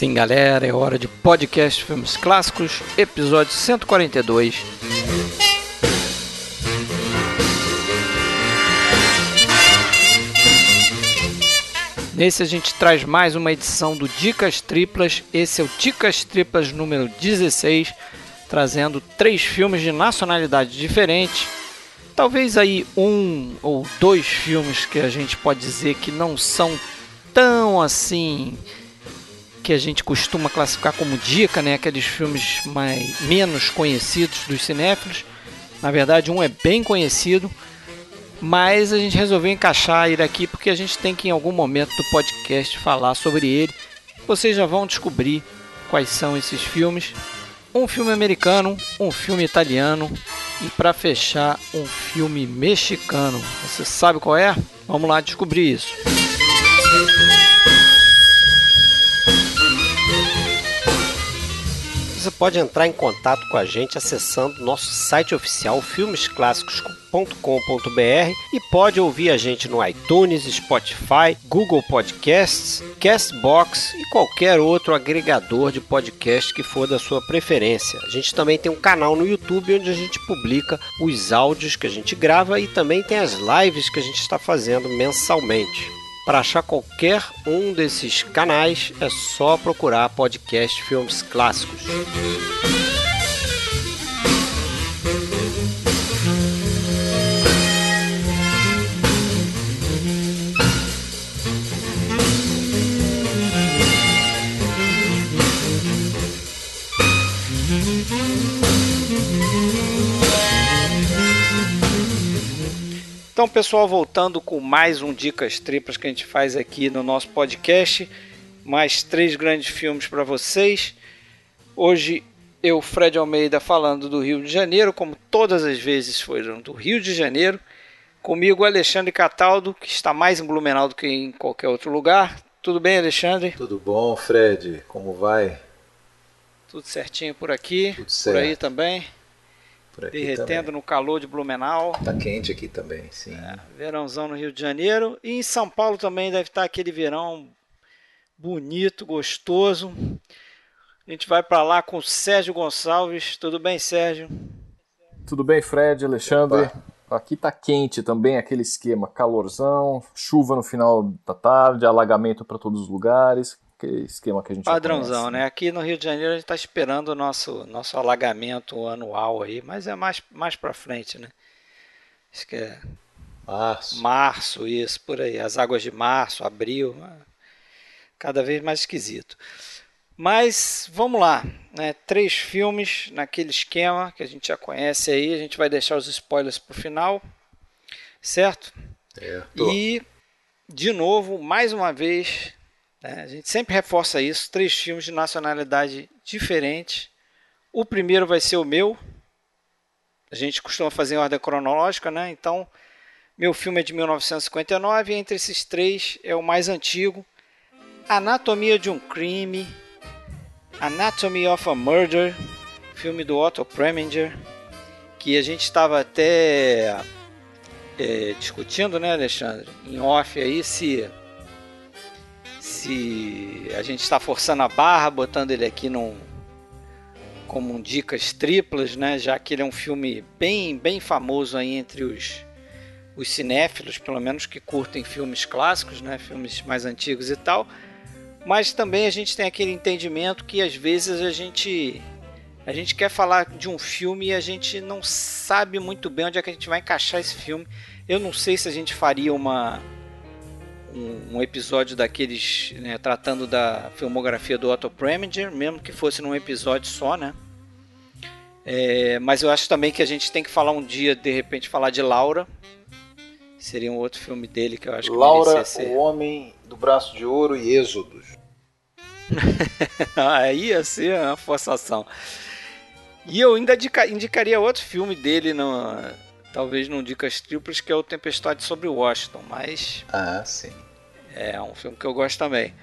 Sim, galera, é hora de podcast Filmes Clássicos, episódio 142. Nesse a gente traz mais uma edição do Dicas Triplas. Esse é o Dicas Triplas número 16, trazendo três filmes de nacionalidade diferente. Talvez aí um ou dois filmes que a gente pode dizer que não são tão assim que a gente costuma classificar como dica, né? Aqueles filmes mais menos conhecidos dos cinéfilos. Na verdade, um é bem conhecido mas a gente resolveu encaixar ele aqui porque a gente tem que em algum momento do podcast falar sobre ele. Vocês já vão descobrir quais são esses filmes. Um filme americano, um filme italiano e para fechar um filme mexicano. Você sabe qual é? Vamos lá descobrir isso. Você pode entrar em contato com a gente acessando nosso site oficial filmesclassicos.com.br e pode ouvir a gente no iTunes, Spotify, Google Podcasts, Castbox e qualquer outro agregador de podcast que for da sua preferência. A gente também tem um canal no YouTube onde a gente publica os áudios que a gente grava e também tem as lives que a gente está fazendo mensalmente. Para achar qualquer um desses canais é só procurar podcast Filmes Clássicos. Então, pessoal, voltando com mais um Dicas Triplas que a gente faz aqui no nosso podcast. Mais três grandes filmes para vocês. Hoje eu, Fred Almeida, falando do Rio de Janeiro, como todas as vezes foram do Rio de Janeiro. Comigo, Alexandre Cataldo, que está mais em Blumenau do que em qualquer outro lugar. Tudo bem, Alexandre? Tudo bom, Fred? Como vai? Tudo certinho por aqui. Tudo certo. Por aí também. Por aqui derretendo também. no calor de Blumenau. Tá quente aqui também, sim. É, verãozão no Rio de Janeiro. E em São Paulo também deve estar aquele verão bonito, gostoso. A gente vai para lá com o Sérgio Gonçalves. Tudo bem, Sérgio? Tudo bem, Fred, Alexandre? Opa. Aqui tá quente também, aquele esquema, calorzão, chuva no final da tarde, alagamento para todos os lugares, aquele esquema que a gente Padrãozão, conhece. né? Aqui no Rio de Janeiro a gente está esperando o nosso, nosso alagamento anual aí, mas é mais, mais para frente, né? Acho que é Março. março, isso, por aí. As águas de março, abril, né? cada vez mais esquisito. Mas vamos lá, né? Três filmes naquele esquema que a gente já conhece aí. A gente vai deixar os spoilers para o final, certo? Certo. E de novo, mais uma vez, né, a gente sempre reforça isso: três filmes de nacionalidade diferente. O primeiro vai ser o meu. A gente costuma fazer em ordem cronológica, né? Então, meu filme é de 1959. E entre esses três é o mais antigo: Anatomia de um Crime, Anatomy of a Murder, filme do Otto Preminger, que a gente estava até é, discutindo, né, Alexandre, em off aí, se se a gente está forçando a barra, botando ele aqui num como um dicas triplas, né, já que ele é um filme bem bem famoso aí entre os os cinéfilos, pelo menos que curtem filmes clássicos, né, filmes mais antigos e tal. Mas também a gente tem aquele entendimento que às vezes a gente a gente quer falar de um filme e a gente não sabe muito bem onde é que a gente vai encaixar esse filme. Eu não sei se a gente faria uma um, um episódio daqueles né, tratando da filmografia do Otto Preminger, mesmo que fosse num episódio só, né? É, mas eu acho também que a gente tem que falar um dia, de repente, falar de Laura. Seria um outro filme dele que eu acho que Laura, ser. o Homem do Braço de Ouro e Êxodos. Aí ia ser uma forçação. E eu ainda indica- indicaria outro filme dele, no, talvez num Dicas Triplas, que é o Tempestade sobre Washington, mas Ah, sim. é um filme que eu gosto também.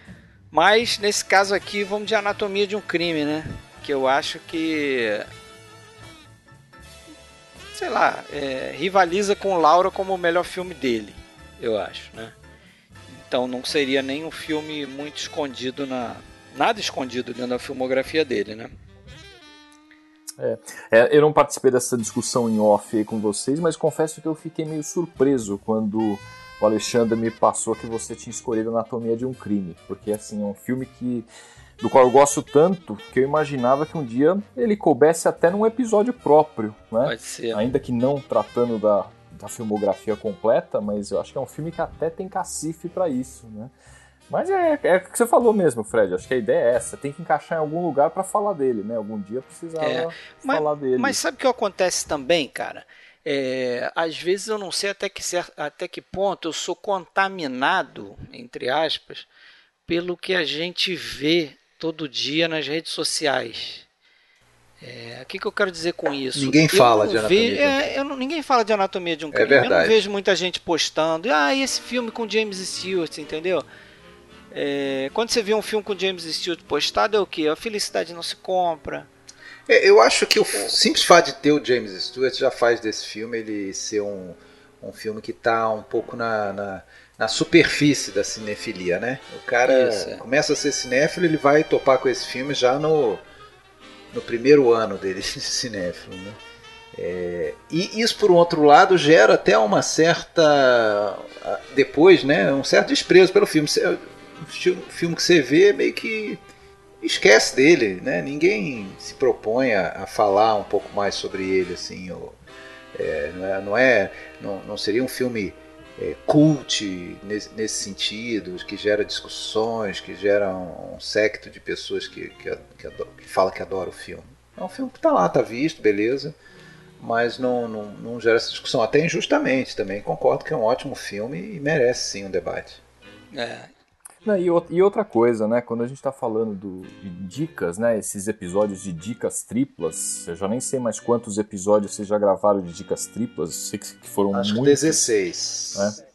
Mas nesse caso aqui, vamos de Anatomia de um Crime, né? Que eu acho que. Sei lá, é, rivaliza com Laura como o melhor filme dele, eu acho, né? Então não seria nem um filme muito escondido na. Nada escondido dentro da filmografia dele, né? É, é, eu não participei dessa discussão em off com vocês, mas confesso que eu fiquei meio surpreso quando o Alexandre me passou que você tinha escolhido Anatomia de um Crime, porque assim é um filme que do qual eu gosto tanto que eu imaginava que um dia ele coubesse até num episódio próprio, né? Pode ser. Ainda que não tratando da, da filmografia completa, mas eu acho que é um filme que até tem cacife para isso, né? Mas é, é o que você falou mesmo, Fred. Acho que a ideia é essa. Tem que encaixar em algum lugar para falar dele, né? Algum dia precisava é, mas, falar dele. Mas sabe o que acontece também, cara? É, às vezes eu não sei até que, até que ponto eu sou contaminado, entre aspas, pelo que a gente vê todo dia nas redes sociais. É, o que, que eu quero dizer com isso? Ninguém eu fala de anatomia. Ve... É, não, ninguém fala de anatomia de um é crime. Verdade. Eu não vejo muita gente postando. Ah, esse filme com James Stewart, entendeu? É, quando você vê um filme com James Stewart postado, é o que? A felicidade não se compra. É, eu acho que o simples fato de ter o James Stewart já faz desse filme ele ser um, um filme que está um pouco na, na, na, superfície da cinefilia, né? O cara Isso, é. começa a ser cinéfilo, ele vai topar com esse filme já no, no primeiro ano dele de cinéfilo, né? É, e isso, por um outro lado, gera até uma certa. Depois, né? Um certo desprezo pelo filme. Filme que você vê meio que esquece dele, né? Ninguém se propõe a, a falar um pouco mais sobre ele, assim. Ou, é, não, é, não, é, não, não seria um filme é, cult nesse, nesse, sentido, que gera discussões, que gera um, um secto de pessoas que, que, que, adora, que fala que adora o filme. É um filme que está lá, está visto, beleza, mas não, não, não gera essa discussão, até injustamente também. Concordo que é um ótimo filme e merece sim um debate. É, e, outra coisa, né? Quando a gente está falando do, de dicas, né? Esses episódios de dicas triplas, eu já nem sei mais quantos episódios vocês já gravaram de dicas triplas, sei que foram Acho muitos. 16. Né?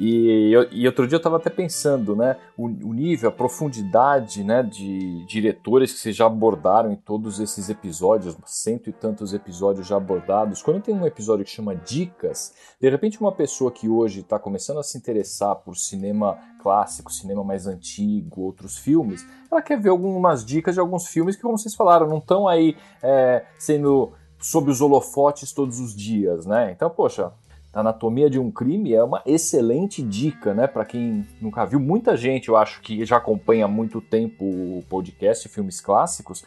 E, e outro dia eu estava até pensando, né, o, o, nível, a profundidade, né, de diretores que vocês já abordaram em todos esses episódios, cento e tantos episódios já abordados. Quando tem um episódio que chama Dicas, de repente uma pessoa que hoje está começando a se interessar por cinema clássico, cinema mais antigo, outros filmes, ela quer ver algumas dicas de alguns filmes que, como vocês falaram, não estão aí é, sendo sob os holofotes todos os dias, né? Então, poxa, Anatomia de um Crime é uma excelente dica, né? Para quem nunca viu, muita gente, eu acho que já acompanha há muito tempo o podcast Filmes Clássicos,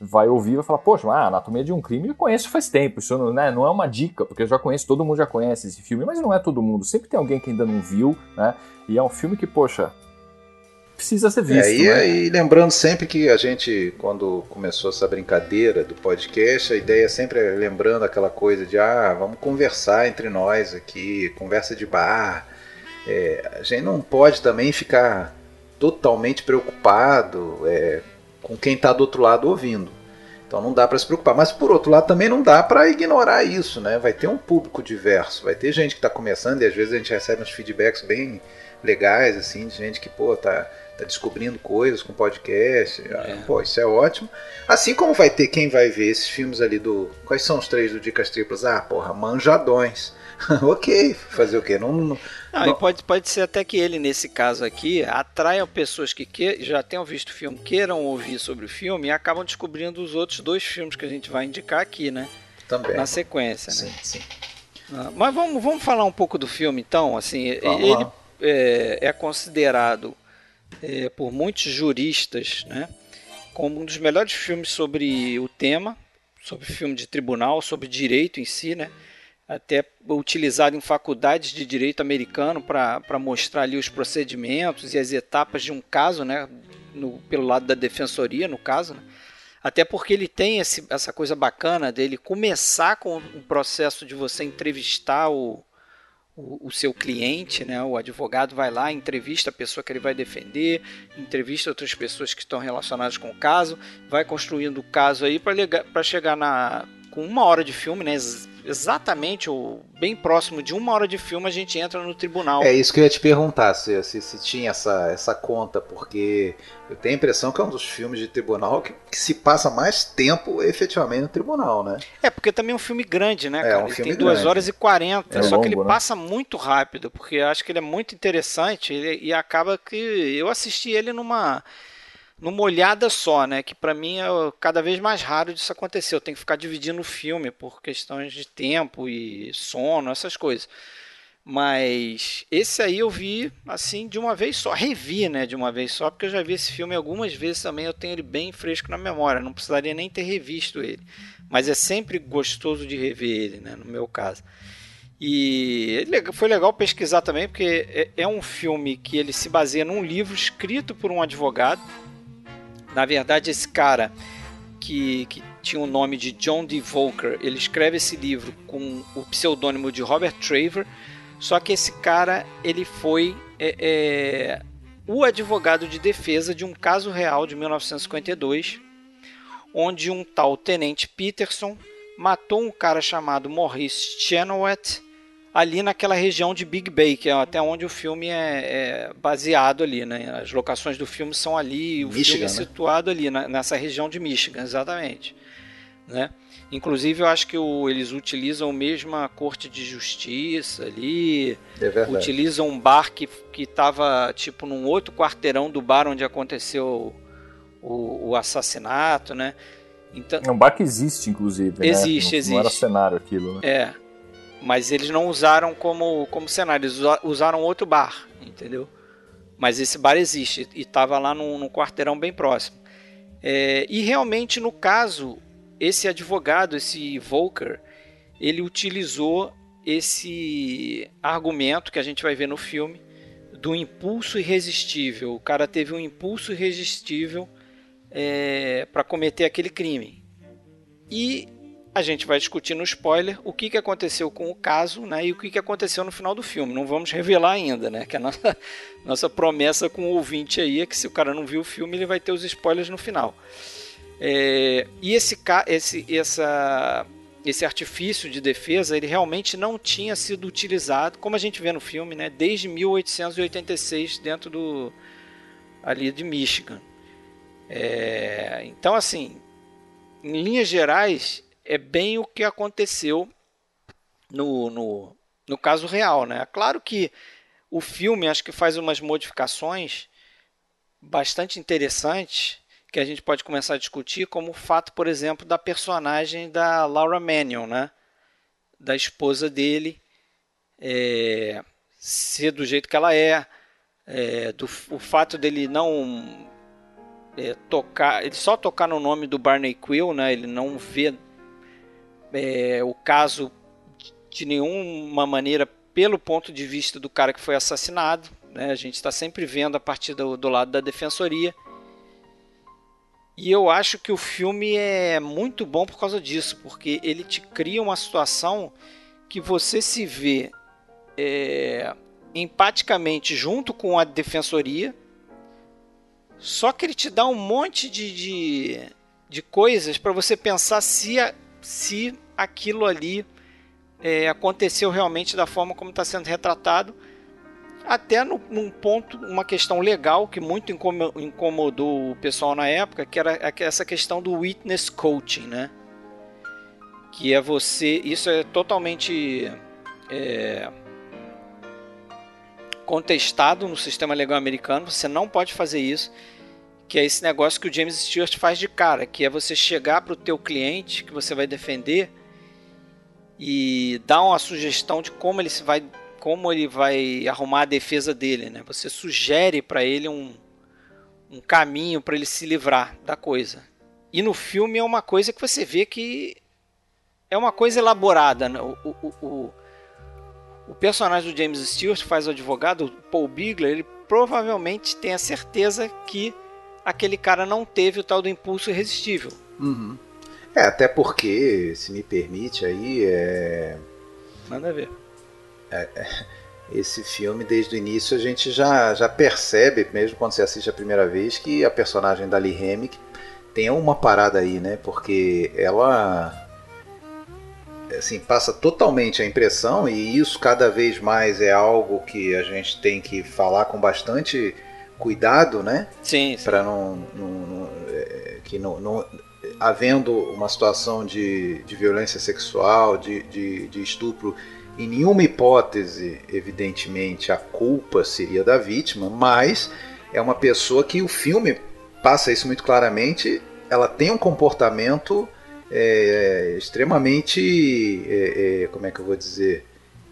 vai ouvir e vai falar: Poxa, ah, Anatomia de um Crime eu conheço faz tempo. Isso não, né, não é uma dica, porque eu já conheço, todo mundo já conhece esse filme, mas não é todo mundo. Sempre tem alguém que ainda não viu, né? E é um filme que, poxa, precisa ser visto. É, e, né? e, lembrando sempre que a gente, quando começou essa brincadeira do podcast, a ideia sempre é lembrando aquela coisa de ah, vamos conversar entre nós aqui, conversa de bar. É, a gente não pode também ficar totalmente preocupado é, com quem está do outro lado ouvindo. Então não dá para se preocupar. Mas por outro lado também não dá para ignorar isso, né? Vai ter um público diverso, vai ter gente que está começando e às vezes a gente recebe uns feedbacks bem legais assim de gente que pô tá tá descobrindo coisas com podcast. Ah, é. Pô, isso é ótimo. Assim como vai ter quem vai ver esses filmes ali do. Quais são os três do Dicas Triplas? Ah, porra, manjadões. ok, fazer o quê? Não, não, não, não, pode, pode ser até que ele, nesse caso aqui, atraia pessoas que, que já tenham visto o filme, queiram ouvir sobre o filme e acabam descobrindo os outros dois filmes que a gente vai indicar aqui, né? Também. Na sequência, né? Sim, sim. Ah, mas vamos, vamos falar um pouco do filme então. Assim, vamos ele é, é, considerado é, por muitos juristas né, como um dos melhores filmes sobre o tema, sobre filme de tribunal, sobre direito em si, né? Até utilizado em faculdades de direito americano para mostrar ali os procedimentos e as etapas de um caso, né, no, pelo lado da defensoria, no caso. Né? Até porque ele tem esse, essa coisa bacana dele começar com o processo de você entrevistar o, o, o, seu cliente, né? O advogado vai lá, entrevista a pessoa que ele vai defender, entrevista outras pessoas que estão relacionadas com o caso, vai construindo o caso aí para chegar na com uma hora de filme, né? Exatamente, ou bem próximo de uma hora de filme, a gente entra no tribunal. É isso que eu ia te perguntar, se, se, se tinha essa, essa conta, porque eu tenho a impressão que é um dos filmes de tribunal que, que se passa mais tempo efetivamente no tribunal, né? É, porque também é um filme grande, né, É, cara? um ele filme tem 2 grande. horas e 40, É só que ele longo, né? passa muito rápido, porque eu acho que ele é muito interessante ele- e acaba que eu assisti ele numa numa olhada só, né? Que pra mim é cada vez mais raro disso acontecer. Eu tenho que ficar dividindo o filme por questões de tempo e sono, essas coisas. Mas esse aí eu vi assim de uma vez só, revi, né, de uma vez só, porque eu já vi esse filme algumas vezes também, eu tenho ele bem fresco na memória, não precisaria nem ter revisto ele. Mas é sempre gostoso de rever ele, né, no meu caso. E é foi legal pesquisar também, porque é, é um filme que ele se baseia num livro escrito por um advogado. Na verdade, esse cara que, que tinha o nome de John D. Volker, ele escreve esse livro com o pseudônimo de Robert Traver. Só que esse cara ele foi é, é, o advogado de defesa de um caso real de 1952, onde um tal tenente Peterson matou um cara chamado Maurice Chenoweth ali naquela região de Big Bay, que é até onde o filme é, é baseado ali, né? As locações do filme são ali, o filme Michigan, é né? situado ali na- nessa região de Michigan, exatamente, né? Inclusive, eu acho que o- eles utilizam a mesma corte de justiça ali, É verdade. utilizam um bar que estava tipo num outro quarteirão do bar onde aconteceu o, o assassinato, né? Então, É um bar que existe, inclusive. né? Existe, não, Não era existe. cenário aquilo, né? é, mas eles não usaram como, como cenário, eles usa- usaram outro bar, entendeu? Mas esse bar existe e estava lá num, num quarteirão bem próximo. É, e realmente, no caso, esse advogado, esse Volker, ele utilizou esse argumento que a gente vai ver no filme do impulso irresistível. O cara teve um impulso irresistível para cometer aquele crime. E a gente vai discutir no spoiler o que, que aconteceu com o caso né, e o que, que aconteceu no final do filme. Não vamos revelar ainda, né? Que a nossa, nossa promessa com o ouvinte aí é que se o cara não viu o filme, ele vai ter os spoilers no final. É, e esse, esse, essa, esse artifício de defesa, ele realmente não tinha sido utilizado, como a gente vê no filme, né, desde 1886 dentro do ali de Michigan. É, então, assim, em linhas gerais, é bem o que aconteceu no, no, no caso real, né? Claro que o filme acho que faz umas modificações bastante interessantes que a gente pode começar a discutir, como o fato, por exemplo, da personagem da Laura Manion, né? Da esposa dele é, ser do jeito que ela é, é, do, o fato dele não é, tocar, ele só tocar no nome do Barney Quill, né? Ele não vê é, o caso de nenhuma maneira pelo ponto de vista do cara que foi assassinado. Né? A gente está sempre vendo a partir do, do lado da defensoria. E eu acho que o filme é muito bom por causa disso, porque ele te cria uma situação que você se vê é, empaticamente junto com a defensoria, só que ele te dá um monte de, de, de coisas para você pensar se, a, se aquilo ali é, aconteceu realmente da forma como está sendo retratado, até no, num ponto, uma questão legal que muito incomo- incomodou o pessoal na época, que era essa questão do witness coaching, né? Que é você, isso é totalmente é, contestado no sistema legal americano, você não pode fazer isso, que é esse negócio que o James Stewart faz de cara, que é você chegar para o teu cliente que você vai defender e dar uma sugestão de como ele se vai como ele vai arrumar a defesa dele, né? Você sugere para ele um, um caminho para ele se livrar da coisa. E no filme é uma coisa que você vê que é uma coisa elaborada. Né? O, o, o, o personagem do James Stewart faz o advogado, o Paul Bigler, ele provavelmente tem a certeza que aquele cara não teve o tal do impulso irresistível. Uhum. É, até porque, se me permite aí, é... Manda ver. esse filme, desde o início, a gente já, já percebe, mesmo quando você assiste a primeira vez, que a personagem da Lee Remick tem uma parada aí, né? Porque ela assim, passa totalmente a impressão, e isso cada vez mais é algo que a gente tem que falar com bastante cuidado, né? Sim. Para não, não, não é, que não, não, havendo uma situação de, de violência sexual, de, de, de estupro, em nenhuma hipótese, evidentemente, a culpa seria da vítima, mas é uma pessoa que o filme passa isso muito claramente. Ela tem um comportamento é, extremamente, é, é, como é que eu vou dizer,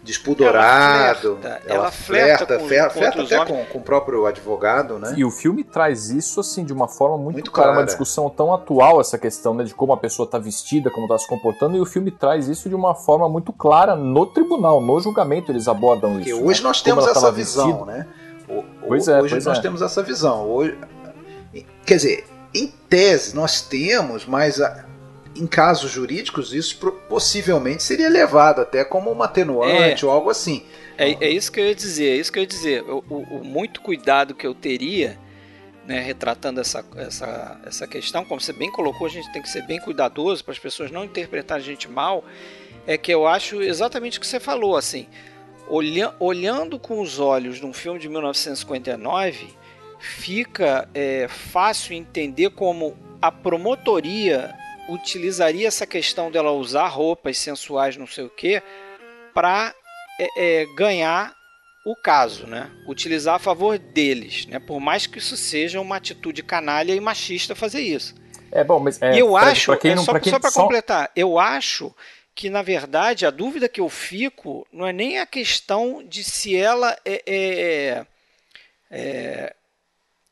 despudorado. Ela flerta, ela flerta, flerta, com, flerta, flerta até com, com, o próprio advogado, né? E o filme traz isso assim de uma forma muito, muito clara, uma discussão tão atual essa questão né, de como a pessoa está vestida, como está se comportando, e o filme traz isso de uma forma muito clara no tribunal, no julgamento eles abordam Porque isso. hoje né? nós temos essa visão, vestida. né? O, pois é, hoje pois nós é. temos essa visão. Hoje, quer dizer, em tese nós temos, mas a, em casos jurídicos, isso possivelmente seria levado até como uma atenuante é, ou algo assim. É, é, isso que eu ia dizer, é isso que eu ia dizer. O, o, o muito cuidado que eu teria, né, retratando essa, essa, essa questão, como você bem colocou, a gente tem que ser bem cuidadoso para as pessoas não interpretarem a gente mal, é que eu acho exatamente o que você falou, assim, olha, olhando com os olhos de um filme de 1959, fica é, fácil entender como a promotoria utilizaria essa questão dela usar roupas sensuais, não sei o que, para é, é, ganhar o caso, né? Utilizar a favor deles, né? Por mais que isso seja uma atitude canalha e machista fazer isso. É bom, mas é, eu acho, pra quem é não, só, pra quem só para só... completar, eu acho que na verdade a dúvida que eu fico não é nem a questão de se ela é, é, é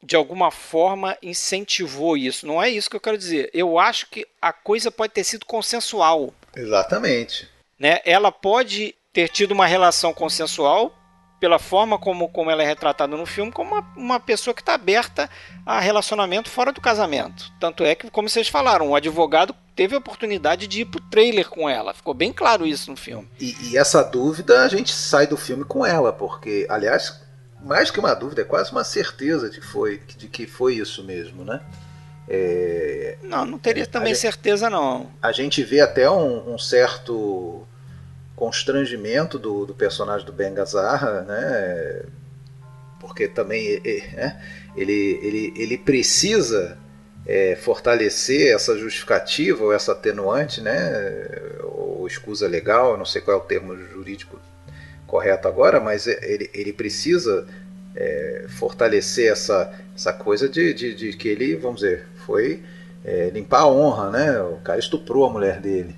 de alguma forma incentivou isso. Não é isso que eu quero dizer. Eu acho que a coisa pode ter sido consensual. Exatamente. Né? Ela pode ter tido uma relação consensual pela forma como, como ela é retratada no filme, como uma, uma pessoa que está aberta a relacionamento fora do casamento. Tanto é que, como vocês falaram, o advogado teve a oportunidade de ir pro trailer com ela. Ficou bem claro isso no filme. E, e essa dúvida a gente sai do filme com ela, porque, aliás, mais que uma dúvida, é quase uma certeza de que foi, de que foi isso mesmo, né? É, não, não teria também certeza não. A gente vê até um, um certo constrangimento do, do, personagem do Ben Gazzara, né? Porque também é, ele, ele, ele precisa é, fortalecer essa justificativa ou essa atenuante, né? Ou escusa legal, não sei qual é o termo jurídico correto agora, mas ele, ele precisa é, fortalecer essa, essa coisa de, de, de, que ele, vamos dizer, foi é, limpar a honra, né? O cara estuprou a mulher dele.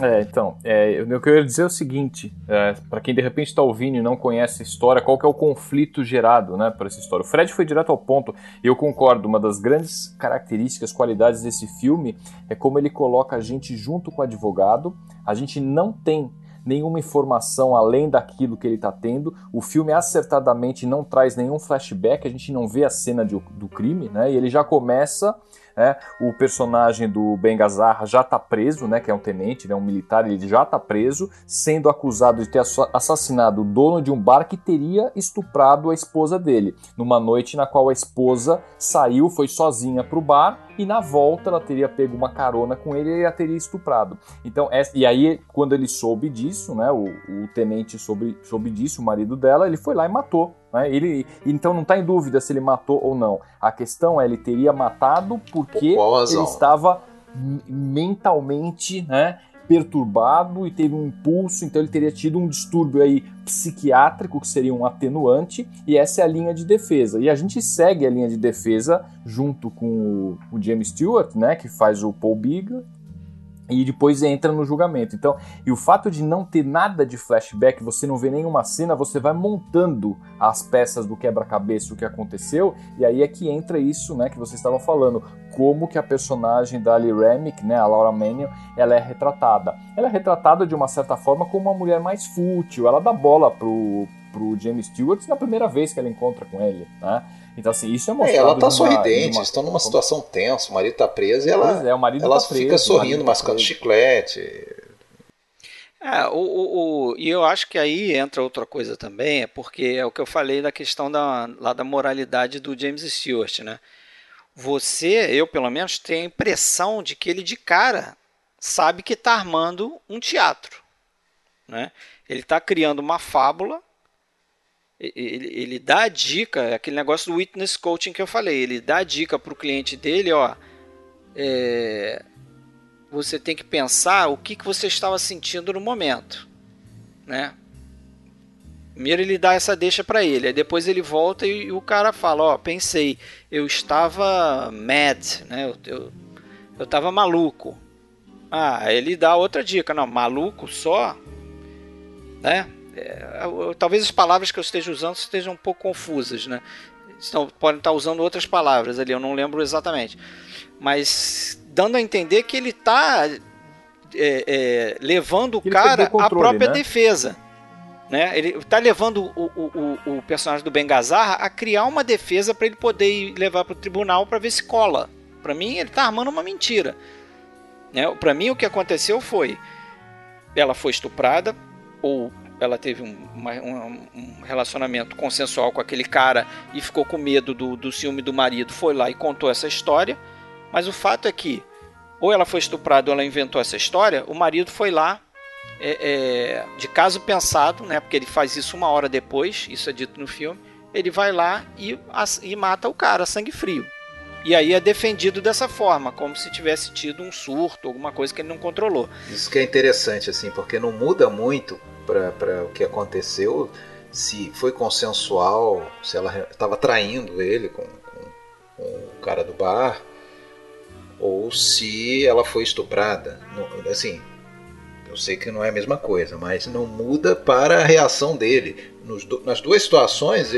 É, então, é, o que eu ia dizer é o seguinte, é, para quem de repente está ouvindo e não conhece a história, qual que é o conflito gerado, né, por essa história? O Fred foi direto ao ponto, e eu concordo, uma das grandes características, qualidades desse filme é como ele coloca a gente junto com o advogado, a gente não tem nenhuma informação além daquilo que ele está tendo. O filme acertadamente não traz nenhum flashback, a gente não vê a cena de, do crime, né? E ele já começa né? O personagem do Ben Gazzara já está preso, né? Que é um tenente, né? um militar, ele já está preso, sendo acusado de ter assassinado o dono de um bar que teria estuprado a esposa dele, numa noite na qual a esposa saiu, foi sozinha para o bar e na volta ela teria pego uma carona com ele e a teria estuprado. Então, e aí quando ele soube disso, né? O, o tenente soube, soube disso, o marido dela, ele foi lá e matou né? Ele, então não está em dúvida se ele matou ou não. A questão é ele teria matado porque ele estava mentalmente né, perturbado e teve um impulso, então ele teria tido um distúrbio aí psiquiátrico, que seria um atenuante, e essa é a linha de defesa. E a gente segue a linha de defesa junto com o, o James Stewart, né, que faz o Paul Bigler, e depois entra no julgamento. Então, e o fato de não ter nada de flashback, você não vê nenhuma cena, você vai montando as peças do quebra-cabeça o que aconteceu, e aí é que entra isso, né, que vocês estavam falando, como que a personagem da Ali Remick, né, a Laura Manion, ela é retratada. Ela é retratada de uma certa forma como uma mulher mais fútil, ela dá bola pro pro James Stewart na primeira vez que ela encontra com ele, né? Então, assim, isso é mostrado. É, ela tá sorridente, estão numa situação tensa, o marido tá preso e ela, é, o marido ela tá preso, fica sorrindo, tá mascando chiclete. É, o, o, o, e eu acho que aí entra outra coisa também, é porque é o que eu falei da questão da, lá da moralidade do James Stewart, né? Você, eu pelo menos, tenho a impressão de que ele de cara sabe que está armando um teatro. Né? Ele está criando uma fábula. Ele, ele, dá a dica, aquele negócio do witness coaching que eu falei. Ele dá a dica para o cliente dele, ó. É, você tem que pensar o que, que você estava sentindo no momento, né? Primeiro ele dá essa deixa para ele, aí depois ele volta e, e, o cara fala, ó, pensei, eu estava mad, né? Eu, eu, eu tava maluco. Ah, ele dá outra dica, não, maluco só, né? É, talvez as palavras que eu esteja usando estejam um pouco confusas, né? Estão, podem estar usando outras palavras ali, eu não lembro exatamente. Mas dando a entender que ele está é, é, levando o ele cara à própria né? defesa. Né? Ele está levando o, o, o, personagem do Bengazar a criar uma defesa para ele poder levar para o tribunal para ver se cola. Para mim, ele está armando uma mentira. Né? Para mim, o que aconteceu foi: ela foi estuprada, ou ela teve um, uma, um, relacionamento consensual com aquele cara e ficou com medo do, do ciúme do marido, foi lá e contou essa história. Mas o fato é que, ou ela foi estuprada ou ela inventou essa história, o marido foi lá é, é, de caso pensado, né? Porque ele faz isso uma hora depois, isso é dito no filme. Ele vai lá e, e mata o cara, sangue frio. E aí é defendido dessa forma, como se tivesse tido um surto, alguma coisa que ele não controlou. Isso que é interessante, assim, porque não muda muito para o que aconteceu, se foi consensual, se ela estava traindo ele com, com, com, o cara do bar, ou se ela foi estuprada. Assim, eu sei que não é a mesma coisa, mas não muda para a reação dele. Nos, nas duas situações,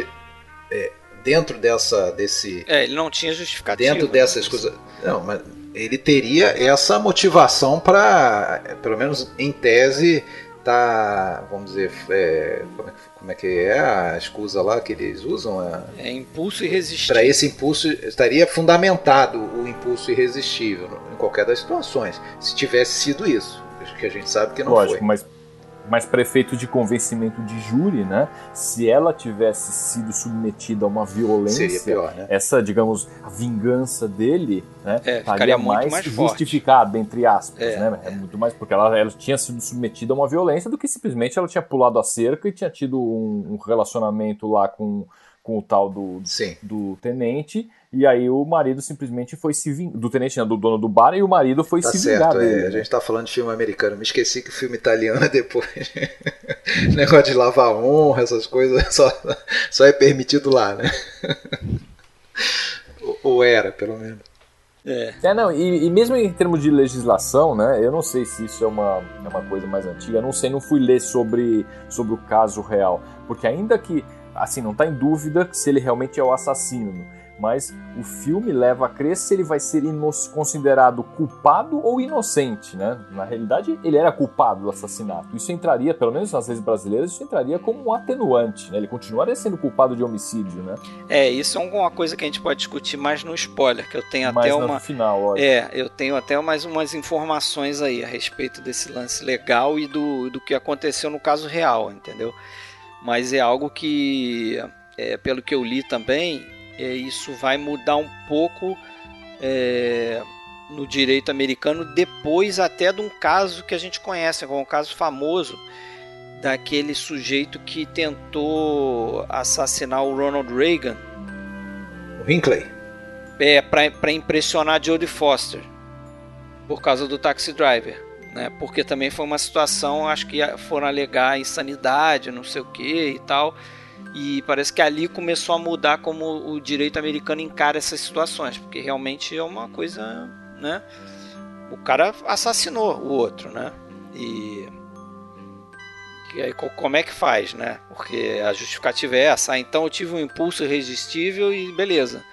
é, dentro dessa desse. É, ele não tinha justificativa. Dentro dessas coisas. Não, mas ele teria essa motivação para, pelo menos em tese, tá, vamos dizer, é, como, é, como, é, que é a escusa lá que eles usam? É, é impulso irresistível. Para esse impulso, estaria fundamentado o impulso irresistível em qualquer das situações, se tivesse sido isso que a gente sabe que não Lógico, foi. mas mas prefeito de convencimento de júri, né? Se ela tivesse sido submetida a uma violência, pior, né? essa, digamos, a vingança dele, né? É, estaria mais, mais justificada, entre aspas, é, né? É. muito mais porque ela, ela tinha sido submetida a uma violência do que simplesmente ela tinha pulado a cerca e tinha tido um, um relacionamento lá com, com o tal do, do tenente e aí o marido simplesmente foi se vingar. Do tenente, do dono do bar, e o marido foi tá se certo, vingar. É, a gente tá falando de filme americano. Me esqueci que o filme italiano é depois. Negócio de lavar honra, essas coisas, só, só é permitido lá, né? Ou era, pelo menos. É. é, não, e, e, mesmo em termos de legislação, né, eu não sei se isso é uma, é uma coisa mais antiga, não sei, não fui ler sobre, sobre o caso real, porque ainda que, assim, não está em dúvida se ele realmente é o assassino, mas o filme leva a crer se ele vai ser considerado culpado ou inocente, né? Na realidade, ele era culpado do assassinato. Isso entraria, pelo menos nas leis brasileiras, isso entraria como um atenuante, né? Ele continuaria sendo culpado de homicídio, né? É, isso é uma coisa que a gente pode discutir mais no spoiler, que eu tenho mais até uma final, olha. É, eu tenho até mais umas informações aí a respeito desse lance legal e do, do que aconteceu no caso real, entendeu? Mas é algo que, é, pelo que eu li também, isso vai mudar um pouco é, no direito americano depois até de um caso que a gente conhece, como um caso famoso daquele sujeito que tentou assassinar o Ronald Reagan. O Hinckley. É, para impressionar Jodie Foster por causa do Taxi Driver. Né? Porque também foi uma situação, acho que foram alegar insanidade, não sei o que e tal. E parece que ali começou a mudar como o direito americano encara essas situações, porque realmente é uma coisa, né? O cara assassinou o outro, né? E, e aí como é que faz, né? Porque a justificativa é essa. Ah, então eu tive um impulso irresistível e beleza.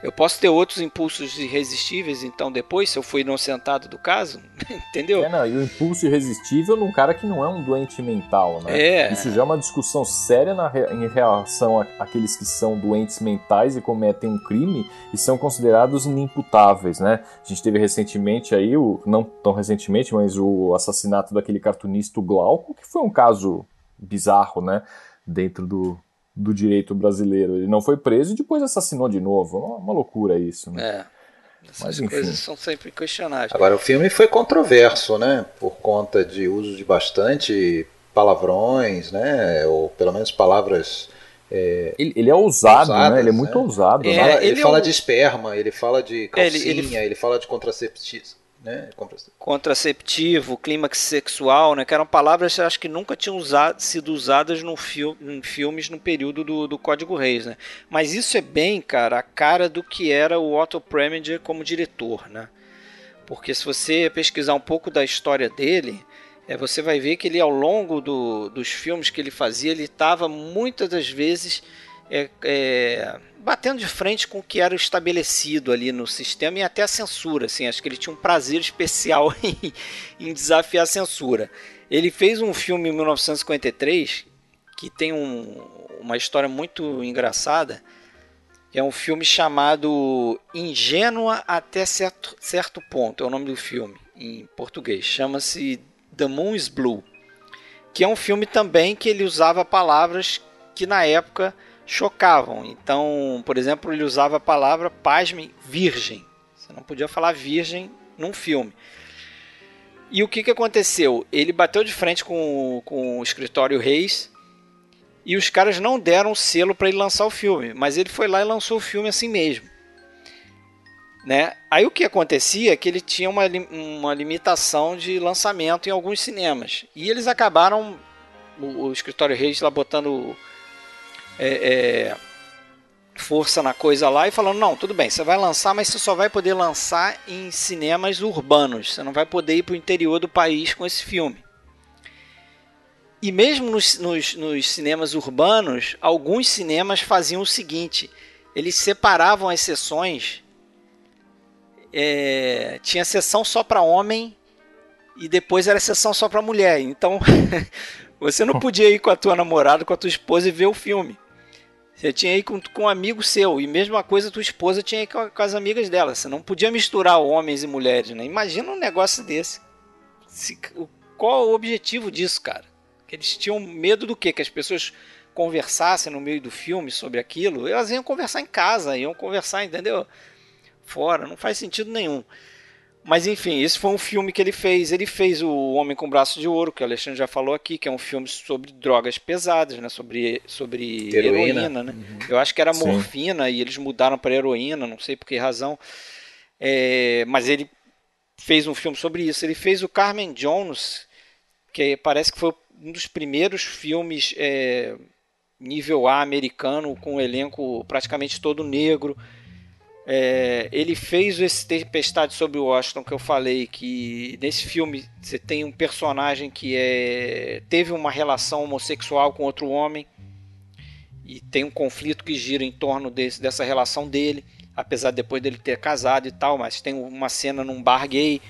Eu posso ter outros impulsos irresistíveis, então, depois, se eu fui inocentado do caso, entendeu? É, não, e o impulso irresistível num cara que não é um doente mental, né? É. Isso já é uma discussão séria na, em relação àqueles que são doentes mentais e cometem um crime e são considerados inimputáveis, né? A gente teve recentemente aí, o, não tão recentemente, mas o assassinato daquele cartunista Glauco, que foi um caso bizarro, né? Dentro do, do direito brasileiro. Ele não foi preso e depois assassinou de novo. Uma, uma loucura isso, né? É. Essas Mas, enfim. coisas são sempre questionáveis. Agora, o filme foi controverso, né? Por conta de uso de bastante palavrões, né? Ou pelo menos palavras. É, ele, ele, é ousado, ousadas, né? Ele é muito né? ousado. É, né? ele, ele, fala é um... de esperma, ele fala de calcinha, ele, ele... fala de contraceptivo né? Contraceptivo, clímax sexual, né? Que eram palavras acho que nunca tinham usado, sido usadas no fil em filmes no período do, do Código Reis, né? Mas isso é bem, cara, a cara do que era o Otto Preminger como diretor, né? Porque se você pesquisar um pouco da história dele, é, você vai ver que ele ao longo do, dos filmes que ele fazia, ele estava muitas das vezes é, é, batendo de frente com o que era estabelecido ali no sistema e até a censura. Assim, acho que ele tinha um prazer especial em, em desafiar a censura. Ele fez um filme em 1953 que tem um, uma história muito engraçada. É um filme chamado Ingênua até certo, certo ponto, é o nome do filme em português. Chama-se The Moon is Blue, que é um filme também que ele usava palavras que na época chocavam. Então, por exemplo, ele usava a palavra, pasme, virgem. Você não podia falar virgem num filme. E o que, que aconteceu? Ele bateu de frente com, com o escritório Reis e os caras não deram selo para ele lançar o filme, mas ele foi lá e lançou o filme assim mesmo. Né? Aí o que acontecia é que ele tinha uma, uma limitação de lançamento em alguns cinemas. E eles acabaram, o, o escritório Reis lá botando é, é, força na coisa lá e falando: não, tudo bem, você vai lançar, mas você só vai poder lançar em cinemas urbanos, você não vai poder ir para o interior do país com esse filme. E mesmo nos, nos, nos cinemas urbanos, alguns cinemas faziam o seguinte: eles separavam as sessões. É, tinha sessão só para homem e depois era sessão só para mulher. Então você não podia ir com a tua namorada, com a tua esposa e ver o filme. Você tinha aí com, com um amigo seu, e mesma coisa tua esposa tinha aí com, com, as amigas dela. Você não podia misturar homens e mulheres, né? Imagina um negócio desse. Se, qual o objetivo disso, cara? Que eles tinham medo do quê? Que as pessoas conversassem no meio do filme sobre aquilo. Elas iam conversar em casa, iam conversar, entendeu? Fora, não faz sentido nenhum. Mas enfim, esse foi um filme que ele fez. Ele fez O Homem com Braço de Ouro, que o Alexandre já falou aqui, que é um filme sobre drogas pesadas, né? Sobre, sobre heroína. heroína né? Uhum. Eu acho que era Sim. morfina e eles mudaram para heroína, não sei por que razão. É, mas ele fez um filme sobre isso. Ele fez o Carmen Jones, que parece que foi um dos primeiros filmes é, nível A americano, com um elenco praticamente todo negro. É, ele fez esse Tempestade sobre Washington que eu falei que nesse filme você tem um personagem que é, teve uma relação homossexual com outro homem e tem um conflito que gira em torno desse, dessa relação dele, apesar de depois dele ter casado e tal, mas tem uma cena num bar gay.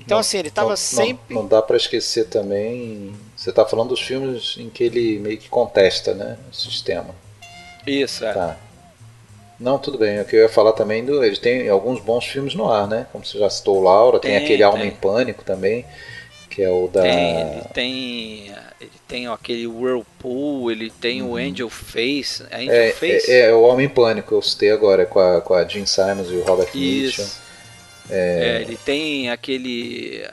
Então não, assim, ele estava sempre. Não, não dá para esquecer também. Você está falando dos filmes em que ele meio que contesta, né, o sistema. Isso, é. Tá. Não, tudo bem. O que eu ia falar também do. Ele tem alguns bons filmes no ar, né? Como você já citou, Laura, tem, tem aquele tem. Alma em Pânico também, que é o da. Tem, ele tem. Ele tem aquele Whirlpool, ele tem uhum. o Angel Face. Angel é, Face? É, é, o Homem em Pânico, eu citei agora, com a, com a Jean Simons e o Robert Mitchum. É... é, ele tem aquele.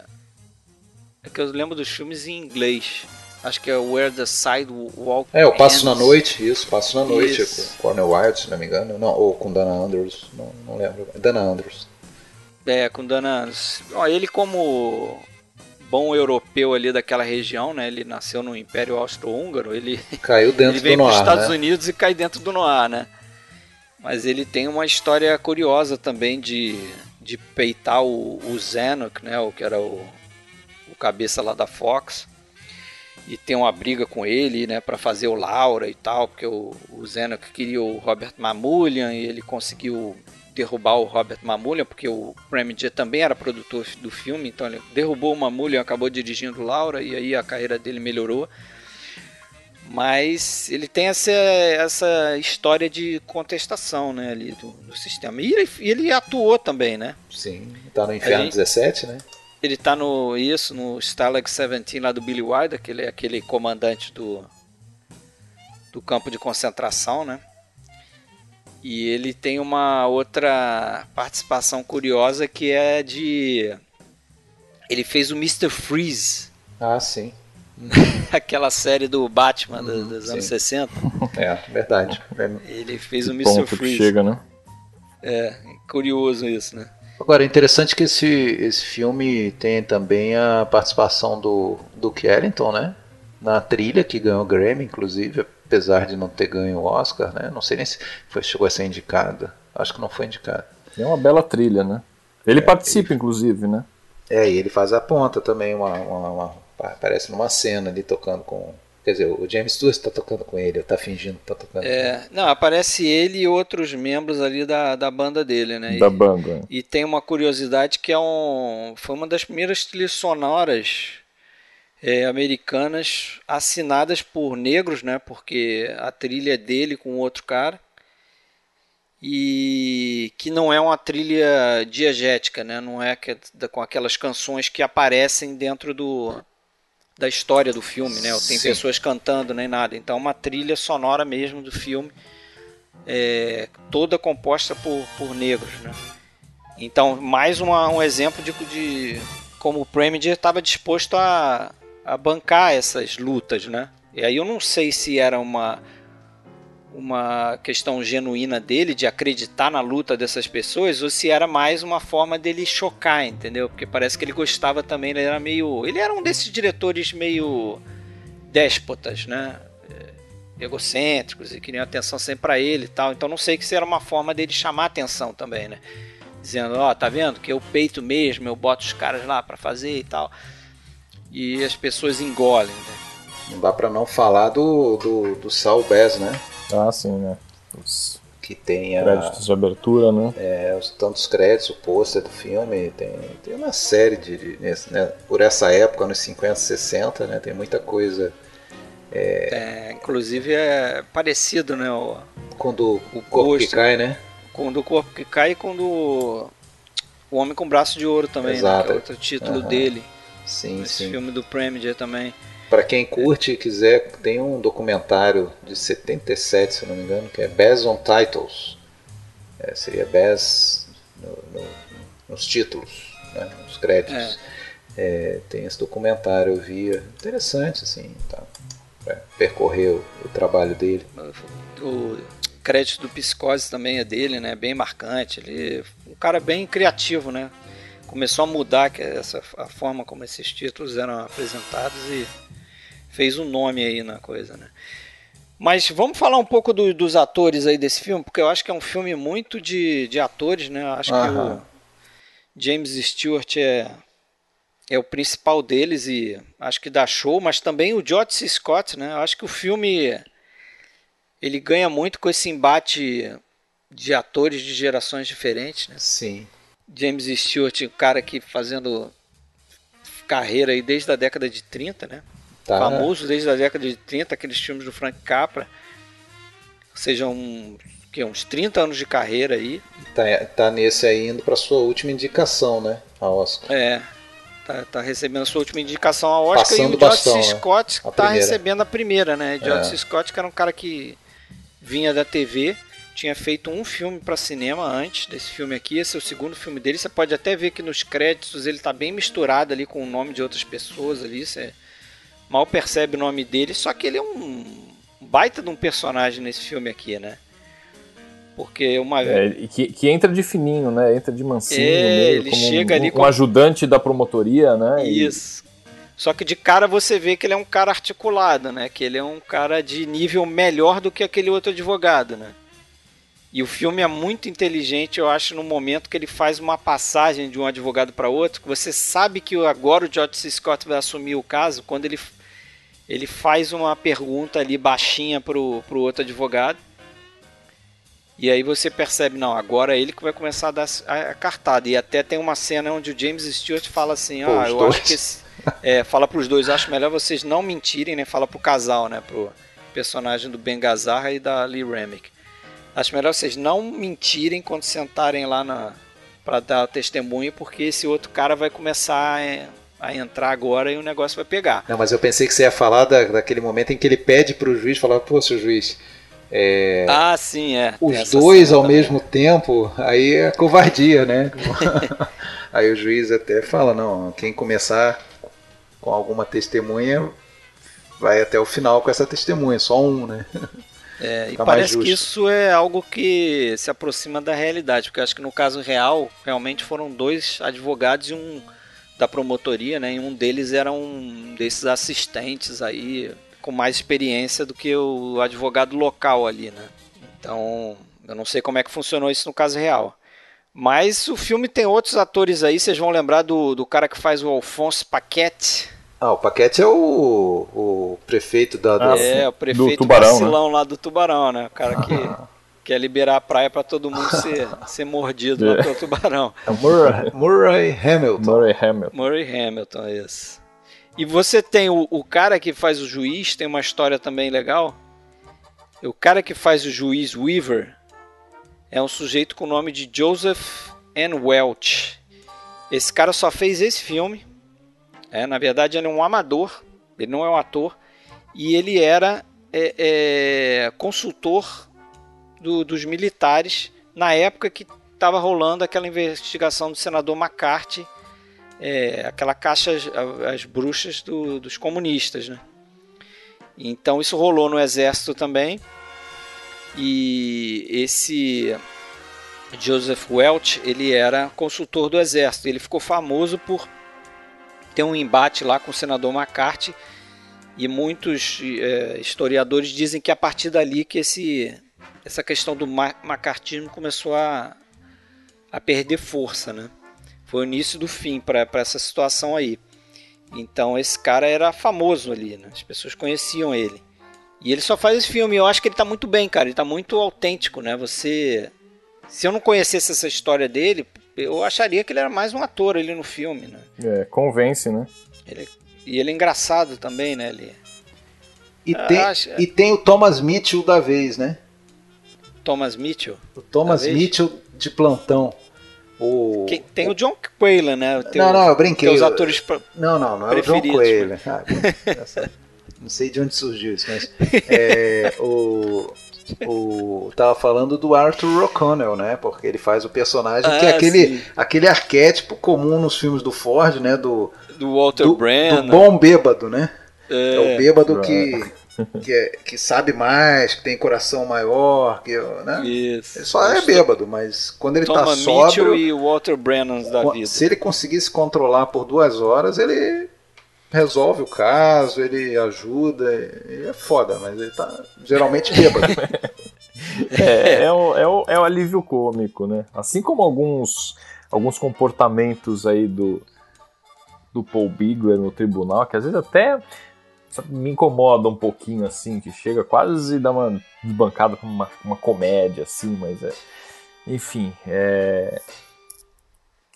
É que eu lembro dos filmes em inglês. Acho que é Where the Sidewalk É, o Passo na Noite, isso, Passo na Noite, isso. com Cornel Wilde, se não me engano. Não, ou com Dana Andrews, não, não lembro. Dana Andrews. É, com Dana Andrews. Ó, ele como bom europeu ali daquela região, né? Ele nasceu no Império Austro-Húngaro, ele caiu dentro ele vem do noir, Estados né? Unidos e cai dentro do noir, né? Mas ele tem uma história curiosa também de, de peitar o, o Zanuck, né? O que era o, o cabeça lá da Fox e tem uma briga com ele, né, para fazer o Laura e tal, porque o, o queria o Robert Mamoulian e ele conseguiu derrubar o Robert Mamoulian, porque o Preminger também era produtor do filme, então ele derrubou o Mamoulian, acabou dirigindo Laura e aí a carreira dele melhorou. Mas ele tem essa, essa história de contestação né, ali do, do sistema. E ele, ele atuou também, né? Sim, tá no Inferno gente... 17, né? Ele tá no isso, no Stalag 17 lá do Billy Wilder, que ele é aquele comandante do do campo de concentração, né? E ele tem uma outra participação curiosa que é de. Ele fez o Mr. Freeze. Ah, sim. Aquela série do Batman dos, dos anos 60. É, verdade. Ele fez o Mr. Freeze. chega, né? É, curioso isso, né? Agora, é interessante que esse, esse filme tem também a participação do Duke Ellington, né? Na trilha, que ganhou o Grammy, inclusive, apesar de não ter ganho o Oscar, né? Não sei nem se foi, chegou a ser indicada. Acho que não foi indicada. É uma bela trilha, né? Ele é, participa, ele... inclusive, né? É, e ele faz a ponta também, uma, uma, uma, aparece numa cena ali tocando com. Quer dizer, o James Stewart está tocando com ele, está fingindo que está tocando é, Não, aparece ele e outros membros ali da, da banda dele, né? Da e, banda. E tem uma curiosidade que é um. Foi uma das primeiras trilhas sonoras é, americanas assinadas por negros, né? Porque a trilha é dele com outro cara e que não é uma trilha diegética, né? Não é que, com aquelas canções que aparecem dentro do da história do filme, né? Tem Sim. pessoas cantando nem nada. Então, uma trilha sonora mesmo do filme, é, toda composta por, por negros, né? Então, mais uma, um exemplo de, de como o Preminger estava disposto a, a bancar essas lutas, né? E aí eu não sei se era uma uma questão genuína dele de acreditar na luta dessas pessoas ou se era mais uma forma dele chocar, entendeu? Porque parece que ele gostava também, ele era meio, ele era um desses diretores meio déspotas, né? É, egocêntricos e queriam atenção sempre para ele e tal. Então não sei que se era uma forma dele chamar atenção também, né? Dizendo, ó, oh, tá vendo que eu peito mesmo, eu boto os caras lá para fazer e tal e as pessoas engolem. Né? Não dá para não falar do, do, do Saul Bass, né? Ah, sim, né? Os que tem a, créditos de abertura, né? É, os tantos créditos, o pôster do filme, tem, tem uma série de, de né, por essa época, nos 50, 60, né? Tem muita coisa. É, é inclusive é parecido, né? O, quando o, o corpo que cai, né? Quando o corpo que cai e quando o Homem com Braço de Ouro também, Exato. né? Que é outro título uhum. dele. Sim, Esse sim. filme do Preminger também. Para quem curte e quiser, tem um documentário de 77, se não me engano, que é Bass on Titles. É, seria Bass no, no, nos títulos, né, nos créditos. É. É, tem esse documentário, eu vi, interessante, assim, tá, percorrer o, o, trabalho dele. O crédito do Psicose também é dele, né, bem marcante. Ele, um cara bem criativo, né, começou a mudar essa, a forma como esses títulos eram apresentados e fez um nome aí na coisa, né? Mas vamos falar um pouco do, dos atores aí desse filme, porque eu acho que é um filme muito de, de atores, né? Eu acho que o James Stewart é, é o principal deles e acho que dá show, mas também o George C. Scott, né? Eu acho que o filme ele ganha muito com esse embate de atores de gerações diferentes, né? Sim. James Stewart, o cara que fazendo carreira aí desde a década de 30, né? Tá. Famoso desde a década de 30, aqueles filmes do Frank Capra. Ou seja, um, que, uns 30 anos de carreira aí. Tá, tá nesse aí indo para sua última indicação, né? A Oscar. É. Tá, tá recebendo a sua última indicação a Oscar Passando e o George C. Né? Scott né? tá recebendo a primeira, né? George é. C. Scott, que era um cara que vinha da TV tinha feito um filme para cinema antes desse filme aqui. Esse é o segundo filme dele. Você pode até ver que nos créditos ele está bem misturado ali com o nome de outras pessoas ali. Você mal percebe o nome dele. Só que ele é um baita de um personagem nesse filme aqui, né? Porque uma é, que, que entra de fininho, né? Entra de mansinho, é, ele chega um, ali um, com... um ajudante da promotoria, né? Isso. E... Só que de cara você vê que ele é um cara articulado, né? Que ele é um cara de nível melhor do que aquele outro advogado, né? E o filme é muito inteligente, eu acho, no momento que ele faz uma passagem de um advogado para outro, que você sabe que agora o George C. Scott vai assumir o caso, quando ele, ele faz uma pergunta ali baixinha pro, pro outro advogado. E aí você percebe, não, agora é ele que vai começar a dar a, cartada. E até tem uma cena onde o James Stewart fala assim, ah, eu dois. acho que esse, é, fala pros dois, acho melhor vocês não mentirem, né? Fala pro casal, né? Pro personagem do Ben Gazzara e da Lee Remick Acho melhor vocês não mentirem quando sentarem lá na para dar testemunho, porque esse outro cara vai começar a, a, entrar agora e o negócio vai pegar. Não, mas eu pensei que você ia falar da, daquele momento em que ele pede para o juiz, falar, pô, seu juiz, é, ah, sim, é. os dois ao também. mesmo tempo, aí é covardia, né? aí o juiz até fala, não, quem começar com alguma testemunha vai até o final com essa testemunha, só um, né? É, e parece que isso é algo que se aproxima da realidade, porque acho que no caso real, realmente foram dois advogados e um da promotoria, né? E um deles era um desses assistentes aí com mais experiência do que o advogado local ali, né? Então, eu não sei como é que funcionou isso no caso real. Mas o filme tem outros atores aí, vocês vão lembrar do, do cara que faz o Alphonse Paquette. Ah, o Paquete é o, o prefeito da. Do, é, o prefeito do tubarão, né? vacilão né? lá do Tubarão, né? O cara que quer liberar a praia para todo mundo ser, ser mordido lá pelo tubarão. É Murray, Murray Hamilton. Murray Hamilton. Murray Hamilton, isso. E você tem o, o cara que faz o juiz, tem uma história também legal. O cara que faz o juiz Weaver é um sujeito com o nome de Joseph N. Welch. Esse cara só fez esse filme é, na verdade, ele é um amador, ele não é um ator, e ele era é, é, consultor do, dos militares na época que estava rolando aquela investigação do senador McCarthy, é, aquela caixa as bruxas do, dos comunistas, né? Então isso rolou no exército também. E esse Joseph Welch, ele era consultor do exército. Ele ficou famoso por tem um embate lá com o senador McCarthy e muitos é, historiadores dizem que a partir dali que esse, essa questão do macartismo começou a, a perder força, né? Foi o início do fim para essa situação aí. Então esse cara era famoso ali, né? As pessoas conheciam ele. E ele só faz esse filme. Eu acho que ele está muito bem, cara. Ele está muito autêntico, né? Você, se eu não conhecesse essa história dele, eu acharia que ele era mais um ator ali no filme, né? É, convence, né? Ele, e ele é engraçado também, né? Ele, e, tem, acho, e tem o Thomas Mitchell da vez, né? Thomas Mitchell? O Thomas Mitchell de plantão. O, Quem, tem o, John Quayla, né? Teu, não, não, eu brinquei. Os atores pra, Não, não, não é o John Quayla. Ah, não sei de onde surgiu isso, mas é, o, o tava falando do Arthur O'Connell, né? Porque ele faz o personagem ah, que é aquele, aquele arquétipo comum nos filmes do Ford, né? Do, do Walter do, Brennan. Do bom bêbado, né? É, é o bêbado que, que, é, que sabe mais, que tem coração maior, que, né? Isso. Ele só é bêbado, mas quando ele Toma tá sóbrio... e o Walter Brennan da vida. Se ele conseguir se controlar por duas horas, ele resolve o caso, ele ajuda, ele é foda, mas ele tá geralmente bêbado. é, é, o, é, o, é o alívio cômico, né? Assim como alguns, alguns comportamentos aí do, do Paul Bigler no tribunal, que às vezes até me incomoda um pouquinho, assim, que chega quase dar uma desbancada com uma, uma comédia, assim, mas é. Enfim, é,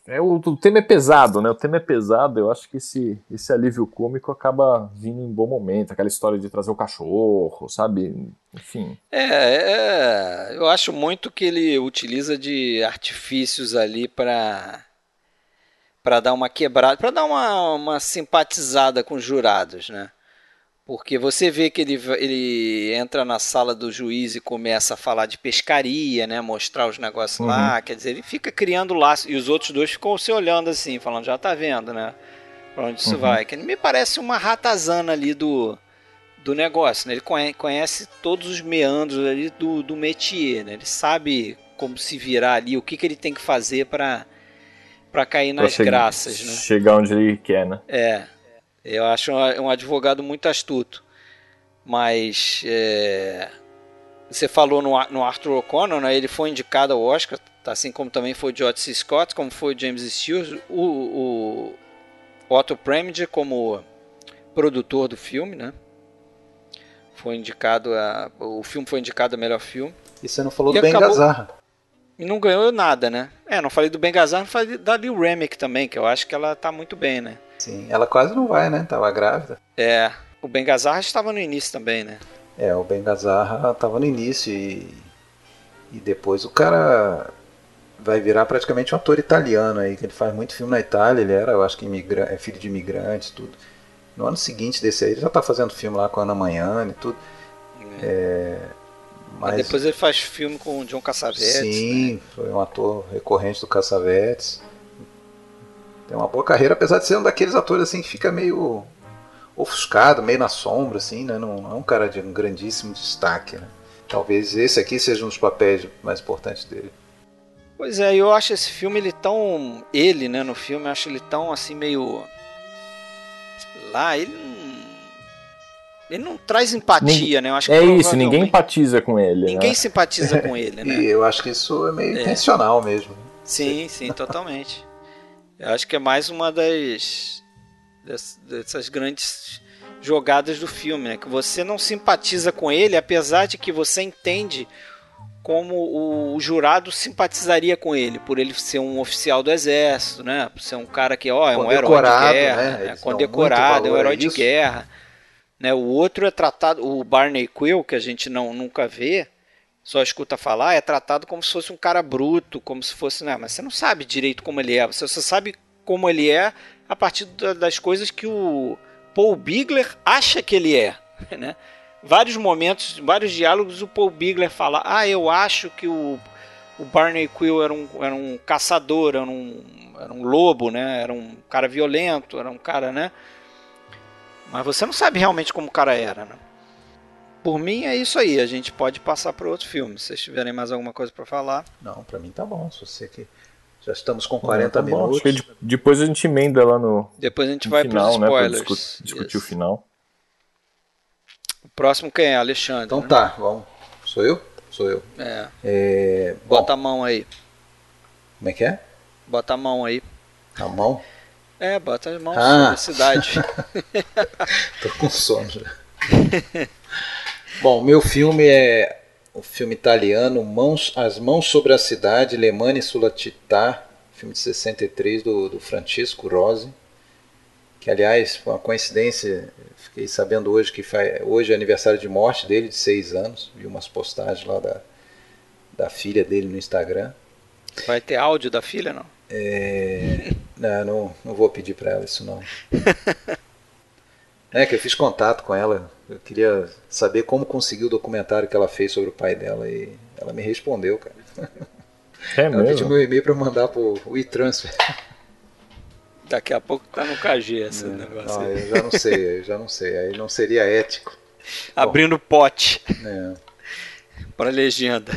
é, o, o, tema é pesado, né? O tema é pesado. Eu acho que esse, esse alívio cômico acaba vindo em bom momento. Aquela história de trazer o cachorro, sabe? Enfim. É, é eu acho muito que ele utiliza de artifícios ali para para dar uma quebrada, para dar uma, uma simpatizada com os jurados, né? Porque você vê que ele, ele entra na sala do juiz e começa a falar de pescaria, né? Mostrar os negócios uhum. lá. Quer dizer, ele fica criando laço. E os outros dois ficam se olhando assim, falando, já tá vendo, né? Pra onde isso uhum. vai. Que ele me parece uma ratazana ali do, do negócio, né? Ele conhece todos os meandros ali do, do métier, né? Ele sabe como se virar ali, o que, que ele tem que fazer para para cair nas chegar, graças, né? Chegar onde ele quer, né? É. Eu acho um advogado muito astuto. Mas é, você falou no, no Arthur O'Connor, né? ele foi indicado ao Oscar, tá? assim como também foi o George C. Scott, como foi o James Stewart, o, o Otto Preminger como produtor do filme, né? Foi indicado a, o filme foi indicado a melhor filme. E você não falou e do Ben Gazzara. E não ganhou nada, né? É, não falei do Ben Gazzara, não falei da Lil Remick também, que eu acho que ela tá muito bem, né? Sim, ela quase não vai, né? Tava grávida. É, o Ben Gazzara estava no início também, né? É, o Ben Gazzara estava no início e, e depois o cara vai virar praticamente um ator italiano aí, que ele faz muito filme na Itália, ele era, eu acho que imigra é filho de imigrantes, tudo. No ano seguinte desse aí, ele já tá fazendo filme lá com a Ana Manhã e tudo. É. É, Mas, depois ele faz filme com o John Cassavetes. Sim, né? foi um ator recorrente do Cassavetes. Tem uma boa carreira, apesar de ser um daqueles atores assim que fica meio ofuscado, meio na sombra, assim, né? Não, não é um cara de um grandíssimo destaque, né? Talvez esse aqui seja um dos papéis mais importantes dele. Pois é, eu acho esse filme ele tão ele, né, no filme, eu acho ele tão assim meio lá, ele não ele não traz empatia, né? Eu acho é isso, ninguém empatiza com ele. Ninguém né? simpatiza com ele, né? e eu acho que isso é meio é. intencional mesmo. Né? Sim, sim, totalmente. Eu acho que é mais uma das dessas grandes jogadas do filme, né? Que você não simpatiza com ele, apesar de que você entende como o, jurado simpatizaria com ele, por ele ser um oficial do exército, né? Por ser um cara que, ó, é um herói de guerra, né? é condecorado, é um herói de guerra. Né? O outro é tratado, o Barney Quill, que a gente não nunca vê, só escuta falar, é tratado como se fosse um cara bruto, como se fosse, né? Mas você não sabe direito como ele é, você só sabe como ele é a partir das coisas que o Paul Bigler acha que ele é, né? Vários momentos, vários diálogos, o Paul Bigler fala: Ah, eu acho que o, o Barney Quill era um, era um caçador, era um, era um lobo, né? Era um cara violento, era um cara, né? Mas você não sabe realmente como o cara era, né? Por mim é isso aí, a gente pode passar para outro filme. Se vocês tiverem mais alguma coisa para falar. Não, para mim tá bom. Se você que já estamos com 40 tá minutos. Bom, depois a gente emenda lá no. Depois a gente vai para os spoilers. Né, discutir, discutir o final. O próximo quem é? Alexandre. Então né? tá, vamos. Sou eu? Sou eu. É. é... Bota a mão aí. Como é que é? Bota a mão aí. A mão? É, bota as mãos ah. na cidade. Tô com sono já. Bom, meu filme é o filme italiano Mãos, As Mãos sobre a Cidade, Le Mani sulla città, filme de 63 do, do Francisco Rosi, que aliás foi uma coincidência, fiquei sabendo hoje que faz, hoje é aniversário de morte dele, de seis anos, vi umas postagens lá da, da filha dele no Instagram. Vai ter áudio da filha, não? É, não, não, não vou pedir para ela isso não. É que eu fiz contato com ela. Eu queria saber como conseguiu o documentário que ela fez sobre o pai dela e ela me respondeu, cara. É ela mesmo? pediu meu e-mail para mandar pro e-transfer. Daqui a pouco tá no KG esse é, negócio. Não, eu já não sei, eu já não sei. Aí não seria ético. Abrindo Bom, pote. É. para legenda.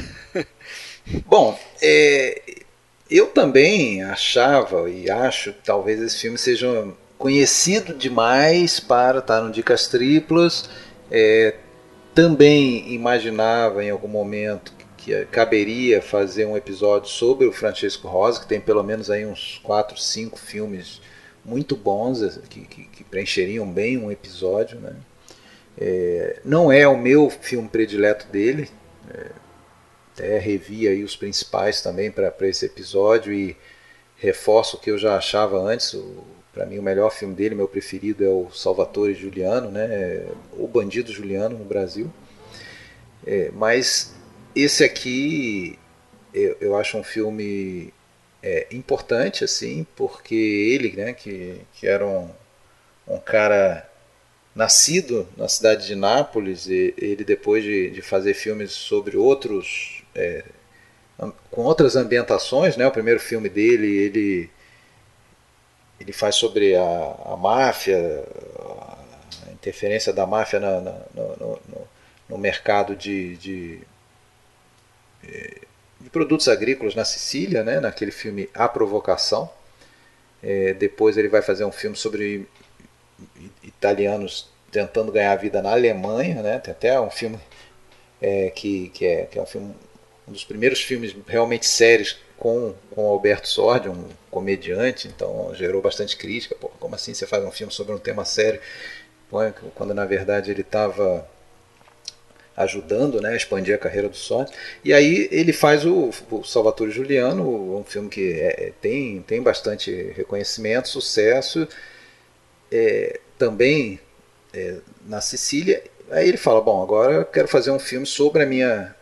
Bom, é, eu também achava e acho que talvez esse filme seja conhecido demais para estar no Dicas Triplas. É, também imaginava em algum momento que caberia fazer um episódio sobre o Francisco Rosa, que tem pelo menos aí uns 4, 5 filmes muito bons que, que, que preencheriam bem um episódio. Né? É, não é o meu filme predileto dele, é, até revi aí os principais também para esse episódio e reforço o que eu já achava antes. Para mim, o melhor filme dele, meu preferido, é o Salvatore Juliano, né? o Bandido Juliano no Brasil. É, mas esse aqui eu, eu acho um filme é, importante, assim, porque ele, né, que, que era um, um cara nascido na cidade de Nápoles, e, ele depois de, de fazer filmes sobre outros. É, com outras ambientações, né? O primeiro filme dele, ele ele faz sobre a, a máfia, a interferência da máfia na, na, no, no, no, mercado de, de, eh, de, produtos agrícolas na Sicília, né, naquele filme A Provocação. É, depois ele vai fazer um filme sobre italianos tentando ganhar vida na Alemanha, né? Tem até um filme é, que, que, é, que é um filme um dos primeiros filmes realmente sérios com, com Alberto Sordi, um comediante, então gerou bastante crítica. Pô, como assim você faz um filme sobre um tema sério? Quando na verdade ele estava ajudando né, a expandir a carreira do Sordi. E aí ele faz o, o Salvatore Juliano, um filme que é, é, tem, tem bastante reconhecimento, sucesso. É, também é, na Sicília. Aí ele fala: Bom, agora eu quero fazer um filme sobre a minha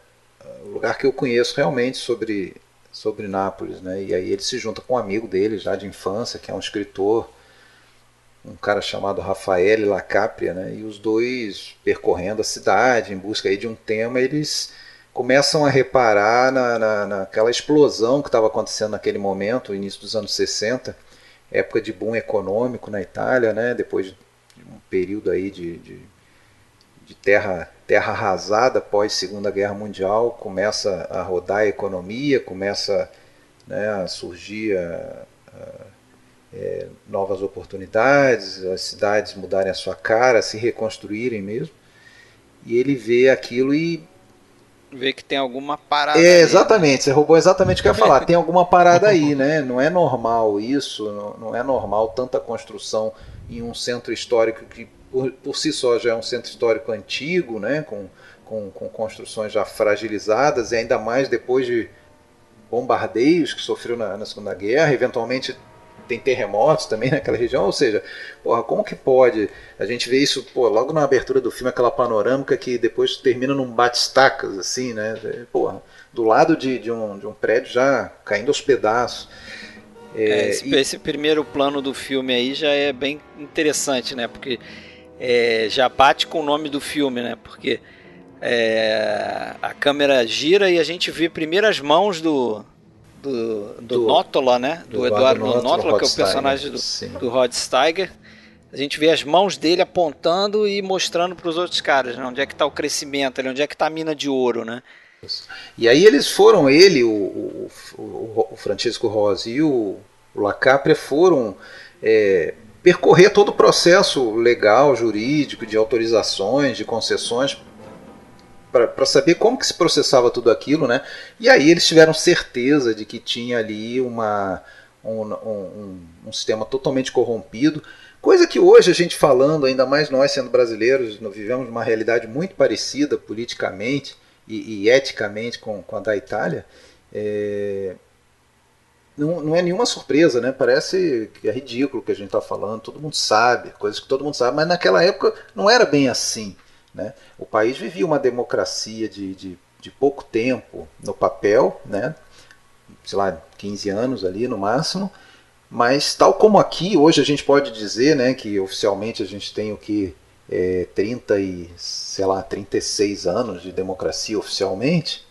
lugar que eu conheço realmente sobre, sobre Nápoles. Né? E aí ele se junta com um amigo dele já de infância, que é um escritor, um cara chamado Rafael Lacapria, né? e os dois percorrendo a cidade em busca aí de um tema, eles começam a reparar na, na, naquela explosão que estava acontecendo naquele momento, início dos anos 60, época de boom econômico na Itália, né? depois de um período aí de, de, de terra, terra arrasada pós Segunda Guerra Mundial, começa a rodar a economia, começa né, a surgir a, a, é, novas oportunidades, as cidades mudarem a sua cara, se reconstruírem mesmo. E ele vê aquilo e Ver que tem alguma parada. É, aí, exatamente, né? você roubou exatamente o que eu ia falar. Tem alguma parada aí, né? Não é normal isso, não, não é normal tanta construção em um centro histórico que por, por si só já é um centro histórico antigo, né? Com, com, com construções já fragilizadas, e ainda mais depois de bombardeios que sofreu na, na Segunda Guerra, eventualmente tem terremotos também naquela região, ou seja, porra, como que pode? A gente vê isso pô, logo na abertura do filme, aquela panorâmica que depois termina num bate-estacas, assim, né? Porra, do lado de, de, um, de um prédio já caindo aos pedaços. É, é, esse, e... esse, primeiro plano do filme aí já é bem interessante, né? Porque é, já bate com o nome do filme, né? Porque é, a câmera gira e a gente vê primeiro as mãos do, do, do, do Nótola, né? Do, do Eduardo, Nótola, que é o personagem do, do Rod Steiger. A gente vê as mãos dele apontando e mostrando para os outros caras, né? onde é que está o crescimento, onde é que está a mina de ouro, né? E aí eles foram, ele, o, o, o, o Francisco Rosi e o, o Lacapria foram é, percorrer todo o processo legal, jurídico, de autorizações, de concessões para saber como que se processava tudo aquilo, né? E aí eles tiveram certeza de que tinha ali uma, um, um, um, sistema totalmente corrompido, coisa que hoje a gente falando, ainda mais nós sendo brasileiros, nós vivemos uma realidade muito parecida politicamente e, e eticamente com, com a da Itália. É, não, não é nenhuma surpresa, né? Parece que é ridículo o que a gente está falando, todo mundo sabe, coisas que todo mundo sabe, mas naquela época não era bem assim. Né? O país vivia uma democracia de, de, de pouco tempo no papel, né? sei lá, 15 anos ali no máximo, mas tal como aqui, hoje a gente pode dizer né, que oficialmente a gente tem o que é, 30 e, sei lá, 36 anos de democracia oficialmente,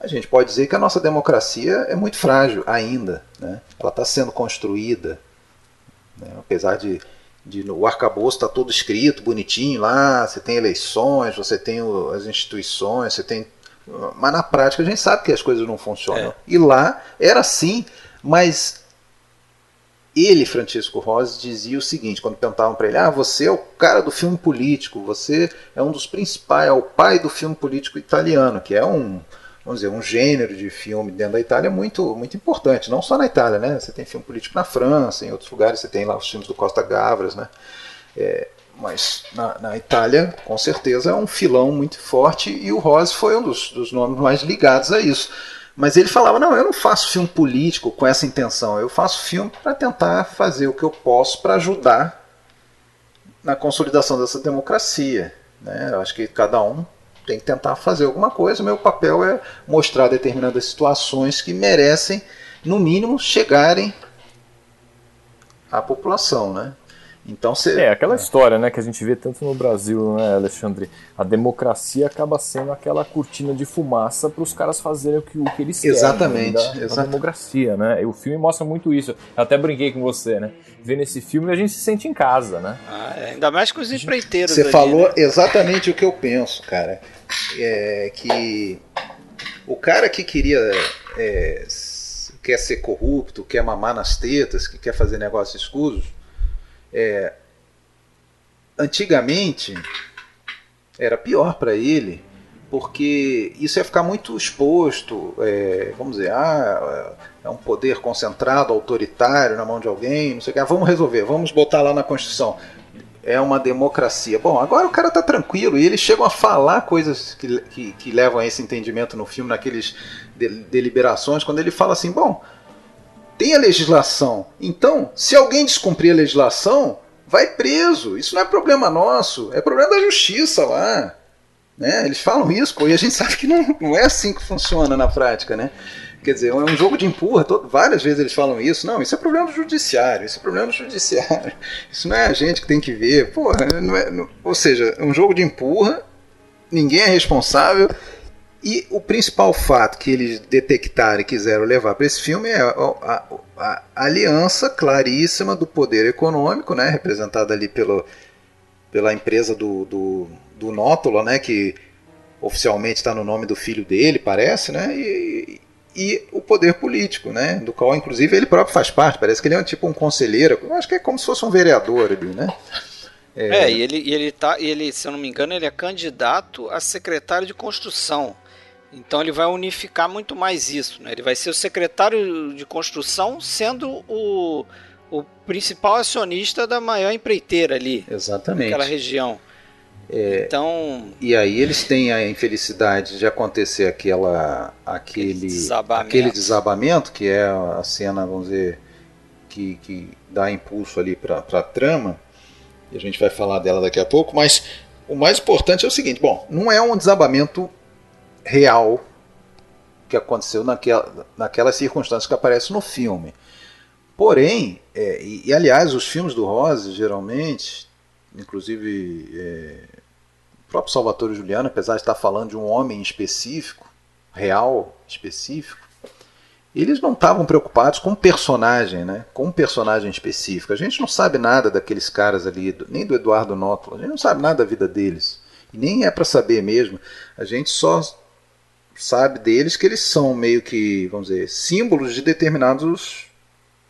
a gente pode dizer que a nossa democracia é muito frágil ainda. Né? Ela está sendo construída, né? apesar de de, o arcabouço está todo escrito, bonitinho lá, você tem eleições, você tem o, as instituições, você tem. Mas na prática a gente sabe que as coisas não funcionam. É. E lá era assim, mas ele, Francisco Rose, dizia o seguinte, quando perguntavam para ele, ah, você é o cara do filme político, você é um dos principais, é o pai do filme político italiano, que é um, vamos dizer, um gênero de filme dentro da Itália muito, muito importante. Não só na Itália, né? Você tem filme político na França, em outros lugares você tem lá os filmes do Costa Gavras, né? É, mas na, na, Itália, com certeza, é um filão muito forte e o Rose foi um dos, dos nomes mais ligados a isso. Mas ele falava: não, eu não faço filme político com essa intenção, eu faço filme para tentar fazer o que eu posso para ajudar na consolidação dessa democracia. Né? Eu acho que cada um tem que tentar fazer alguma coisa. Meu papel é mostrar determinadas situações que merecem, no mínimo, chegarem à população, né? Então você... É, aquela história né, que a gente vê tanto no Brasil, né, Alexandre? A democracia acaba sendo aquela cortina de fumaça para os caras fazerem o que, o que eles exatamente, querem. Exatamente. Da democracia, né? E o filme mostra muito isso. Eu até brinquei com você, né? Vendo esse filme a gente se sente em casa, né? Ah, é, ainda mais com os empreiteiros. Você ali, falou né? exatamente o que eu penso, cara. É que o cara que queria. É, quer ser corrupto, quer mamar nas tetas, que quer fazer negócios escusos é, antigamente era pior para ele, porque isso ia ficar muito exposto, é, vamos dizer, ah, é um poder concentrado, autoritário na mão de alguém, não sei o que, ah, vamos resolver, vamos botar lá na Constituição. É uma democracia. Bom, agora o cara tá tranquilo e eles chegam a falar coisas que, que, que levam a esse entendimento no filme, naqueles de, deliberações, quando ele fala assim: bom, tem a legislação. Então, se alguém descumprir a legislação, vai preso. Isso não é problema nosso, é problema da justiça lá. Né? Eles falam isso, pô, e a gente sabe que não, não é assim que funciona na prática, né? Quer dizer, é um jogo de empurra, todo, várias vezes eles falam isso. Não, isso é problema do judiciário, isso é problema do judiciário. Isso não é a gente que tem que ver. Porra, não é, não, ou seja, é um jogo de empurra, ninguém é responsável E o principal fato que eles detectaram e quiseram levar para esse filme é a, a, a, aliança claríssima do poder econômico, né, representada ali pelo, pela empresa do, do, do né, que oficialmente está no nome do filho dele, parece, né, e, e o poder político, né, do qual inclusive ele próprio faz parte, parece que ele é um, tipo um conselheiro, eu acho que é como se fosse um vereador ali, né. É, é e, ele, e ele tá, ele, se eu não me engano, ele é candidato a secretário de construção. Então ele vai unificar muito mais isso, né? Ele vai ser o secretário de construção, sendo o, o principal acionista da maior empreiteira ali. Exatamente. Naquela região. É, então. E aí eles têm a infelicidade de acontecer aquela, aquele, desabamento. aquele desabamento, que é a cena, vamos dizer, que, que dá impulso ali para a trama e a gente vai falar dela daqui a pouco, mas o mais importante é o seguinte: bom, não é um desabamento real que aconteceu naquela, naquelas circunstâncias que aparece no filme. Porém, é, e, e, aliás, os filmes do Rose, geralmente, inclusive é, o próprio Salvatore Juliano, apesar de estar falando de um homem específico, real, específico, eles não estavam preocupados com o personagem, né? com um personagem específico. A gente não sabe nada daqueles caras ali, nem do Eduardo Nótolo, a gente não sabe nada da vida deles. E nem é para saber mesmo. A gente só sabe deles que eles são meio que, vamos dizer, símbolos de determinados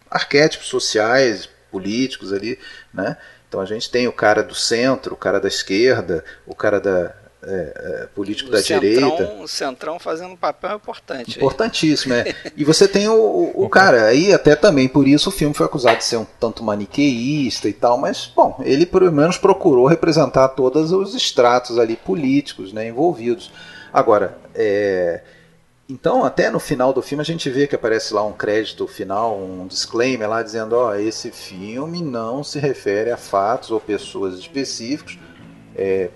arquétipos sociais, políticos ali, né? Então a gente tem o cara do centro, o cara da esquerda, o cara da, é, é, político o da centrão, direita. O Centrão fazendo um papel importante. Importantíssimo, é. E você tem o, o, o, cara, aí até também por isso o filme foi acusado de ser um tanto maniqueísta e tal, mas, bom, ele pelo menos procurou representar todos os estratos ali políticos né, envolvidos. Agora, é, então, até no final do filme, a gente vê que aparece lá um crédito final, um disclaimer lá dizendo: ó, oh, esse filme não se refere a fatos ou pessoas específicos. É,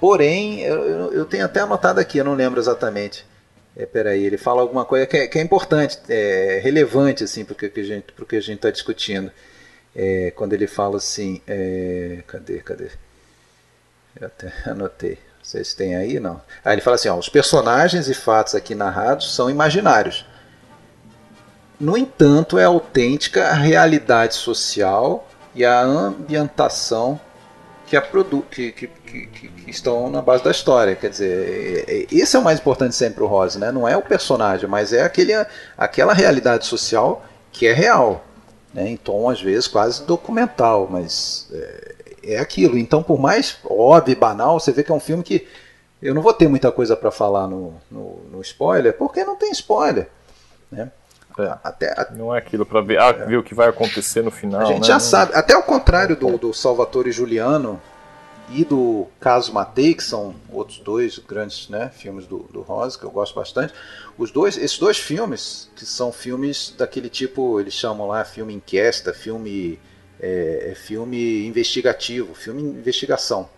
Porém, eu, eu tenho até anotado aqui, eu não lembro exatamente. É, peraí, ele fala alguma coisa que é, que é importante, é relevante assim para o que a gente está discutindo. É, quando ele fala assim, é, cadê, cadê? Eu até anotei. Vocês têm aí, não? Aí ele fala assim, ó, os personagens e fatos aqui narrados são imaginários. No entanto, é autêntica a realidade social e a ambientação que, a produ que, que, que, que, estão na base da história. Quer dizer, é, é, esse é o mais importante sempre o Rose, né? Não é o personagem, mas é aquele, aquela realidade social que é real. Né? Em tom, às vezes, quase documental, mas é, é aquilo. Então, por mais óbvio e banal, você vê que é um filme que eu não vou ter muita coisa para falar no, no, no, spoiler, porque não tem spoiler. Né? É. Até, a... Não é aquilo para ver, ah, é. ver o que vai acontecer no final. A gente né? já sabe, até ao contrário do, do Salvatore Giuliano e do Caso Matei, que são outros dois grandes né, filmes do, do Rose, que eu gosto bastante. Os dois, esses dois filmes, que são filmes daquele tipo, eles chamam lá filme inquesta, filme, é, é filme investigativo, filme investigação.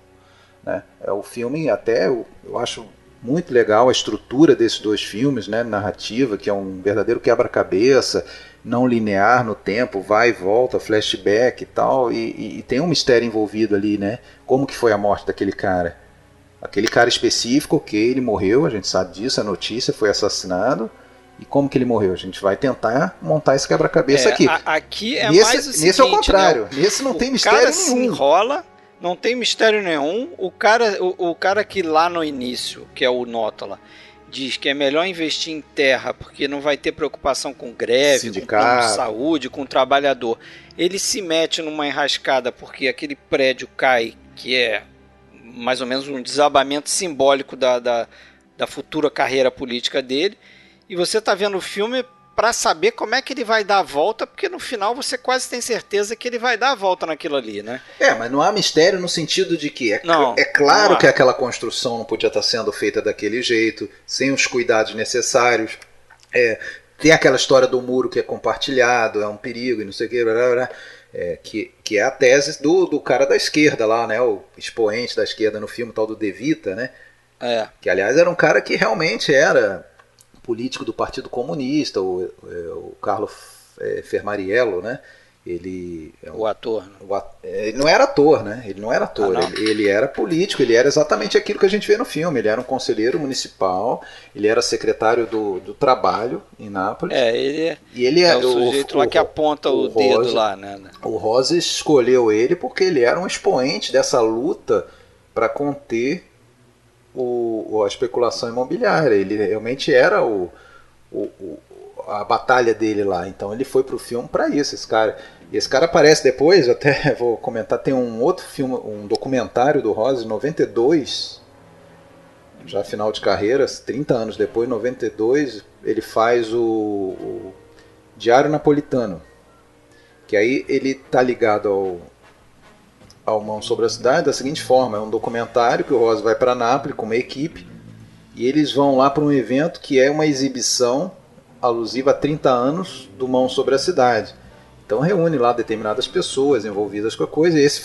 Né? É o filme, até eu, eu acho muito legal a estrutura desses dois filmes, né, narrativa, que é um verdadeiro quebra-cabeça, não linear no tempo, vai e volta, flashback e tal, e, e, e, tem um mistério envolvido ali, né? Como que foi a morte daquele cara? Aquele cara específico, que ele morreu, a gente sabe disso, a notícia foi assassinado. E como que ele morreu? A gente vai tentar montar esse quebra-cabeça é, aqui. A, aqui é nesse, mais o seguinte, Nesse é o contrário. Né? Nesse não o tem mistério cara nenhum. Se enrola, não tem mistério nenhum. O cara, o, o cara que lá no início, que é o Nótola, diz que é melhor investir em terra porque não vai ter preocupação com greve, Sindicato. com saúde, com o trabalhador. Ele se mete numa enrascada porque aquele prédio cai, que é mais ou menos um desabamento simbólico da, da, da futura carreira política dele. E você está vendo o filme para saber como é que ele vai dar a volta, porque no final você quase tem certeza que ele vai dar a volta naquilo ali, né? É, mas não há mistério no sentido de que é, não, é claro que aquela construção não podia estar sendo feita daquele jeito, sem os cuidados necessários. É, tem aquela história do muro que é compartilhado, é um perigo e não sei o que, blá, blá, blá, é, que, que é a tese do, do cara da esquerda lá, né? O expoente da esquerda no filme, tal do De Vita, né? É. Que aliás era um cara que realmente era político do Partido Comunista, o, é, o Carlo é, Fermariello, né? ele é o ator né? o at... ele não era ator né ele não era ator ah, não. Ele, ele, era político ele era exatamente aquilo que a gente vê no filme ele era um conselheiro municipal ele era secretário do, do trabalho em Nápoles é ele é, e ele é, é o sujeito o, lá que aponta o, o dedo lá né o Rose escolheu ele porque ele era um expoente dessa luta para conter o, a especulação imobiliária ele realmente era o, o a batalha dele lá. Então ele foi pro filme para isso, esse cara. E esse cara aparece depois, até vou comentar, tem um outro filme, um documentário do Rose, 92, já final de carreira, 30 anos depois, 92, ele faz o, o Diário Napolitano. Que aí ele tá ligado ao, ao Mão sobre a Cidade da seguinte forma: é um documentário que o Rose vai para Nápoles com uma equipe e eles vão lá para um evento que é uma exibição alusiva a 30 anos do Mão sobre a Cidade. Então reúne lá determinadas pessoas envolvidas com a coisa, e esse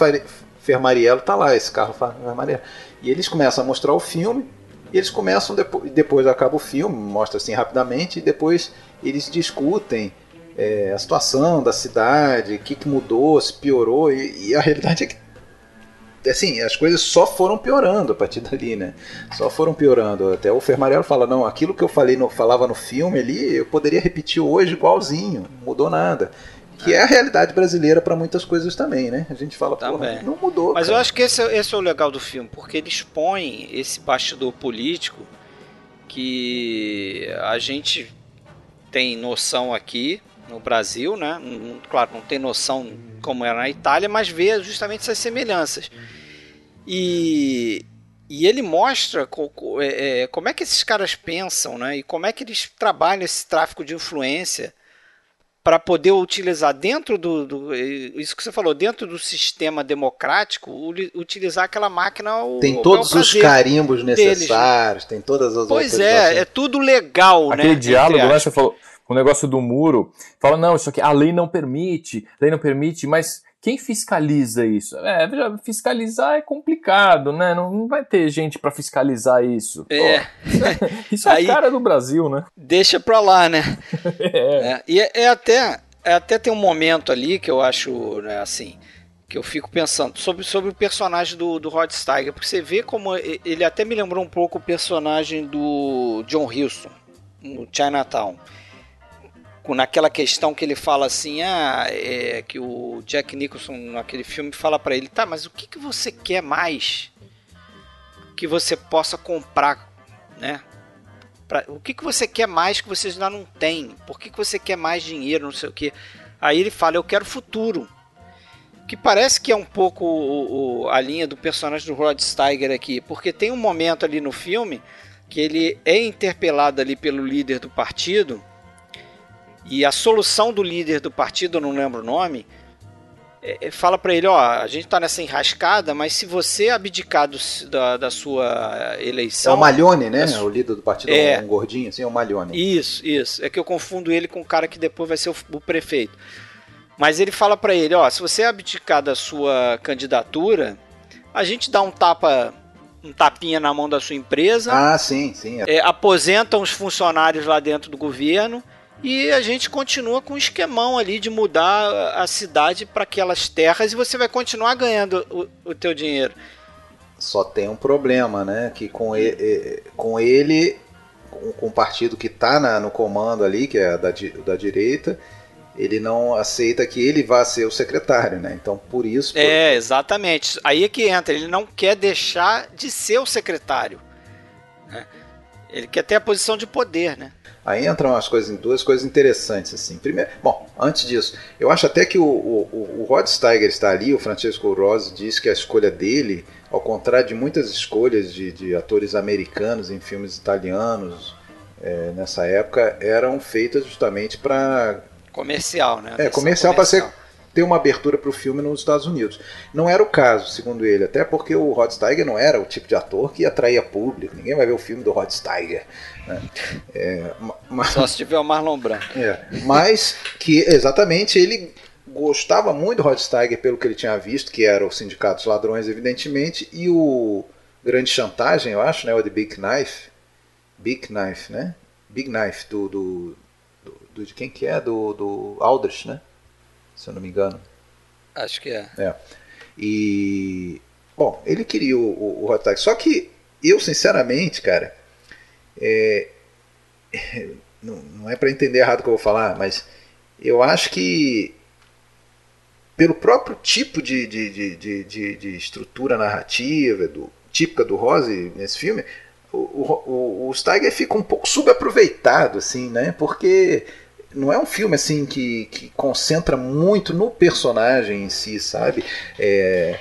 Fermariello está lá, esse carro Fermariello. E eles começam a mostrar o filme, e eles começam, depois, depois acaba o filme, mostra assim rapidamente, e depois eles discutem é, a situação da cidade, o que, que mudou, se piorou, e, e a realidade é que assim, as coisas só foram piorando a partir dali, né? Só foram piorando. Até o Fermarello fala, não, aquilo que eu falei no, falava no filme ali, eu poderia repetir hoje igualzinho, não mudou nada. Que é a realidade brasileira para muitas coisas também, né? A gente fala, também. não mudou. Mas cara. eu acho que esse, é, esse é o legal do filme, porque ele expõe esse bastidor político que a gente tem noção aqui no Brasil, né? Claro, não tem noção como era na Itália, mas vê justamente essas semelhanças. E, e ele mostra é, é, como é que esses caras pensam, né? E como é que eles trabalham esse tráfico de influência para poder utilizar dentro do, do, isso que você falou dentro do sistema democrático utilizar aquela máquina tem todos os carimbos necessários deles. tem todas as pois é é tudo legal aquele né, diálogo né você falou o negócio do muro fala não isso aqui a lei não permite a lei não permite mas quem fiscaliza isso? É, fiscalizar é complicado, né? Não, não vai ter gente para fiscalizar isso. É. Pô, isso é Aí, a cara do Brasil, né? Deixa pra lá, né? é. é. E é, é, até, é até tem um momento ali que eu acho, né, assim, que eu fico pensando sobre, sobre o personagem do, do Rod Steiger, porque você vê como ele até me lembrou um pouco o personagem do John Huston no Chinatown naquela questão que ele fala assim, ah, é, que o Jack Nicholson naquele filme fala para ele, tá, mas o que, que você quer mais que você possa comprar, né? Pra, o que, que você quer mais que você ainda não tem? Por que, que você quer mais dinheiro, não sei o que? Aí ele fala, eu quero futuro. Que parece que é um pouco o, o, a linha do personagem do Rod Steiger aqui, porque tem um momento ali no filme que ele é interpelado ali pelo líder do partido, e a solução do líder do partido, eu não lembro o nome, é, é fala para ele: ó, a gente está nessa enrascada, mas se você abdicar do, da, da sua eleição. É o Malhone, né? O líder do partido, é, um gordinho assim, é o Malhone. Isso, isso. É que eu confundo ele com o cara que depois vai ser o, o prefeito. Mas ele fala para ele: ó, se você abdicar da sua candidatura, a gente dá um tapa um tapinha na mão da sua empresa. Ah, sim, sim. É, aposenta os funcionários lá dentro do governo e a gente continua com um esquemão ali de mudar a cidade para aquelas terras e você vai continuar ganhando o, o teu dinheiro. Só tem um problema, né? Que com ele, com ele com o partido que está no comando ali, que é da, da direita, ele não aceita que ele vá ser o secretário, né? Então, por isso. Por... É, exatamente. Aí é que entra. Ele não quer deixar de ser o secretário. Né? Ele quer ter a posição de poder, né? Aí entram as coisas, duas coisas interessantes assim. Primeiro, bom, antes disso, eu acho até que o, o, o Rod Steiger está ali, o Francisco Rose diz que a escolha dele, ao contrário de muitas escolhas de, de atores americanos em filmes italianos é, nessa época, eram feitas justamente para comercial, né? É, comercial, comercial. para ser ter uma abertura para o filme nos Estados Unidos. Não era o caso, segundo ele, até porque o Rod Steiger não era o tipo de ator que atraía público. Ninguém vai ver o filme do Rod Steiger. Né? É, mas, Só se tiver o Marlon Brando. É, mas que exatamente ele gostava muito do Rod Steiger pelo que ele tinha visto, que era o Sindicato dos Ladrões, evidentemente, e o Grande Chantagem, eu acho, né? O The Big Knife. Big Knife, né? Big Knife, do, do, do, do de quem que é? Do, do Aldrich, né? Se eu não me engano. Acho que é. É. E. Bom, ele queria o, o, o Hot Tag. Só que eu, sinceramente, cara. É, não, não é para entender errado o que eu vou falar, mas eu acho que pelo próprio tipo de, de, de, de, de estrutura narrativa, do, típica do Rose nesse filme, o, o, o Steiger fica um pouco subaproveitado, assim, né? Porque não é um filme assim que, que concentra muito no personagem em si, sabe? É,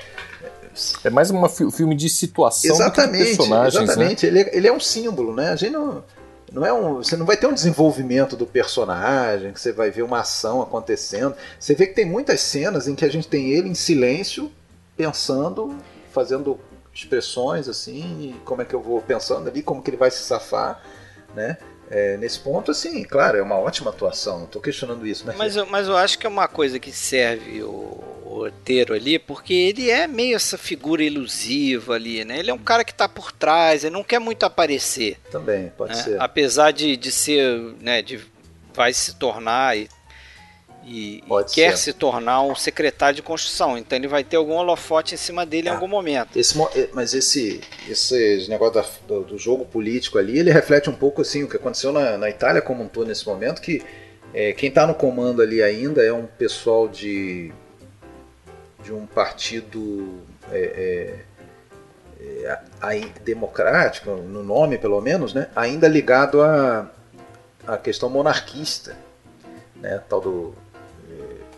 é mais um filme de situação exatamente, do que de personagens, Exatamente, né? ele, é, ele é um símbolo, né? A gente não, não é um, você não vai ter um desenvolvimento do personagem, que você vai ver uma ação acontecendo. Você vê que tem muitas cenas em que a gente tem ele em silêncio, pensando, fazendo expressões assim, como é que eu vou pensando ali, como que ele vai se safar, né? É, nesse ponto, assim, claro, é uma ótima atuação, não estou questionando isso. Mas, mas, eu, mas eu acho que é uma coisa que serve o, o roteiro ali, porque ele é meio essa figura ilusiva ali, né? Ele é um cara que está por trás, ele não quer muito aparecer. Também, pode né? ser. Apesar de, de ser, né, de vai se tornar e e, e quer se tornar um secretário de construção. Então ele vai ter algum holofote em cima dele ah, em algum momento. Esse, mas esse, esse negócio da, do, do, jogo político ali, ele reflete um pouco assim o que aconteceu na, na Itália como um todo nesse momento, que é, quem está no comando ali ainda é um pessoal de, de um partido é, é, é democrático, no nome pelo menos, né, ainda ligado à a, a questão monarquista. Né, tal do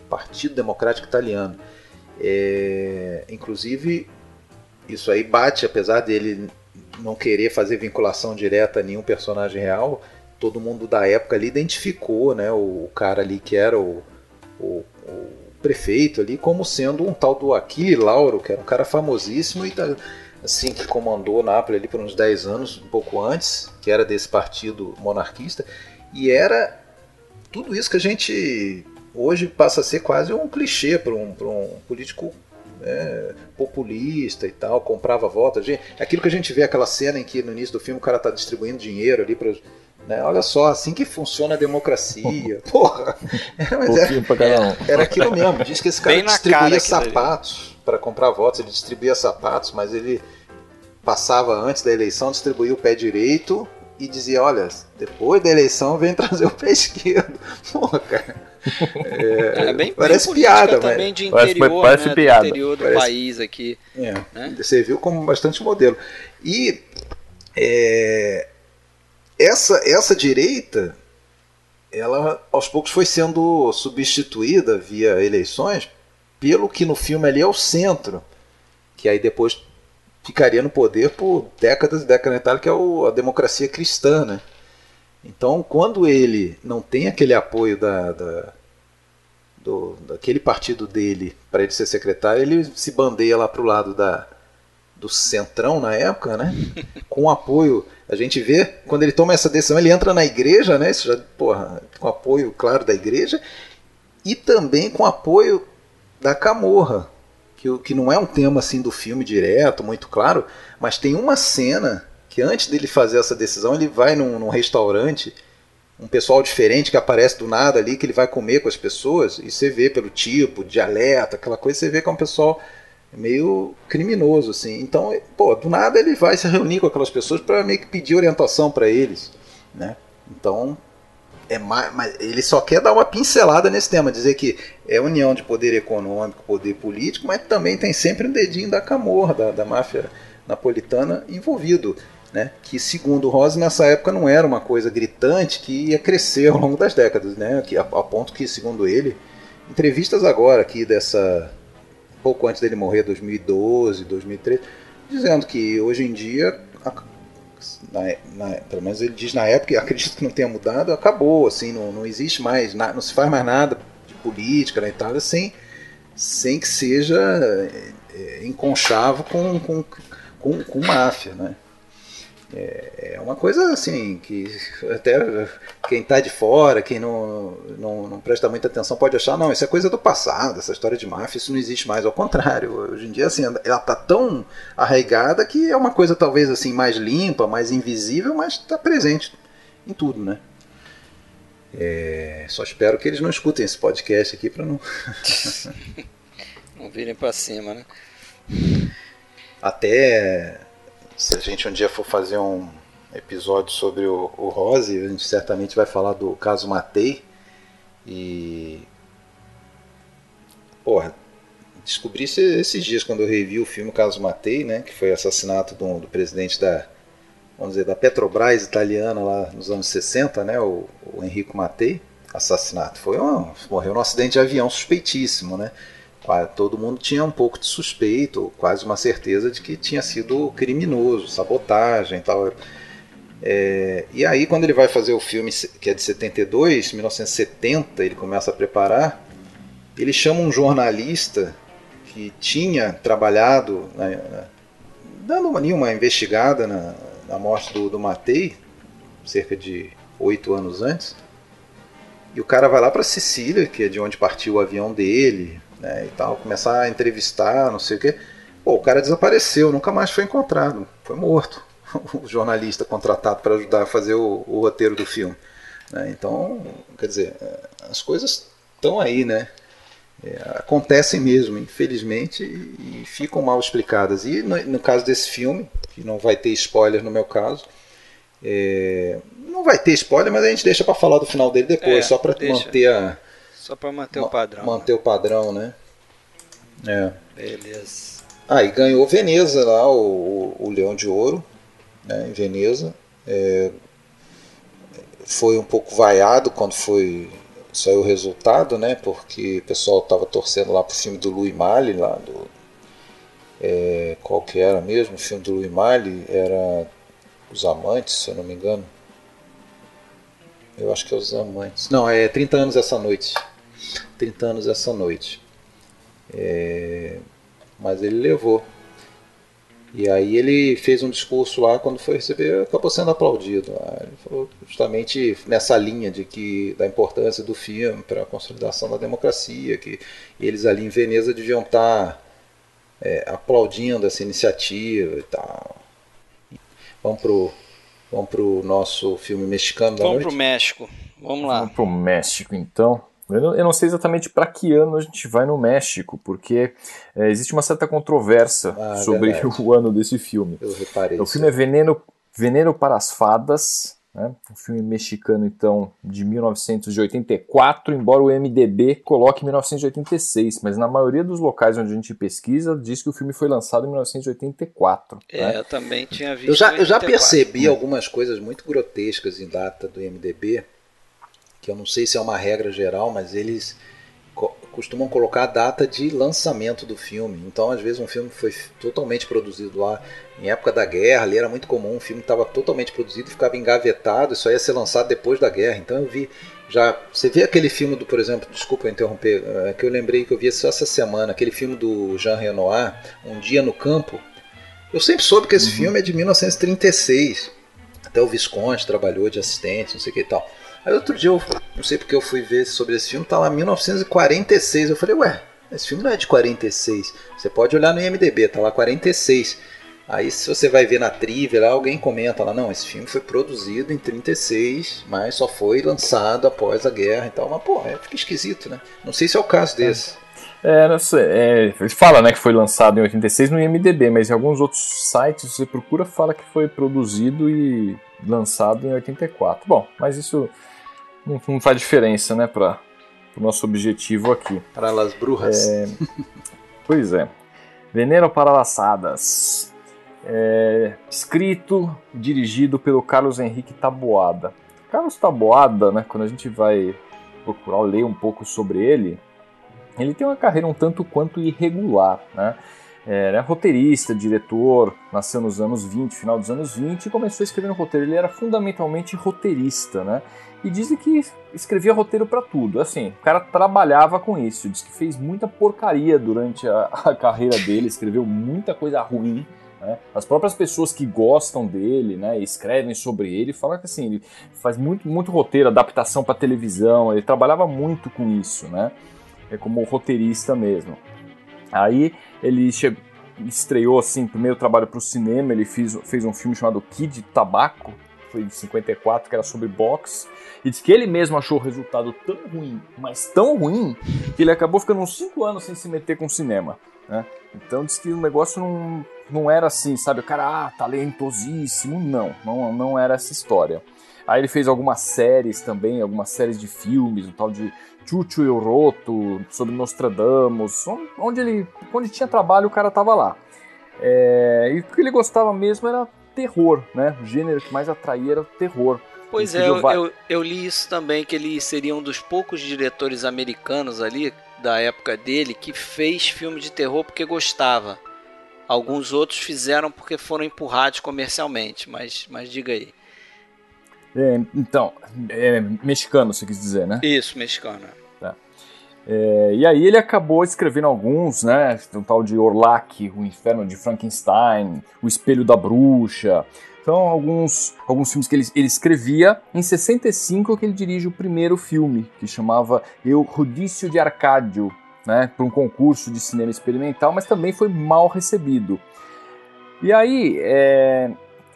Partido Democrático Italiano. É, inclusive, isso aí bate, apesar dele não querer fazer vinculação direta a nenhum personagem real, todo mundo da época ali identificou né, o, cara ali que era o, o, o prefeito ali como sendo um tal do Achille Lauro, que era um cara famosíssimo e assim que comandou Nápoles ali por uns 10 anos, um pouco antes, que era desse partido monarquista, e era tudo isso que a gente hoje passa a ser quase um clichê para um, um político é, populista e tal, comprava votos. Aquilo que a gente vê, aquela cena em que no início do filme o cara está distribuindo dinheiro ali para. Né, olha só, assim que funciona a democracia. Porra! É, mas era, era, era, aquilo mesmo. Diz que esse cara distribuía sapatos para comprar votos. Ele distribuía sapatos, mas ele passava antes da eleição, distribuía o pé direito e dizia: Olha, depois da eleição vem trazer o pé esquerdo. Porra, cara. É, é bem, parece bem piada, mas também de interior, parece, né, piada. Do interior do parece... país aqui. É, né? Você viu como bastante modelo. E é, essa, essa direita, ela aos poucos foi sendo substituída via eleições pelo que no filme ali é o centro, que aí depois ficaria no poder por décadas e décadas na Itália, que é o, a democracia cristã, né? Então, quando ele não tem aquele apoio da, da do, daquele partido dele para ele ser secretário, ele se bandeia lá para o lado da, do centrão na época, né? Com apoio. A gente vê, quando ele toma essa decisão, ele entra na igreja, né? Isso já, porra, com apoio, claro, da igreja, e também com apoio da Camorra, que, que não é um tema assim do filme direto, muito claro, mas tem uma cena que antes dele fazer essa decisão, ele vai num, num restaurante, um pessoal diferente que aparece do nada ali, que ele vai comer com as pessoas, e você vê pelo tipo, dialeto, aquela coisa, você vê que é um pessoal meio criminoso, assim. Então, pô, do nada ele vai se reunir com aquelas pessoas para meio que pedir orientação para eles, né? Então, é mais, mas ele só quer dar uma pincelada nesse tema, dizer que é união de poder econômico, poder político, mas também tem sempre um dedinho da camorra, da, da máfia napolitana envolvido. Né? que segundo Rose nessa época não era uma coisa gritante que ia crescer ao longo das décadas, né? que, a, a ponto que, segundo ele, entrevistas agora aqui dessa pouco antes dele morrer, 2012, 2013, dizendo que hoje em dia na, na, pelo menos ele diz na época, e acredito que não tenha mudado, acabou, assim, não, não existe mais, não se faz mais nada de política na Itália sem, sem que seja é, enconchavo com, com, com, com máfia, né? É, é uma coisa assim que até quem está de fora, quem não, não, não, presta muita atenção pode achar, não, isso é coisa do passado, essa história de máfia, isso não existe mais. Ao contrário, hoje em dia assim, ela está tão arraigada que é uma coisa talvez assim mais limpa, mais invisível, mas está presente em tudo, né? É, só espero que eles não escutem esse podcast aqui para não. não virem para cima, né? Até se a gente um dia for fazer um episódio sobre o, o Rose, a gente certamente vai falar do caso Matei. E. Porra, descobri esses dias quando eu revi o filme Caso Matei, né? Que foi o assassinato do, do presidente da vamos dizer, da Petrobras italiana lá nos anos 60, né, o, o Enrico Mattei, assassinato. Foi um, morreu num acidente de avião suspeitíssimo, né? Todo mundo tinha um pouco de suspeito, quase uma certeza de que tinha sido criminoso, sabotagem e tal. É, e aí, quando ele vai fazer o filme, que é de 72, 1970, ele começa a preparar, ele chama um jornalista que tinha trabalhado, né, dando uma, uma investigada na, da morte do, do Matei, cerca de oito anos antes. E o cara vai lá para Sicília, que é de onde partiu o avião dele, né, e tal, começar a entrevistar, não sei o quê. Pô, o cara desapareceu, nunca mais foi encontrado, foi morto. O jornalista contratado para ajudar a fazer o, o roteiro do filme. Né? Então, quer dizer, as coisas estão aí, né? É, acontecem mesmo, infelizmente, e, e ficam mal explicadas. E no, no, caso desse filme, que não vai ter spoiler no meu caso. É, não vai ter spoiler, mas a gente deixa para falar do final dele depois, é, só para manter a só para manter o padrão. Manter o padrão, né? É. Beleza. Ah, e ganhou Veneza lá, o, o Leão de Ouro, né, em Veneza. É, foi um pouco vaiado quando foi saiu o resultado, né? Porque o pessoal estava torcendo lá pro filme do Louis Malle, lá do é, qual que era mesmo, o filme do Louis Malle era Os Amantes, se eu não me engano. Eu acho que é Os Amantes. Não, é 30 anos essa noite. 30 anos essa noite. É, mas ele levou. E aí ele fez um discurso lá quando foi receber, acabou sendo aplaudido. Ele falou justamente nessa linha de que da importância do filme para a consolidação da democracia, que eles ali em Veneza deviam estar é, aplaudindo essa iniciativa e tal. Vamos pro, vamos pro nosso filme mexicano da vamos noite? Vamos pro México. Vamos lá. Vamos pro México, então. Eu não, eu não sei exatamente para que ano a gente vai no México, porque é, existe uma certa controvérsia ah, sobre verdade. o ano desse filme. Eu reparei. O filme é Veneno, Veneno para as Fadas, né? Um filme mexicano, então, de 1984, embora o MDB coloque 1986, mas na maioria dos locais onde a gente pesquisa, diz que o filme foi lançado em 1984. É, né? eu também tinha visto. Eu já, eu já percebi algumas coisas muito grotescas em data do MDB, que eu não sei se é uma regra geral, mas eles costumam colocar a data de lançamento do filme. Então, às vezes, um filme foi totalmente produzido lá em época da guerra, ali era muito comum, um filme estava totalmente produzido, ficava engavetado, e só ia ser lançado depois da guerra. Então, eu vi já. Você vê aquele filme do, por exemplo, desculpa eu interromper, é que eu lembrei que eu vi só essa semana, aquele filme do Jean Renoir, Um Dia no Campo. Eu sempre soube que esse uhum. filme é de 1936. Até o Visconde trabalhou de assistente, não sei o que e tal. Aí outro dia, eu não sei porque eu fui ver sobre esse filme, tá lá 1946. Eu falei, ué, esse filme não é de 46. Você pode olhar no IMDB, tá lá 46. Aí se você vai ver na trivia lá, alguém comenta lá, não, esse filme foi produzido em 36, mas só foi lançado após a guerra e tal. Mas, pô, é, fica esquisito, né? Não sei se é o caso desse. É, não sei, é, fala né, que foi lançado em 86 no IMDB, mas em alguns outros sites você procura fala que foi produzido e lançado em 84. Bom, mas isso não, não faz diferença, né, para o nosso objetivo aqui. Para as brujas. É, pois é. Veneno para laçadas. É, escrito, dirigido pelo Carlos Henrique Taboada. Carlos Taboada, né, quando a gente vai procurar ler um pouco sobre ele, ele tem uma carreira um tanto quanto irregular, né? Era é, roteirista, diretor, nasceu nos anos 20, final dos anos 20, e começou a escrever no roteiro. Ele era fundamentalmente roteirista, né? E dizem que escrevia roteiro para tudo. Assim, o cara trabalhava com isso. Diz que fez muita porcaria durante a, a carreira dele, escreveu muita coisa ruim. Né? As próprias pessoas que gostam dele, né, escrevem sobre ele, falam que assim, ele faz muito, muito roteiro, adaptação para televisão, ele trabalhava muito com isso, né? É como roteirista mesmo. Aí ele estreou assim, primeiro trabalho para o cinema, ele fez, fez um filme chamado Kid Tabaco, foi em 54, que era sobre boxe, e diz que ele mesmo achou o resultado tão ruim, mas tão ruim, que ele acabou ficando uns 5 anos sem se meter com cinema. Né? Então diz que o negócio não, não era assim, sabe? O cara, ah, talentosíssimo. Não, não, não era essa história. Aí ele fez algumas séries também, algumas séries de filmes, o tal de Chuchu e o Roto, sobre Nostradamus, onde ele, onde tinha trabalho o cara tava lá. É, e o que ele gostava mesmo era terror, né? O gênero que mais atraía era o terror. Pois é, eu, eu, eu, li isso também, que ele seria um dos poucos diretores americanos ali, da época dele, que fez filme de terror porque gostava. Alguns outros fizeram porque foram empurrados comercialmente, mas, mas diga aí. É, então, é, mexicano, você quis dizer, né? Isso, mexicano. É, e aí ele acabou escrevendo alguns, né? Um tal de Orlac, O Inferno de Frankenstein, O Espelho da Bruxa. Então, alguns, alguns filmes que ele, ele escrevia. Em 65 que ele dirige o primeiro filme, que chamava Eu Rodício de Arcádio, né? Para um concurso de cinema experimental, mas também foi mal recebido. E aí, é,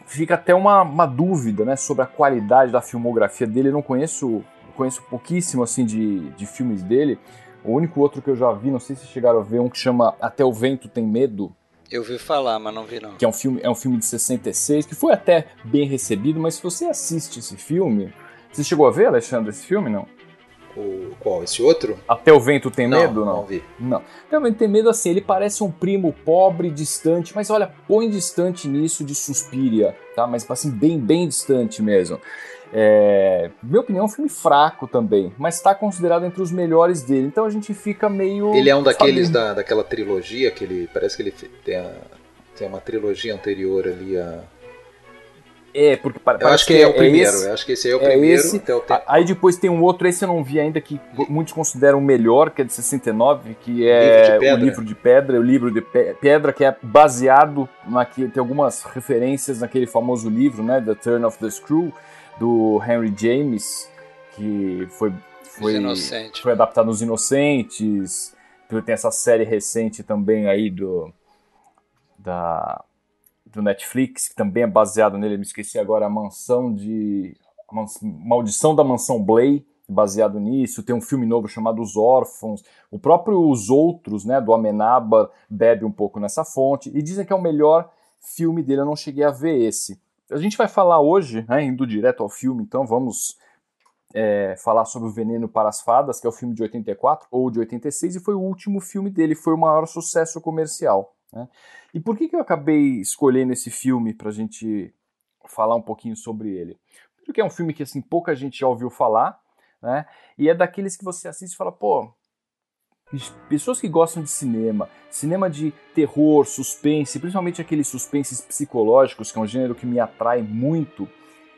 fica até uma, uma dúvida né, sobre a qualidade da filmografia dele. Eu não conheço, conheço pouquíssimo assim de, de filmes dele. O único outro que eu já vi, não sei se chegaram a ver, um que chama Até o Vento Tem Medo. Eu vi falar, mas não vi não. Que é um filme, é um filme de 66, que foi até bem recebido, mas se você assiste esse filme. Você chegou a ver, Alexandre, esse filme, não? O, qual? Esse outro? Até o Vento Tem não, Medo? Não, não vi. Não. Até o Vento Tem Medo, assim, ele parece um primo pobre, distante, mas olha, põe distante nisso de Suspiria, tá? Mas assim, bem, bem distante mesmo. É, minha opinião, é um filme fraco também, mas está considerado entre os melhores dele. Então a gente fica meio. Ele é um daqueles da, daquela trilogia que ele. Parece que ele tem, a, tem uma trilogia anterior ali a é, porque eu acho que, que é, é, o primeiro. Esse, eu acho que esse é o primeiro. Esse, Aí depois tem um outro, esse eu não vi ainda, que muitos consideram o melhor, que é de 69, que é livro o livro de pedra, o livro de pedra, que é baseado naquele. Tem algumas referências naquele famoso livro, né? The Turn of the Screw, do Henry James, que foi. Foi, foi adaptado nos Inocentes. Tem essa série recente também aí do. Da, do Netflix, que também é baseado nele, me esqueci agora, a mansão de. A Maldição da Mansão Blay, baseado nisso. Tem um filme novo chamado Os Órfãos. O próprio Os Outros, né, do Amenaba, bebe um pouco nessa fonte. E dizem que é o melhor filme dele. Eu não cheguei a ver esse. A gente vai falar hoje, né, indo direto ao filme, então vamos é, falar sobre o Veneno para as Fadas, que é o filme de 84 ou de 86, e foi o último filme dele, foi o maior sucesso comercial. Né? E por que, que eu acabei escolhendo esse filme para a gente falar um pouquinho sobre ele? Porque é um filme que assim pouca gente já ouviu falar, né? E é daqueles que você assiste e fala, pô, pessoas que gostam de cinema, cinema de terror, suspense, principalmente aqueles suspenses psicológicos, que é um gênero que me atrai muito,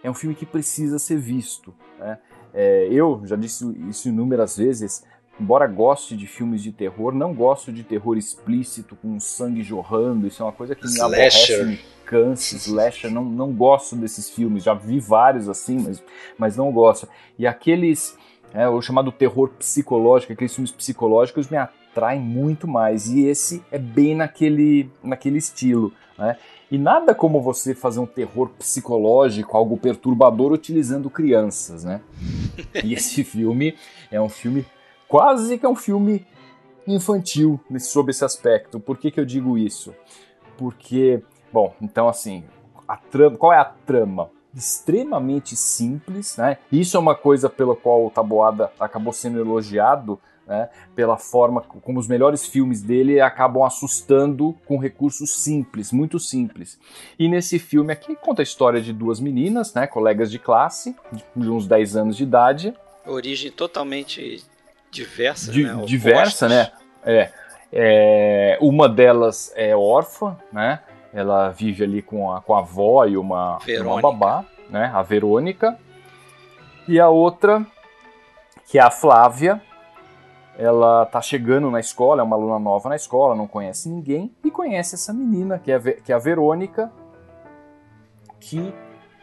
é um filme que precisa ser visto. Né? É, eu já disse isso inúmeras vezes, embora goste de filmes de terror, não gosto de terror explícito, com sangue jorrando, isso é uma coisa que me aborrece, me cansa, slasher, não, não gosto desses filmes, já vi vários assim, mas, mas não gosto. E aqueles, é, o chamado terror psicológico, aqueles filmes psicológicos me atraem muito mais, e esse é bem naquele, naquele estilo, né? E nada como você fazer um terror psicológico, algo perturbador, utilizando crianças, né? E esse filme é um filme quase que é um filme infantil sob esse aspecto. Por que, que eu digo isso? Porque, bom, então assim, a trama, qual é a trama? Extremamente simples, né? Isso é uma coisa pela qual o Taboada acabou sendo elogiado, né? Pela forma como os melhores filmes dele acabam assustando com recursos simples, muito simples. E nesse filme aqui conta a história de duas meninas, né? Colegas de classe, de uns 10 anos de idade. Origem totalmente diversa, Di né? Diversa, né? É, é, uma delas é órfã, né? Ela vive ali com a, com a avó e uma, uma babá, né? A Verônica. E a outra, que é a Flávia, ela tá chegando na escola, é uma aluna nova na escola, não conhece ninguém, e conhece essa menina, que é, que é a Verônica, que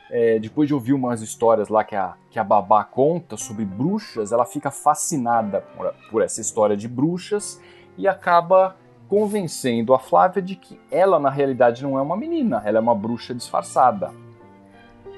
é, depois de ouvir umas histórias lá que a, que a babá conta sobre bruxas, ela fica fascinada por, por essa história de bruxas e acaba convencendo a Flávia de que ela na realidade não é uma menina, ela é uma bruxa disfarçada.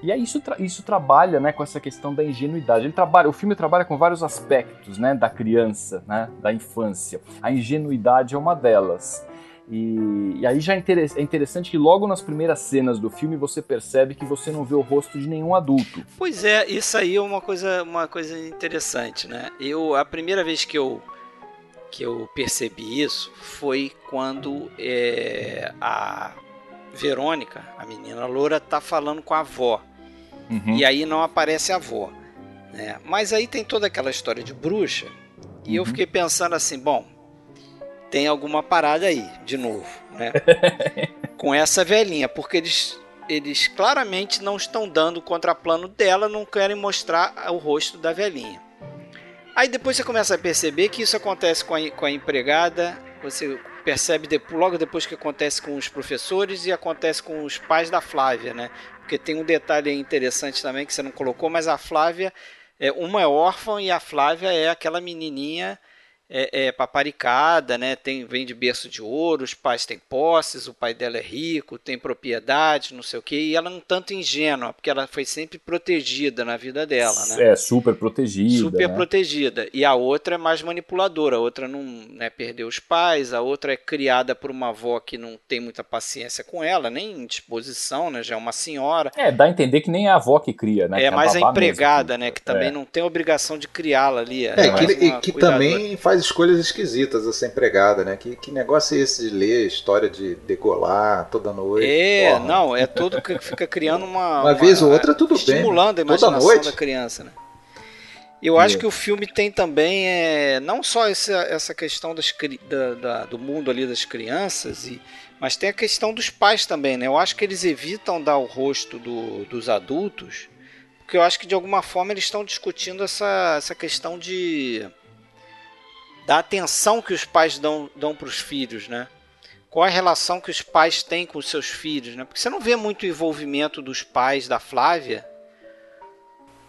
E aí isso, tra isso trabalha né, com essa questão da ingenuidade. Ele trabalha, o filme trabalha com vários aspectos né, da criança, né, da infância. A ingenuidade é uma delas. E, e, aí já é, é, interessante que logo nas primeiras cenas do filme você percebe que você não vê o rosto de nenhum adulto. Pois é, isso aí é uma coisa, uma coisa interessante, né? Eu a primeira vez que eu que eu percebi isso foi quando é, a Verônica, a menina loura, tá falando com a avó. Uhum. E aí não aparece a avó. Né? Mas aí tem toda aquela história de bruxa. E uhum. eu fiquei pensando assim, bom, tem alguma parada aí, de novo, né? com essa velhinha, porque eles, eles claramente não estão dando o contraplano dela, não querem mostrar o rosto da velhinha. Aí depois você começa a perceber que isso acontece com a, com a empregada, você percebe logo depois que acontece com os professores e acontece com os pais da Flávia, né? Porque tem um detalhe interessante também que você não colocou, mas a Flávia, é, uma é órfã e a Flávia é aquela menininha é, é, paparicada, né? Tem, vem de berço de ouro, os pais têm posses, o pai dela é rico, tem propriedade, não sei o que, e ela é um tanto ingênua, porque ela foi sempre protegida na vida dela, né? É, super protegida. Super né? protegida. E a outra é mais manipuladora, a outra não né, perdeu os pais, a outra é criada por uma avó que não tem muita paciência com ela, nem disposição, né? Já é uma senhora. É, dá a entender que nem é a avó que cria, né? É, mais a, a empregada, mesmo. né? Que também é. não tem obrigação de criá-la ali. É, é que, que também faz faz escolhas esquisitas essa empregada, né? Que, que negócio é esse de ler história de degolar toda noite? É, Porra. não, é tudo que fica criando uma. uma, uma vez ou outra, tudo estimulando bem. Estimulando a imaginação da criança, né? Eu acho que o filme tem também é, não só essa, essa questão das, da, da, do mundo ali das crianças, e, mas tem a questão dos pais também, né? Eu acho que eles evitam dar o rosto do, dos adultos, porque eu acho que de alguma forma eles estão discutindo essa, essa questão de da atenção que os pais dão, dão para os filhos, né? Qual a relação que os pais têm com os seus filhos, né? Porque você não vê muito envolvimento dos pais da Flávia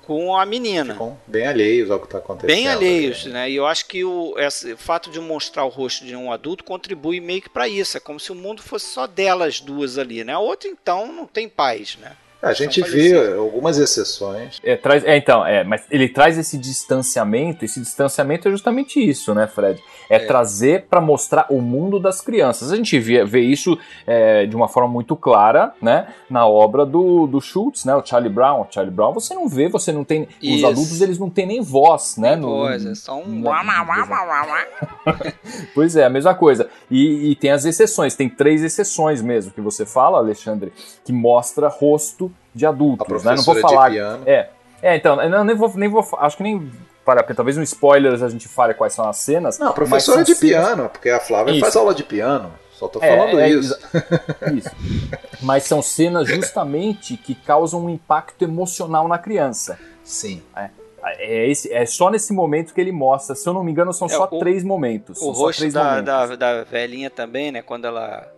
com a menina. Ficam bem alheios ao que está acontecendo. Bem alheios, né? E eu acho que o, esse, o fato de mostrar o rosto de um adulto contribui meio que para isso. É como se o mundo fosse só delas duas ali, né? A outra, então, não tem pais, né? A gente vê algumas exceções. É, traz, é, então, é, mas ele traz esse distanciamento, esse distanciamento é justamente isso, né, Fred? É, é. trazer para mostrar o mundo das crianças. A gente vê, vê isso é, de uma forma muito clara, né, na obra do, do Schultz, né, o Charlie Brown. O Charlie Brown você não vê, você não tem. Isso. Os adultos eles não têm nem voz, né? No, voz, é só um. pois é, a mesma coisa. E, e tem as exceções, tem três exceções mesmo que você fala, Alexandre, que mostra rosto de adultos, né? Não vou falar. É, é, então, não, nem vou, nem vou, acho que nem para talvez um spoilers a gente fale quais são as cenas. Não, professora de cenas... piano, porque a Flávia isso. faz aula de piano. Só tô é, falando é, isso. isso. Mas são cenas justamente que causam um impacto emocional na criança. Sim. É. É, esse, é só nesse momento que ele mostra. Se eu não me engano, são é, só o, três momentos. O rosto da, da, da, velhinha também, né? Quando ela,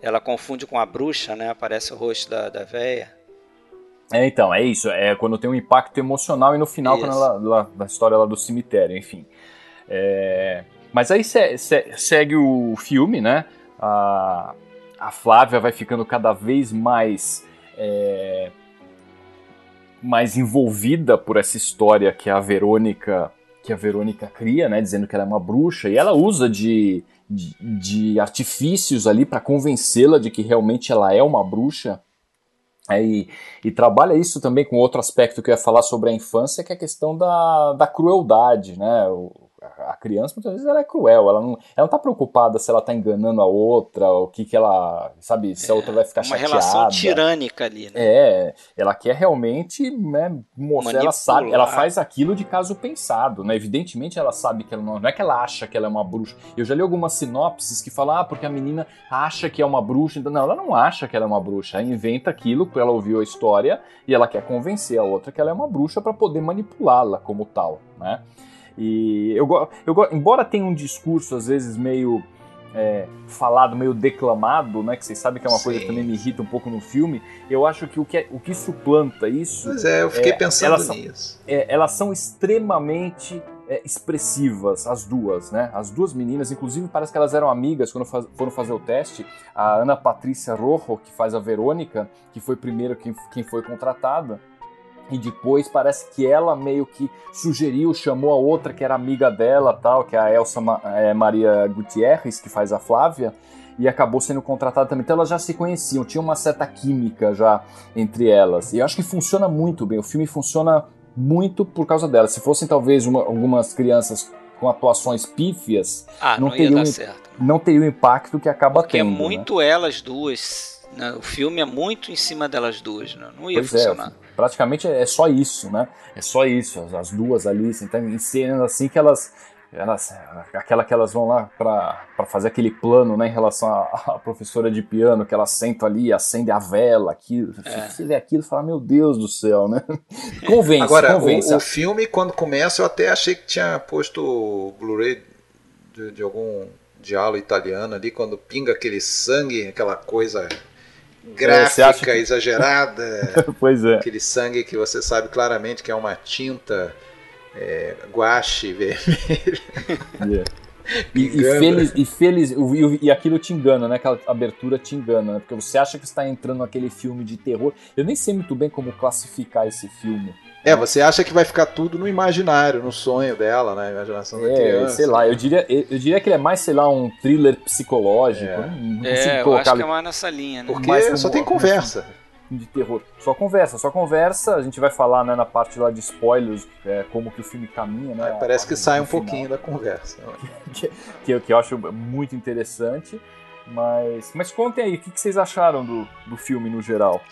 ela confunde com a bruxa, né? Aparece o rosto da, da velha. É, então, é isso. É quando tem um impacto emocional e no final, isso. quando ela, ela, da história lá do cemitério, enfim. É, mas aí se, se, segue o filme, né? A, a Flávia vai ficando cada vez mais. É, mais envolvida por essa história que a Verônica que a Verônica cria, né, dizendo que ela é uma bruxa, e ela usa de, de, de artifícios ali para convencê-la de que realmente ela é uma bruxa. É, e, e, trabalha isso também com outro aspecto que eu ia falar sobre a infância, que é a questão da, da crueldade, né? A criança muitas vezes ela é cruel, ela não, ela não tá preoccupada se ela tá enganando a outra, o que que ela, sabe, se a outra vai ficar uma chateada. Uma relação tirânica ali, né? É, ela quer realmente, né, mostrar, ela sabe, ela faz aquilo de caso pensado, né? Evidentemente ela sabe que ela não, não é que ela acha que ela é uma bruxa. Eu já li algumas sinopses que falam, ah, porque a menina acha que é uma bruxa, então, não, ela não acha que ela é uma bruxa, ela inventa aquilo porque ela ouviu a história e ela quer convencer a outra que ela é uma bruxa para poder manipulá-la como tal, né? E eu, eu embora tenha um discurso às vezes meio é, falado, meio declamado, né? Que vocês sabem que é uma Sim. coisa que também me irrita um pouco no filme. Eu acho que o que, é, o que suplanta isso. Pois é, eu fiquei é, pensando elas nisso. São, é, elas são extremamente é, expressivas, as duas, né? As duas meninas, inclusive parece que elas eram amigas quando faz, foram fazer o teste. A Ana Patrícia Rojo, que faz a Verônica, que foi primeiro quem, quem foi contratada, e depois parece que ela meio que sugeriu, chamou a outra que era amiga dela, tal, que é a Elsa é, Maria Gutierrez, que faz a Flávia, e acabou sendo contratada também. Então elas já se conheciam, tinha uma certa química já entre elas. E eu acho que funciona muito bem. O filme funciona muito por causa dela. Se fossem talvez uma, algumas crianças com atuações pífias, ah, não, não teria um, certo. não teria o impacto que acaba Porque tendo. Porque é muito né? elas duas. Né? O filme é muito em cima delas duas, né? não ia pois é, funcionar. É, praticamente é só isso, né? É só isso, as, as duas ali, assim, tá em cenas assim que elas elas, aquela que elas vão lá para fazer aquele plano né, em relação à, professora de piano, que elas sentam ali, acende a vela, aquilo, é. você vê aquilo e fala, meu Deus do céu, né? Convence, Agora, convence. O, o, filme, quando começa, eu até achei que tinha posto o Blu-ray de, de, algum diálogo italiano ali, quando pinga aquele sangue, aquela coisa gráfica, é, exagerada. pois é. Aquele sangue que você sabe claramente que é uma tinta é, guache vermelho. Yeah. E, e, feliz, e, feliz, e, e, aquilo te engana, né? Aquela abertura te engana, né? Porque você acha que está entrando naquele filme de terror. Eu nem sei muito bem como classificar esse filme. É, você acha que vai ficar tudo no imaginário, no sonho dela, na imaginação da é, criança. sei lá, eu diria, eu diria que ele é mais, sei lá, um thriller psicológico. É, não, é eu acho que é mais nessa linha, né? Porque só tem conversa de terror. Só conversa, só conversa. A gente vai falar né, na parte lá de spoilers, é, como que o filme caminha, né? É, parece que sai um final, pouquinho da conversa. que, que, que, eu acho muito interessante. Mas, mas contem aí, o que, que vocês acharam do, do filme no geral?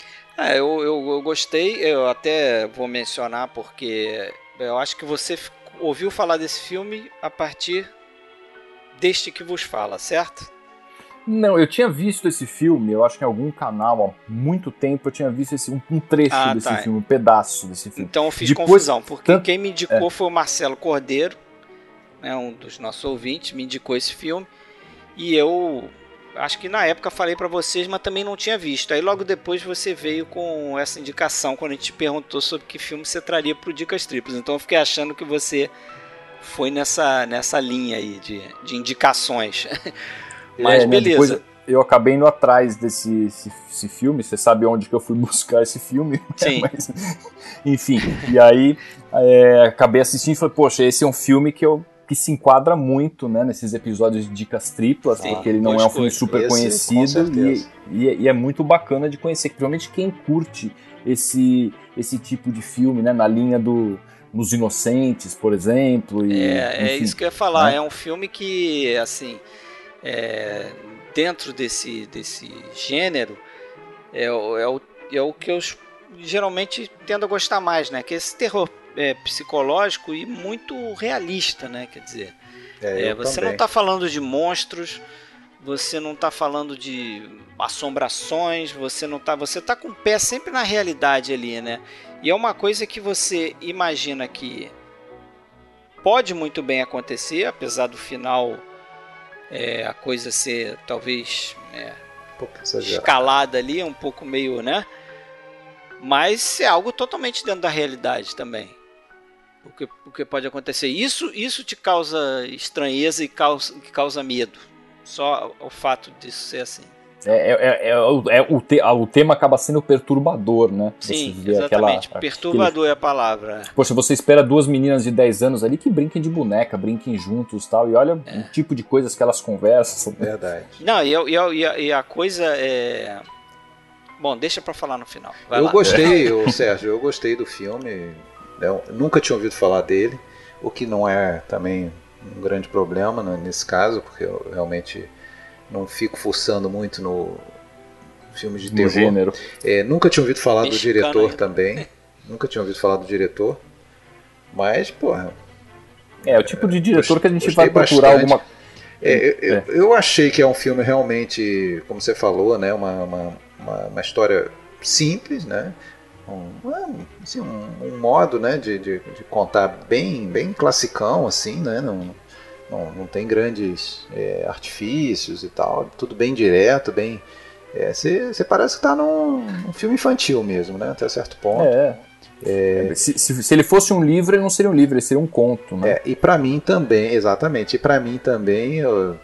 É, eu, eu, eu gostei, eu até vou mencionar porque eu acho que você ouviu falar desse filme a partir deste que vos fala, certo? Não, eu tinha visto esse filme, eu acho que em algum canal há muito tempo eu tinha visto esse, um, um trecho ah, desse tá. filme, um pedaço desse filme. Então eu fiz Depois, confusão, porque tanto, quem me indicou é. foi o Marcelo Cordeiro, né, um dos nossos ouvintes, me indicou esse filme. E eu acho que na época falei para vocês, mas também não tinha visto. Aí logo depois você veio com essa indicação quando a gente perguntou sobre que filme você traria pro Dicas Triplas. Então eu fiquei achando que você foi nessa, nessa linha aí de, de indicações. Mas é, né, beleza. Né, eu acabei indo atrás desse esse, esse, filme, você sabe onde que eu fui buscar esse filme? Né? Sim. Mas, enfim, e aí é, acabei assistindo e falei, poxa, esse é um filme que eu que se enquadra muito né, nesses episódios de dicas triplas, Sim, porque ele não é um filme super conhecido e, e, e, é muito bacana de conhecer, principalmente quem curte esse, esse tipo de filme, né, na linha do Nos Inocentes, por exemplo. E, é, é enfim, é isso que eu ia falar, né? é um filme que, assim, é, dentro desse, desse gênero é, é, o, é o que eu geralmente tendo a gostar mais, né? Que é esse terror é, psicológico e muito realista, né? Quer dizer, é, é você também. não está falando de monstros, você não está falando de assombrações, você não tá, você tá com o pé sempre na realidade ali, né? E é uma coisa que você imagina que pode muito bem acontecer, apesar do final é, a coisa ser talvez é, um escalada ali, um pouco meio, né? Mas é algo totalmente dentro da realidade também. O que, o que pode acontecer. Isso, isso te causa estranheza e causa, causa medo. Só o fato disso ser assim. É, é, é, é, é o, te, o tema acaba sendo perturbador, né? Sim, exatamente. Aquela, Perturbador aquele... é a palavra. Poxa, você espera duas meninas de 10 anos ali que brinquem de boneca, brinquem juntos tal, e olha é. o tipo de coisas que elas conversam. Verdade. Não, e, e, e, a, e a, coisa é. Bom, deixa pra falar no final. Vai eu lá. gostei, Sérgio, eu gostei do filme. Eu nunca tinha ouvido falar dele, o que não é também um grande problema né, nesse caso, porque eu realmente não fico forçando muito no filme de terror. Gênero. É, nunca tinha ouvido falar Mexicano do diretor também. Nunca tinha ouvido falar do diretor. Mas, porra. É, o tipo de diretor que a gente vai procurar bastante. alguma. É, eu, é. eu, achei que é um filme realmente, como você falou, né, uma, uma, uma, uma história simples, né? Um, assim, um, um modo né, de, de, de, contar bem, bem classicão, assim, né? Não, não, não tem grandes é, artifícios e tal, tudo bem direto, bem. Você é, parece que está num, num, filme infantil mesmo, né? Até certo ponto. É. É... Se, se, se, ele fosse um livro, ele não seria um livro, ele seria um conto, né? É, e para mim também, exatamente. E para mim também, eu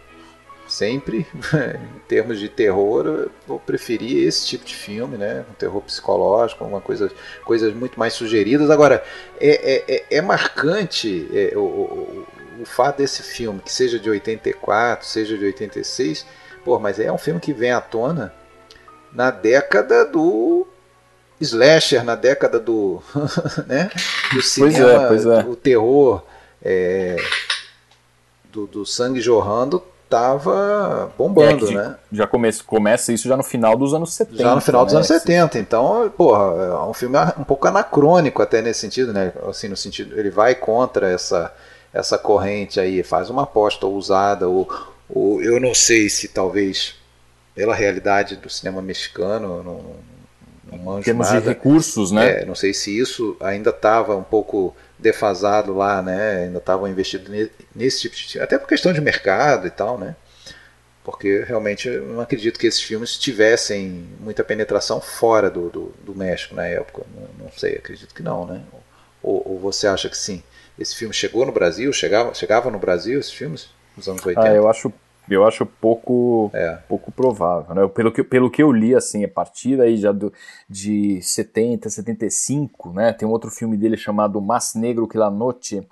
sempre, em termos de terror, eu vou preferir esse tipo de filme, né? Um terror psicológico, uma coisa, coisas muito mais sugeridas. Agora, é, é, é, é marcante é, o, o, o fato desse filme, que seja de 84, seja de 86, pô, mas é um filme que vem à tona na década do slasher, na década do, né? do cinema, pois é, pois é. o terror é, do, do sangue jorrando tava bombando, é, né? Já começa, começa isso já no final dos anos 70. Já no final dos né? anos 70. Então, porra, é um filme um pouco anacrônico até nesse sentido, né? Assim, no sentido, ele vai contra essa essa corrente aí, faz uma aposta ousada ou, ou eu não sei se talvez pela realidade do cinema mexicano, não, não Temos nada. de recursos, né? É, não sei se isso ainda estava um pouco defasado lá, né? Ainda estavam investidos nesse tipo de até por questão de mercado e tal, né? Porque realmente eu não acredito que esses filmes tivessem muita penetração fora do, do, do México na época. Não, não, sei, acredito que não, né? Ou, ou, você acha que sim? Esse filme chegou no Brasil? Chegava, chegava no Brasil esses filmes? Nos anos 80? Ah, eu acho eu acho pouco, é. pouco provável. Né? Pelo, que, pelo que eu li, assim, a partir aí já do, de 70, 75, né? tem um outro filme dele chamado Mas Negro que la Noche,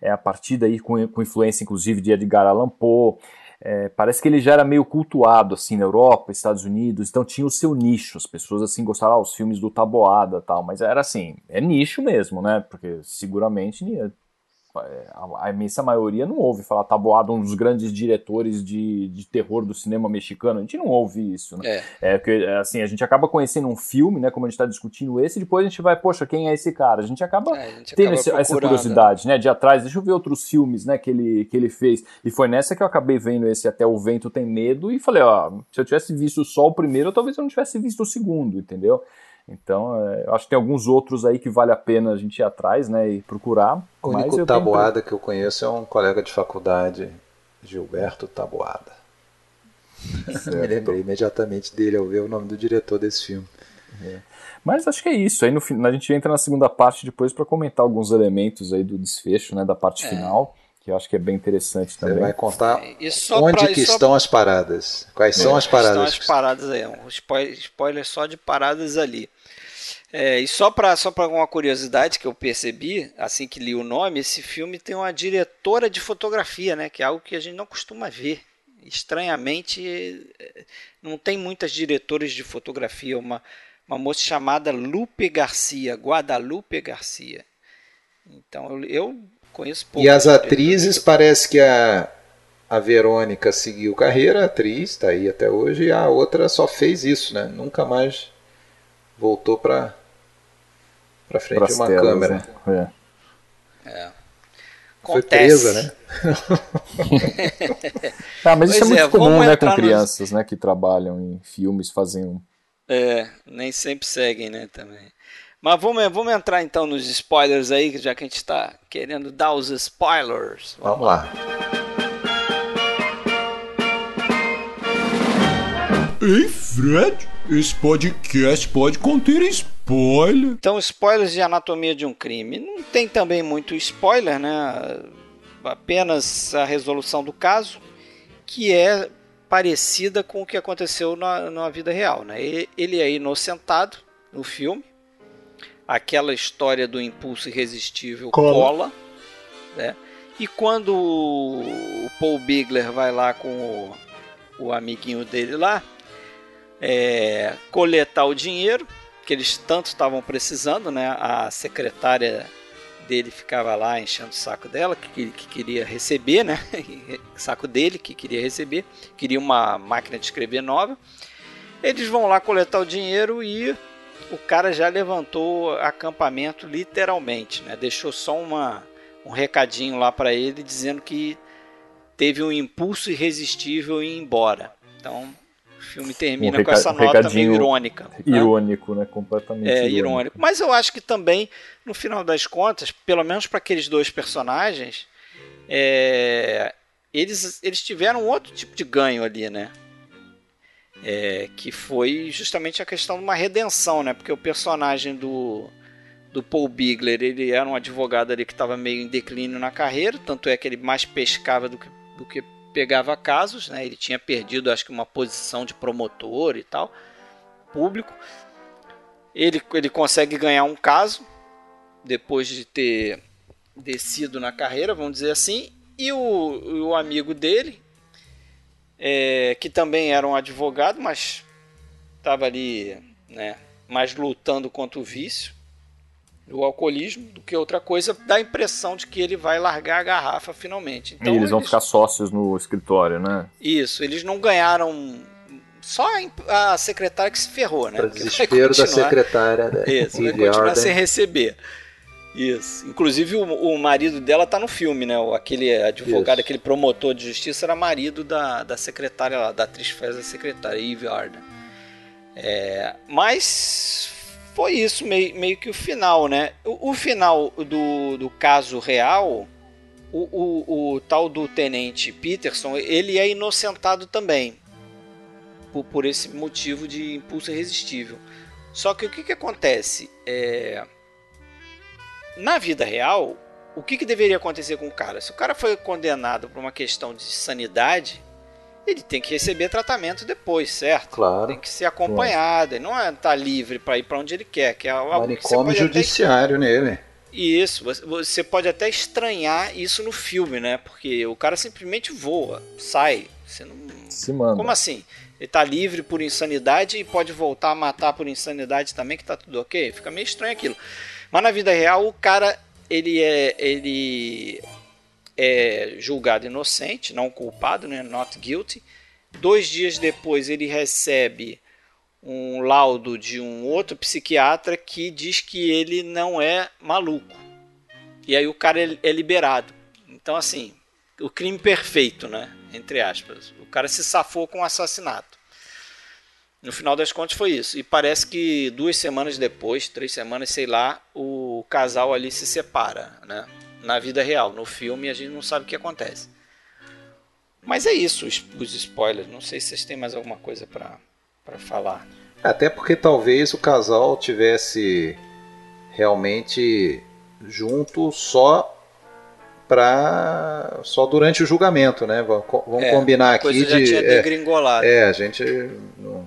é a partir daí com, com influência inclusive de Edgar Allan Poe, é, parece que ele já era meio cultuado assim na Europa, Estados Unidos, então tinha o seu nicho, as pessoas assim gostavam ah, os filmes do Taboada tal, mas era assim, é nicho mesmo, né? Porque seguramente a, imensa maioria não ouve falar Taboada, um dos grandes diretores de, de terror do cinema mexicano. A gente não ouve isso, né? É. é porque, assim, a gente acaba conhecendo um filme, né? Como a gente está discutindo esse, e depois a gente vai, poxa, quem é esse cara? A gente acaba é, a gente tendo acaba esse, essa curiosidade, né? De atrás, deixa eu ver outros filmes, né? Que ele, que ele fez. E foi nessa que eu acabei vendo esse Até o Vento Tem Medo e falei, ó, se eu tivesse visto só o primeiro, talvez eu não tivesse visto o segundo, entendeu? Então, é, eu acho que tem alguns outros aí que vale a pena a gente ir atrás, né, e procurar. O único Taboada tenho... que eu conheço é um colega de faculdade, Gilberto Taboada. Me lembrei imediatamente dele ao ver o nome do diretor desse filme. É. Mas acho que é isso. Aí no a gente entra na segunda parte depois para comentar alguns elementos aí do desfecho, né, da parte é. final, que eu acho que é bem interessante também. Você vai contar onde pra, que estão as paradas. Quais são é, as paradas? Estão as paradas aí, um spoiler, spoiler só de paradas ali. É, e só para só uma curiosidade que eu percebi, assim que li o nome, esse filme tem uma diretora de fotografia, né? Que é algo que a gente não costuma ver. Estranhamente, é, não tem muitas diretoras de fotografia. Uma, uma moça chamada Lupe Garcia, Guadalupe Garcia. Então eu, eu conheço pouco. E as atrizes, parece que a, a Verônica seguiu carreira, atriz, está aí até hoje, e a outra só fez isso, né? Nunca mais voltou para para frente de uma telas, câmera. Né? É. é. Foi presa, né? ah, mas pois isso é muito é, comum, né, com crianças, nos... né, que trabalham em filmes, fazem um... É, nem sempre seguem, né, também. Mas vamos, vamos entrar então nos spoilers aí, já que a gente está querendo dar os spoilers. Vamos, vamos lá. Ei, Fred, esse podcast pode conter spoiler. Então, spoilers de Anatomia de um Crime. Não tem também muito spoiler, né? Apenas a resolução do caso, que é parecida com o que aconteceu na, na vida real, né? Ele é inocentado no filme. Aquela história do impulso irresistível cola, cola né? E quando o Paul Bigler vai lá com o, o amiguinho dele lá, é, coletar o dinheiro que eles tanto estavam precisando, né? A secretária dele ficava lá enchendo o saco dela, que, que queria receber, né? saco dele, que queria receber, queria uma máquina de escrever nova. Eles vão lá coletar o dinheiro e o cara já levantou acampamento literalmente, né? Deixou só uma, um recadinho lá para ele dizendo que teve um impulso irresistível em ir embora. Então filme termina um com essa nota meio irônica. Né? Irônico, né? Completamente. É, irônico. irônico. Mas eu acho que também, no final das contas, pelo menos para aqueles dois personagens, é, eles, eles tiveram outro tipo de ganho ali, né? É, que foi justamente a questão de uma redenção, né? Porque o personagem do, do Paul Bigler, ele era um advogado ali que estava meio em declínio na carreira, tanto é que ele mais pescava do que, do que pegava casos, né? Ele tinha perdido, acho que uma posição de promotor e tal, público. Ele, ele consegue ganhar um caso depois de ter descido na carreira, vamos dizer assim, e o, o amigo dele, é, que também era um advogado, mas estava ali, né, mais lutando contra o vício, o alcoolismo, do que outra coisa, dá a impressão de que ele vai largar a garrafa finalmente. Então, e eles vão eles... ficar sócios no escritório, né? Isso, eles não ganharam só a secretária que se ferrou, né? Para desespero da secretária, né? Isso, vai continuar sem receber. Isso. Inclusive o, o marido dela tá no filme, né? O, aquele advogado, Isso. aquele promotor de justiça era marido da, da secretária lá, da atriz que faz a secretária, Eve Arden. É, mas foi isso meio, meio que o final, né? O, o final do, do caso real, o, o, o, tal do tenente Peterson, ele é inocentado também por, por esse motivo de impulso irresistível. Só que o que, que acontece? É na vida real, o que, que deveria acontecer com o cara? Se o cara foi condenado por uma questão de sanidade, ele tem que receber tratamento depois, certo? Claro. Tem que ser acompanhado, ele não é estar tá livre para ir para onde ele quer, que é algo Manicômio que judiciário até... nele. Isso, você pode até estranhar isso no filme, né? Porque o cara simplesmente voa, sai, você não se manda. Como assim? Ele tá livre por insanidade e pode voltar a matar por insanidade também, que tá tudo ok? Fica meio estranho aquilo. Mas na vida real, o cara ele é, ele é julgado inocente, não culpado, né? Not guilty. Dois dias depois ele recebe um laudo de um outro psiquiatra que diz que ele não é maluco. E aí o cara é, é liberado. Então assim, o crime perfeito, né? Entre aspas. O cara se safou com o assassinato. No final das contas foi isso. E parece que duas semanas depois, três semanas, sei lá, o casal ali se separa, né? Na vida real. No filme a gente não sabe o que acontece. Mas é isso, os, os spoilers. Não sei se vocês têm mais alguma coisa para falar. Até porque talvez o casal tivesse realmente junto só para só durante o julgamento, né? Vamos é, combinar aqui de já tinha é, é, a gente não,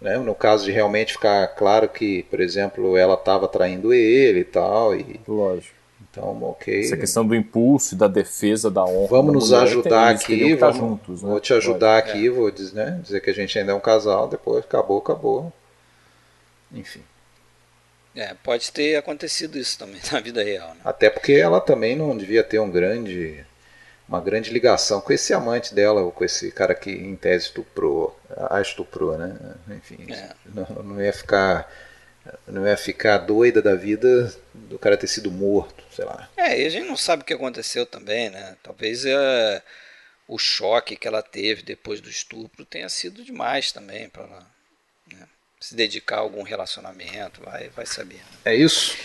né, no caso de realmente ficar claro que, por exemplo, ela estava traindo ele e tal. E, Lógico. Então, ok. Essa questão do impulso e da defesa da honra. Vamos nos ajudar aqui. Vamos, juntos, né? Vou te ajudar Pode. aqui, é. vou dizer, né, dizer que a gente ainda é um casal, depois acabou, acabou. Enfim. É, pode ter acontecido isso também na vida real. Né? Até porque ela também não devia ter um grande uma grande ligação com esse amante dela, ou com esse cara que em tese estuprou, a estuprou, né? Enfim, é. não, não, ia ficar não ia ficar doida da vida do cara ter sido morto, sei lá. É, e a gente não sabe o que aconteceu também, né? Talvez é, o choque que ela teve depois do estupro tenha sido demais também para ela né? se dedicar a algum relacionamento, vai, vai saber. Né? É isso.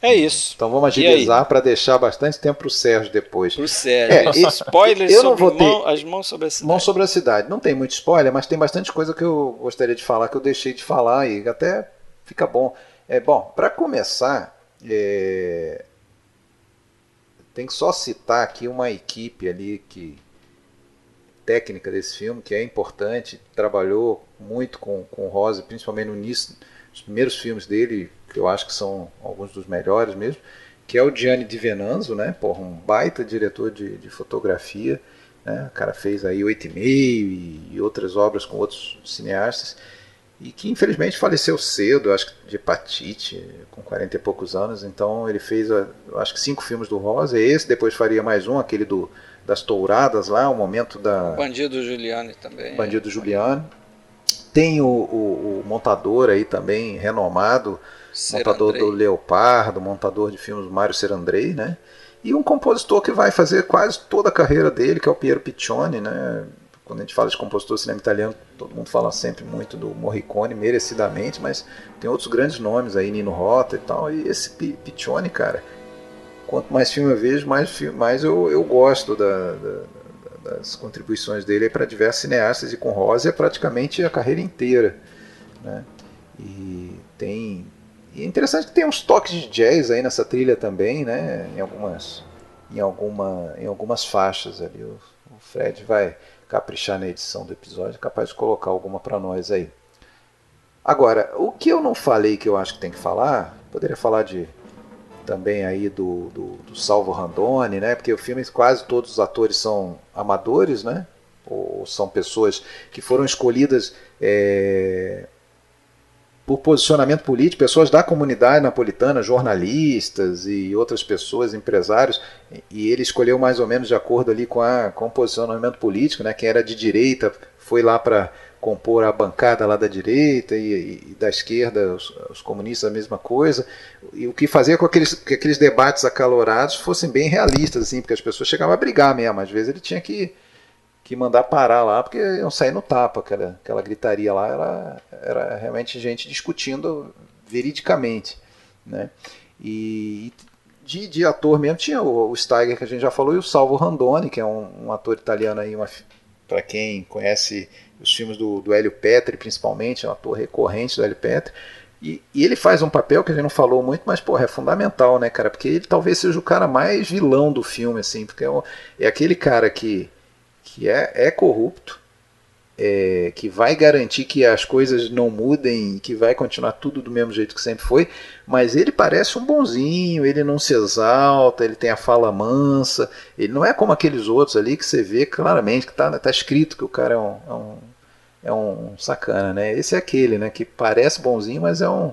É isso. Então vamos agilizar para deixar bastante tempo para o Sérgio depois. Para o Sérgio. É, spoilers eu não vou ter mão, as mãos sobre a cidade. Mãos sobre a cidade. Não tem muito spoiler, mas tem bastante coisa que eu gostaria de falar que eu deixei de falar e até fica bom. É bom. Para começar, é... tem que só citar aqui uma equipe ali que técnica desse filme que é importante, trabalhou muito com com Rose, principalmente no início, dos primeiros filmes dele que eu acho que são alguns dos melhores mesmo, que é o Gianni Di Venanzo, né? Porra, um baita diretor de, de fotografia. Né? O cara fez aí Oito e Meio e outras obras com outros cineastas. E que infelizmente faleceu cedo, acho que de hepatite, com 40 e poucos anos. Então ele fez, acho que cinco filmes do Rosa. Esse, depois faria mais um, aquele do, das touradas lá, o momento da. Bandido Giuliani também. Bandido Giuliani. Tem o, o, o montador aí também, renomado, montador do Leopardo, montador de filmes Mário Serandrei, né? E um compositor que vai fazer quase toda a carreira dele, que é o Piero Piccioni, né? Quando a gente fala de compositor de cinema italiano, todo mundo fala sempre muito do Morricone, merecidamente, mas tem outros grandes nomes aí, Nino Rota e tal. E esse Piccioni, cara, quanto mais filme eu vejo, mais, mais eu, eu gosto da, da, das contribuições dele para diversos cineastas e com Rosa é praticamente a carreira inteira. Né? E tem E é interessante que tem uns toques de jazz aí nessa trilha também, né? Em algumas, em alguma, em algumas faixas ali. O, o Fred vai caprichar na edição do episódio, capaz de colocar alguma para nós aí. Agora, o que eu não falei que eu acho que tem que falar, poderia falar de também aí do, do, do, Salvo Randone, né? Porque o filme quase todos os atores são amadores, né? Ou são pessoas que foram escolhidas é, por posicionamento político, pessoas da comunidade napolitana, jornalistas e outras pessoas, empresários, e ele escolheu mais ou menos de acordo ali com, a, com o posicionamento político, né? Quem era de direita foi lá para compor a bancada lá da direita e, e da esquerda, os, os, comunistas a mesma coisa, e o que fazia com aqueles, que aqueles debates acalorados fossem bem realistas, assim, porque as pessoas chegavam a brigar mesmo, às vezes ele tinha que, que mandar parar lá, porque iam sair no tapa, aquela, aquela gritaria lá era, era realmente gente discutindo veridicamente, né, e de, de ator mesmo tinha o, o Steiger, que a gente já falou, e o Salvo Randoni, que é um, um ator italiano aí, para quem conhece os filmes do, do Hélio Petri, principalmente, é um ator recorrente do Hélio Petri. E, e, ele faz um papel que a gente não falou muito, mas, porra, é fundamental, né, cara? Porque ele talvez seja o cara mais vilão do filme, assim, porque é, um, é aquele cara que, que é, é corrupto, é, que vai garantir que as coisas não mudem, que vai continuar tudo do mesmo jeito que sempre foi, mas ele parece um bonzinho, ele não se exalta, ele tem a fala mansa, ele não é como aqueles outros ali que você vê claramente que está tá escrito que o cara é um, é um, é um sacana, né? Esse é aquele, né, que parece bonzinho, mas é um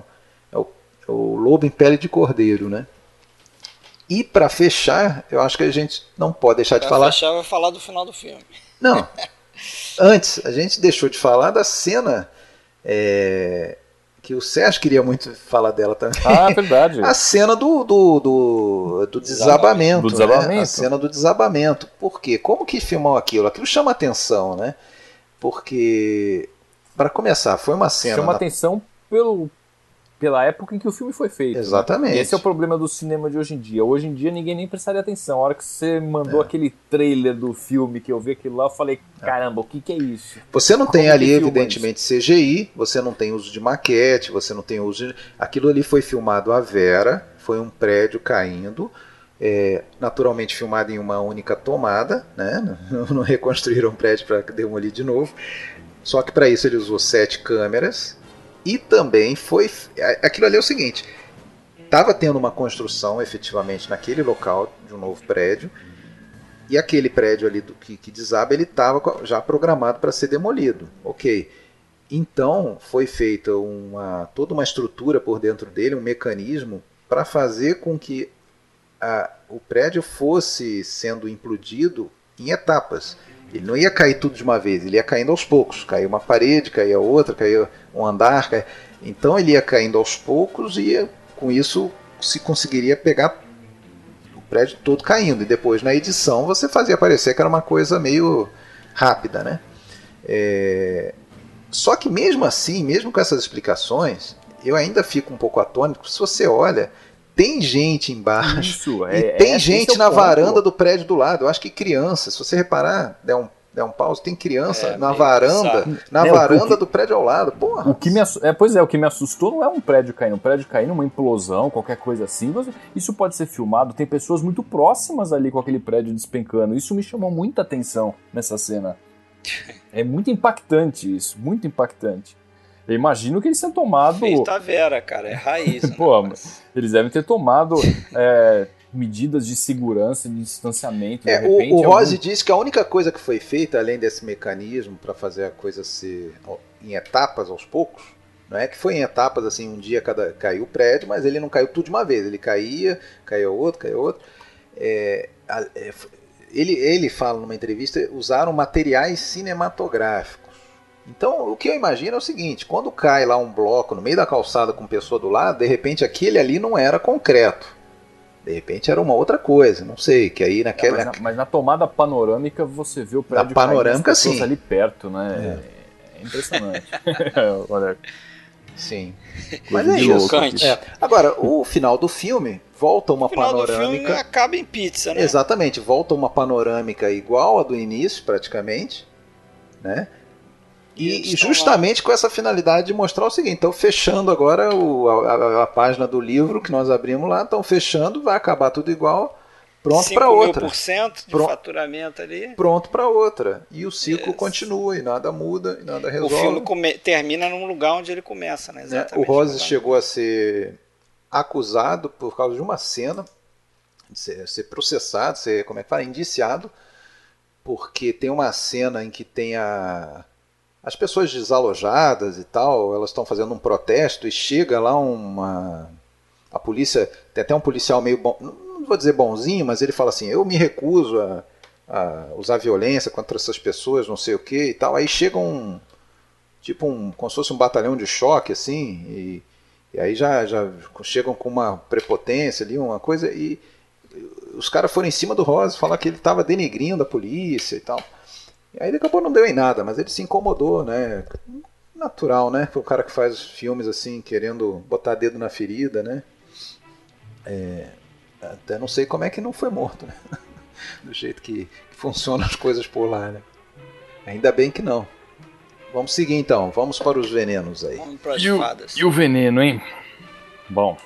é o, é o lobo em pele de cordeiro, né? E para fechar, eu acho que a gente não pode deixar pra de falar. Fechar, vai falar do final do filme. Não. Antes, a gente deixou de falar da cena é, que o Sérgio queria muito falar dela também. Ah, verdade. a cena do, do, do, do desabamento. Do desabamento. Né? A cena do desabamento. Por quê? Como que filmou aquilo? Aquilo chama atenção, né? Porque, para começar, foi uma cena. Chama na... atenção pelo, pela época em que o filme foi feito. Né? Exatamente. Né? Esse é o problema do cinema de hoje em dia. Hoje em dia ninguém nem prestaria atenção. A hora que você mandou é. aquele trailer do filme que eu vi aquilo lá, eu falei, é. caramba, o que, que é isso? Você não Como tem ali, evidentemente? CGI, você não tem uso de maquete, você não tem uso de... Aquilo ali foi filmado à vera, foi um prédio caindo. É, naturalmente filmado em uma única tomada, né? não reconstruíram um prédio para demolir de novo. Só que para isso ele usou sete câmeras, e também foi. Aquilo ali é o seguinte: estava tendo uma construção efetivamente naquele local de um novo prédio. E aquele prédio ali do, que, que desaba, ele estava já programado para ser demolido. Ok. Então foi feita uma, toda uma estrutura por dentro dele, um mecanismo para fazer com que a, o prédio fosse sendo implodido em etapas. Ele não ia cair tudo de uma vez, ele ia caindo aos poucos. Caiu uma parede, caía outra, caiu um andar. Caía... Então ele ia caindo aos poucos e com isso se conseguiria pegar o prédio todo caindo. E depois na edição você fazia parecer que era uma coisa meio rápida, né? É... Só que mesmo assim, mesmo com essas explicações, eu ainda fico um pouco atônito. Se você olha, tem gente embaixo. Isso, é, e tem é, gente é na ponto. varanda do prédio do lado. Eu acho que criança, se você reparar, der um, der um pause, tem criança é, na varanda, na é, varanda que, do prédio ao lado. Porra. O que me é, pois é, o que me assustou não é um prédio caindo, um prédio caindo, uma implosão, qualquer coisa assim. Isso pode ser filmado, tem pessoas muito próximas ali com aquele prédio despencando. Isso me chamou muita atenção nessa cena. É muito impactante isso, muito impactante. Eu imagino que eles tenham tomado. Feita Vera, cara, é raiz. Pô, eles devem ter tomado é, medidas de segurança, de distanciamento. É, repente, o, o Rose algum... disse que a única coisa que foi feita, além desse mecanismo para fazer a coisa ser em etapas aos poucos, não é que foi em etapas assim, um dia cada caiu o prédio, mas ele não caiu tudo de uma vez. Ele caía, caiu outro, caiu outro. É, é, ele, ele fala numa entrevista, usaram materiais cinematográficos. Então, o que eu imagino é o seguinte: quando cai lá um bloco no meio da calçada com pessoa do lado, de repente aquele ali não era concreto. De repente era uma outra coisa, não sei, que aí naquela. É, mas, na, mas, na, tomada panorâmica você vê o prédio na panorâmica, sim. ali perto, né? É, é impressionante. Olha. Sim. Mas é isso. É. Agora, o final do filme volta uma o final panorâmica. Do filme acaba em pizza, né? Exatamente, volta uma panorâmica igual a do início, praticamente, né? E, e justamente com essa finalidade de mostrar o seguinte: estão fechando agora o, a, a, página do livro que nós abrimos lá, estão fechando, vai acabar tudo igual, pronto para outra. por cento de Pron faturamento ali. Pronto para outra. E o ciclo continua, e nada muda, e nada resolve. O filme termina num lugar onde ele começa, né? Exatamente. É, o Rose chegou a ser acusado por causa de uma cena, de ser, ser processado, ser, como é que fala, indiciado, porque tem uma cena em que tem a as pessoas desalojadas e tal, elas estão fazendo um protesto e chega lá uma. A polícia. Tem até um policial meio bom. Não vou dizer bonzinho, mas ele fala assim: eu me recuso a, a usar violência contra essas pessoas, não sei o que e tal. Aí chega um. Tipo um. como se fosse um batalhão de choque, assim, e, e aí já, já chegam com uma prepotência ali, uma coisa, e os caras foram em cima do Rosa, falar que ele estava denegrindo a polícia e tal. E aí daqui a pouco não deu em nada, mas ele se incomodou, né? Natural, né? O cara que faz filmes assim, querendo botar dedo na ferida, né? É, até não sei como é que não foi morto, né? Do jeito que, que funcionam as coisas por lá, né? Ainda bem que não. Vamos seguir então, vamos para os venenos aí. Vamos para as e o, fadas. E o veneno, hein? Bom.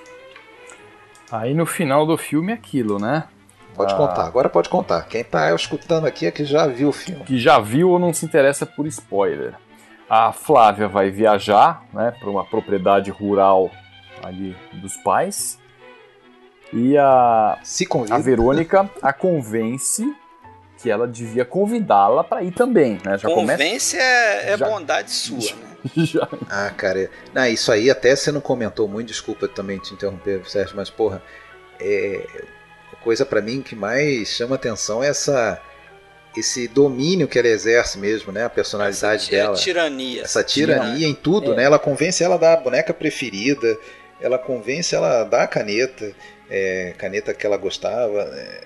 Aí no final do filme é aquilo, né? Pode ah. contar, agora pode contar. Quem está escutando aqui é que já viu o filme. Que já viu ou não se interessa por spoiler. A Flávia vai viajar né, para uma propriedade rural ali dos pais. E a, se a Verônica a convence que ela devia convidá-la para ir também. Né? Já convence começa... é, é já... bondade sua. Já... Né? Já. Ah, cara, não, isso aí até você não comentou muito, desculpa também te interromper, Sérgio, mas porra, é, coisa para mim que mais chama atenção é essa esse domínio que ela exerce mesmo, né? A personalidade essa dela. tirania. Essa tirania em tudo, é. né? Ela convence ela da boneca preferida, ela convence ela da caneta, é, caneta que ela gostava. É,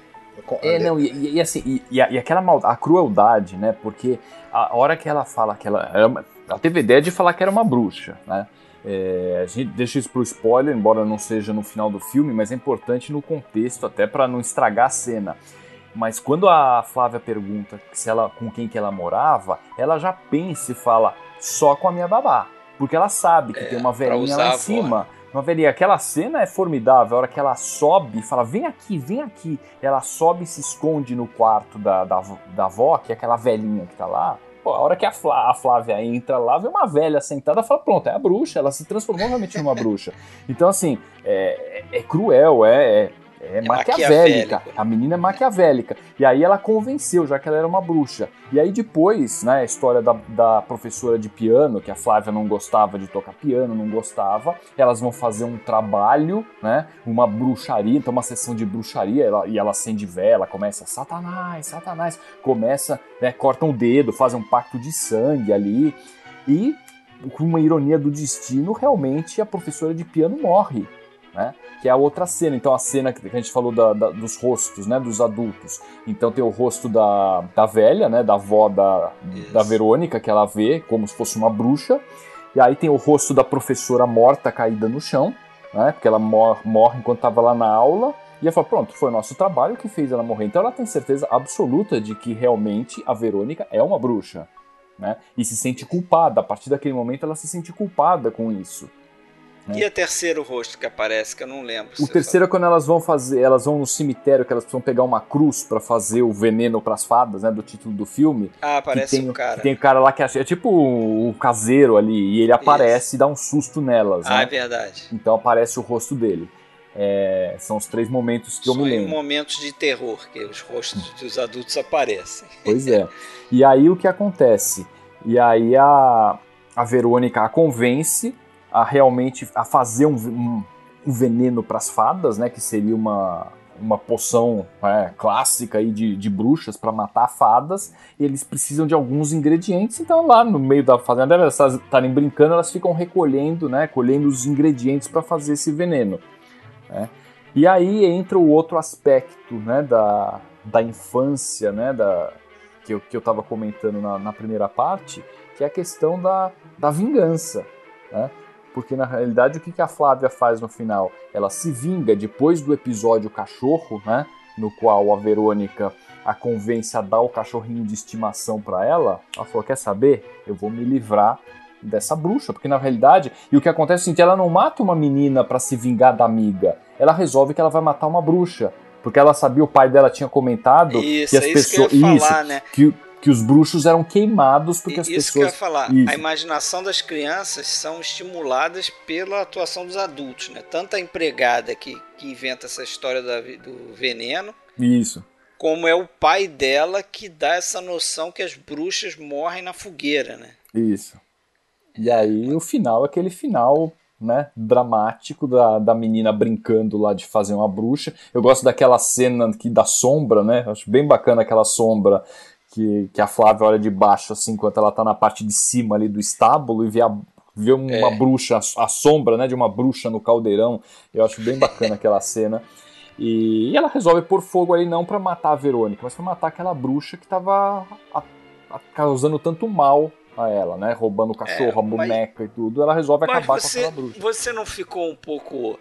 é não, e, e assim, e, e, aquela mal, a crueldade, né? Porque a hora que ela fala que ela. Ela teve ideia de falar que era uma bruxa, né? É, a gente deixa isso pro spoiler, embora não seja no final do filme, mas é importante no contexto, até para não estragar a cena. Mas quando a Flávia pergunta se ela, com quem que ela morava, ela já pensa e fala só com a minha babá. Porque ela sabe que é, tem uma velhinha lá em cima. Uma velhinha. Aquela cena é formidável. A hora que ela sobe e fala: Vem aqui, vem aqui. Ela sobe e se esconde no quarto da, da, da avó, que é aquela velhinha que tá lá. Pô, a hora que a, Flá, a Flávia entra lá, vê uma velha sentada, fala, pronto, é a bruxa, ela se transformou realmente numa bruxa. Então, assim, é, é, é cruel, é, é é, é maquiavélica. A menina é maquiavélica. E aí ela convenceu, já que ela era uma bruxa. E aí depois, né, a história da, da professora de piano, que a Flávia não gostava de tocar piano, não gostava, elas vão fazer um trabalho, né, uma bruxaria, então uma sessão de bruxaria, ela, e ela acende vela, começa, satanás, satanás, começa, né, cortam o dedo, fazem um pacto de sangue ali, e com uma ironia do destino, realmente a professora de piano morre né? Que é a outra cena. Então a cena que a gente falou da, da, dos rostos, né? Dos adultos. Então tem o rosto da, da velha, né? Da avó da, da Verônica, que ela vê como se fosse uma bruxa. E aí tem o rosto da professora morta caída no chão, né? Porque ela mor morre enquanto estava lá na aula. E ela fala, pronto, foi o nosso trabalho que fez ela morrer. Então ela tem certeza absoluta de que realmente a Verônica é uma bruxa. Né? E se sente culpada. A partir daquele momento ela se sente culpada com isso. Né? E o terceiro rosto que aparece, que eu não lembro. O terceiro é quando elas vão fazer, elas vão no cemitério, que elas precisam pegar uma cruz para fazer o veneno para as fadas, né, do título do filme. Ah, aparece tem, o cara. tem o cara lá que é, é tipo o caseiro ali, e ele aparece Isso. e dá um susto nelas. Ah, né? é verdade. Então aparece o rosto dele. É, são os três momentos que Só eu me lembro. momentos de terror que os rostos dos adultos aparecem. Pois é. E aí o que acontece? E aí a, a Verônica a convence a realmente a fazer um, um, um veneno para as fadas, né? Que seria uma, uma poção é, clássica aí de, de bruxas para matar fadas. eles precisam de alguns ingredientes, então lá no meio da fazenda, elas estarem brincando, elas ficam recolhendo, né? Colhendo os ingredientes para fazer esse veneno. Né? E aí entra o outro aspecto, né? Da, da infância, né? Da, que eu, que eu comentando na, na primeira parte, que é a questão da, da vingança. Né? Porque na realidade o que a Flávia faz no final? Ela se vinga depois do episódio cachorro, né? No qual a Verônica a convence a dar o cachorrinho de estimação para ela, ela falou: Quer saber? Eu vou me livrar dessa bruxa, porque na realidade, e o que acontece é o seguinte, ela não mata uma menina para se vingar da amiga, ela resolve que ela vai matar uma bruxa, porque ela sabia, o pai dela tinha comentado Isso, que as é isso pessoas, que eu ia isso, falar, né? que, que os bruxos eram queimados porque as Isso que eu ia pessoas falar. Isso. A imaginação das crianças são estimuladas pela atuação dos adultos, né? Tanto a empregada que, que inventa essa história da- do veneno, Isso. como é o pai dela que dá essa noção que as bruxas morrem na fogueira, né? Isso. E aí o final aquele final, né, dramático da, da menina brincando lá de fazer uma bruxa. Eu gosto daquela cena que da sombra, né? Acho bem bacana aquela sombra que, que a Flávia olha de baixo, assim, enquanto ela tá na parte de cima ali do estábulo e vê, a, vê uma É. bruxa, a, sombra, né, de uma bruxa no caldeirão. Eu acho bem bacana aquela cena. E, e ela resolve pôr fogo ali não pra matar a Verônica, mas pra matar aquela bruxa que tava a- a- causando tanto mal a ela, né? Roubando o cachorro, É, a mas- boneca e tudo. Ela resolve acabar com você, aquela bruxa. você não ficou um pouco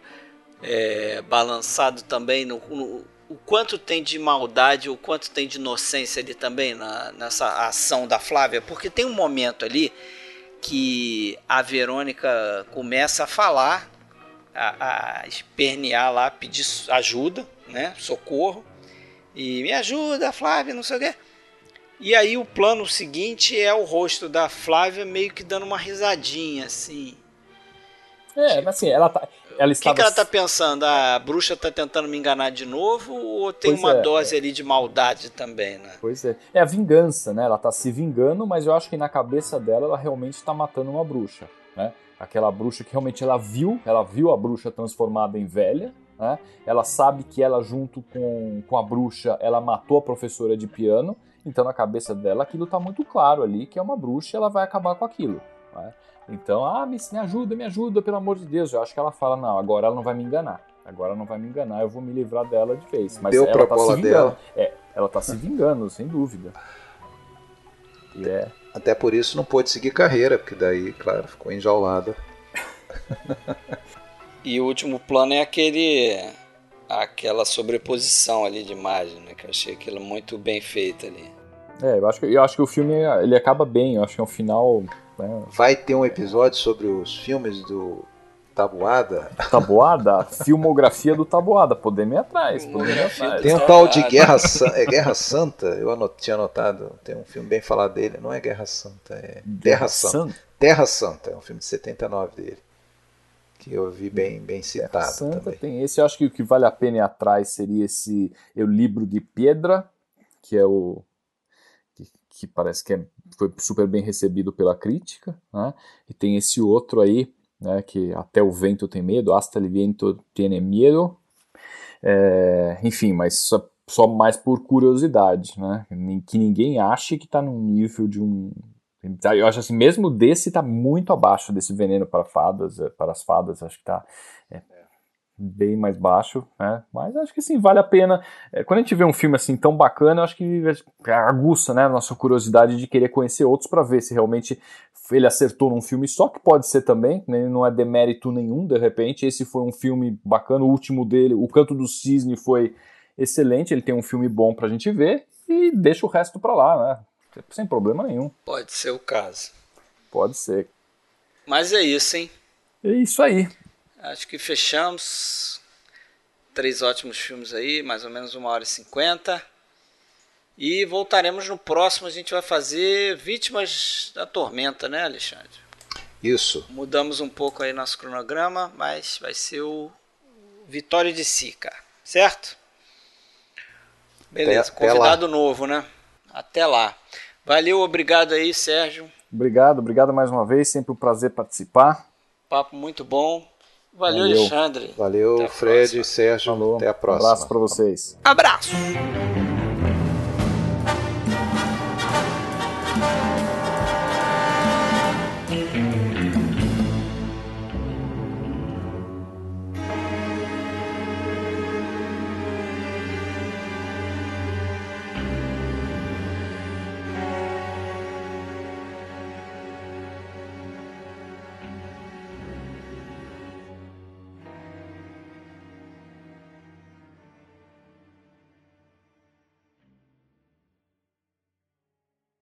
é, balançado também no, no- o quanto tem de maldade, o quanto tem de inocência ali também na- nessa ação da Flávia? Porque tem um momento ali que a Verônica começa a falar, a, a espernear lá, pedir ajuda, né? Socorro. E me ajuda, Flávia, não sei o quê. E aí o plano seguinte é o rosto da Flávia meio que dando uma risadinha assim. É, mas assim, ela tá. Ela O que, estava. que ela tá pensando? Ah, a bruxa tá tentando me enganar de novo ou tem Pois uma é, dose ali de maldade também, né? Pois é. É a vingança, né? Ela tá se vingando, mas eu acho que na cabeça dela ela realmente tá matando uma bruxa, né? Aquela bruxa que realmente ela viu, ela viu a bruxa transformada em velha, né? Ela sabe que ela junto com, com a bruxa, ela matou a professora de piano, então na cabeça dela aquilo tá muito claro ali, que é uma bruxa e ela vai acabar com aquilo, né? Então, ah, me, me ajuda, me ajuda, pelo amor de Deus. Eu acho que ela fala, não, agora ela não vai me enganar. Agora ela não vai me enganar, eu vou me livrar dela de vez. Mas Deu ela pra tá bola se vingando. dela. É, ela tá se vingando, sem dúvida. E é. Até por isso não pôde seguir carreira, porque daí, claro, ficou enjaulada. E o último plano é aquele aquela sobreposição ali de imagem, né? Que eu achei aquilo muito bem feito ali. É, eu acho, que, eu acho que o filme ele acaba bem, eu acho que é um final. Né, Vai ter um episódio sobre os filmes do Tabuada. tabuada, filmografia do Tabuada, podemos ir atrás, podemos ir atrás. Tem um tal de Guerra, é Guerra Santa, eu anot- tinha anotado, tem um filme bem falado dele, não é Guerra Santa, é Terra Santa. Santa. Terra Santa, é um filme de 79 dele, que eu vi bem, bem Terra citado Santa também. tem esse, eu acho que o que vale a pena ir atrás seria esse El Libro de Piedra, que é o que, que parece que é- foi super bem recebido pela crítica, né? E tem esse outro aí, né, que até o vento tem medo, hasta el viento tiene miedo. É, enfim, mas só, só mais por curiosidade, né? Que ninguém ache que tá num nível de um Eu acho assim, mesmo desse tá muito abaixo desse veneno para fadas, eh, para as fadas, acho que tá é, bem mais baixo, né? Mas acho que sim, vale a pena. É, quando a gente vê um filme assim tão bacana, acho que aguça, né, a nossa curiosidade de querer conhecer outros para ver se realmente ele acertou num filme só, que pode ser também, né? não é demérito nenhum, de repente. Esse foi um filme bacana, o último dele, O Canto do Cisne foi excelente, ele tem um filme bom pra gente ver e deixa o resto pra lá, né? Sem problema nenhum. Pode ser o caso. Pode ser. Mas é isso, hein? É isso aí. Acho que fechamos. Três ótimos filmes aí, mais ou menos uma hora e cinquenta. E voltaremos no próximo. A gente vai fazer Vítimas da Tormenta, né, Alexandre? Isso, Mudamos um pouco aí nosso cronograma, mas vai ser o Vitória de Sica, certo? Beleza, Até- até convidado novo, né? Até lá. Valeu, obrigado aí, Sérgio. Obrigado, obrigado mais uma vez. Sempre um prazer participar. Papo muito bom. Valeu, Valeu. Alexandre. valeu Fred próxima. e Sérgio, Falou. até a Um próxima. abraço pra vocês. Abraço.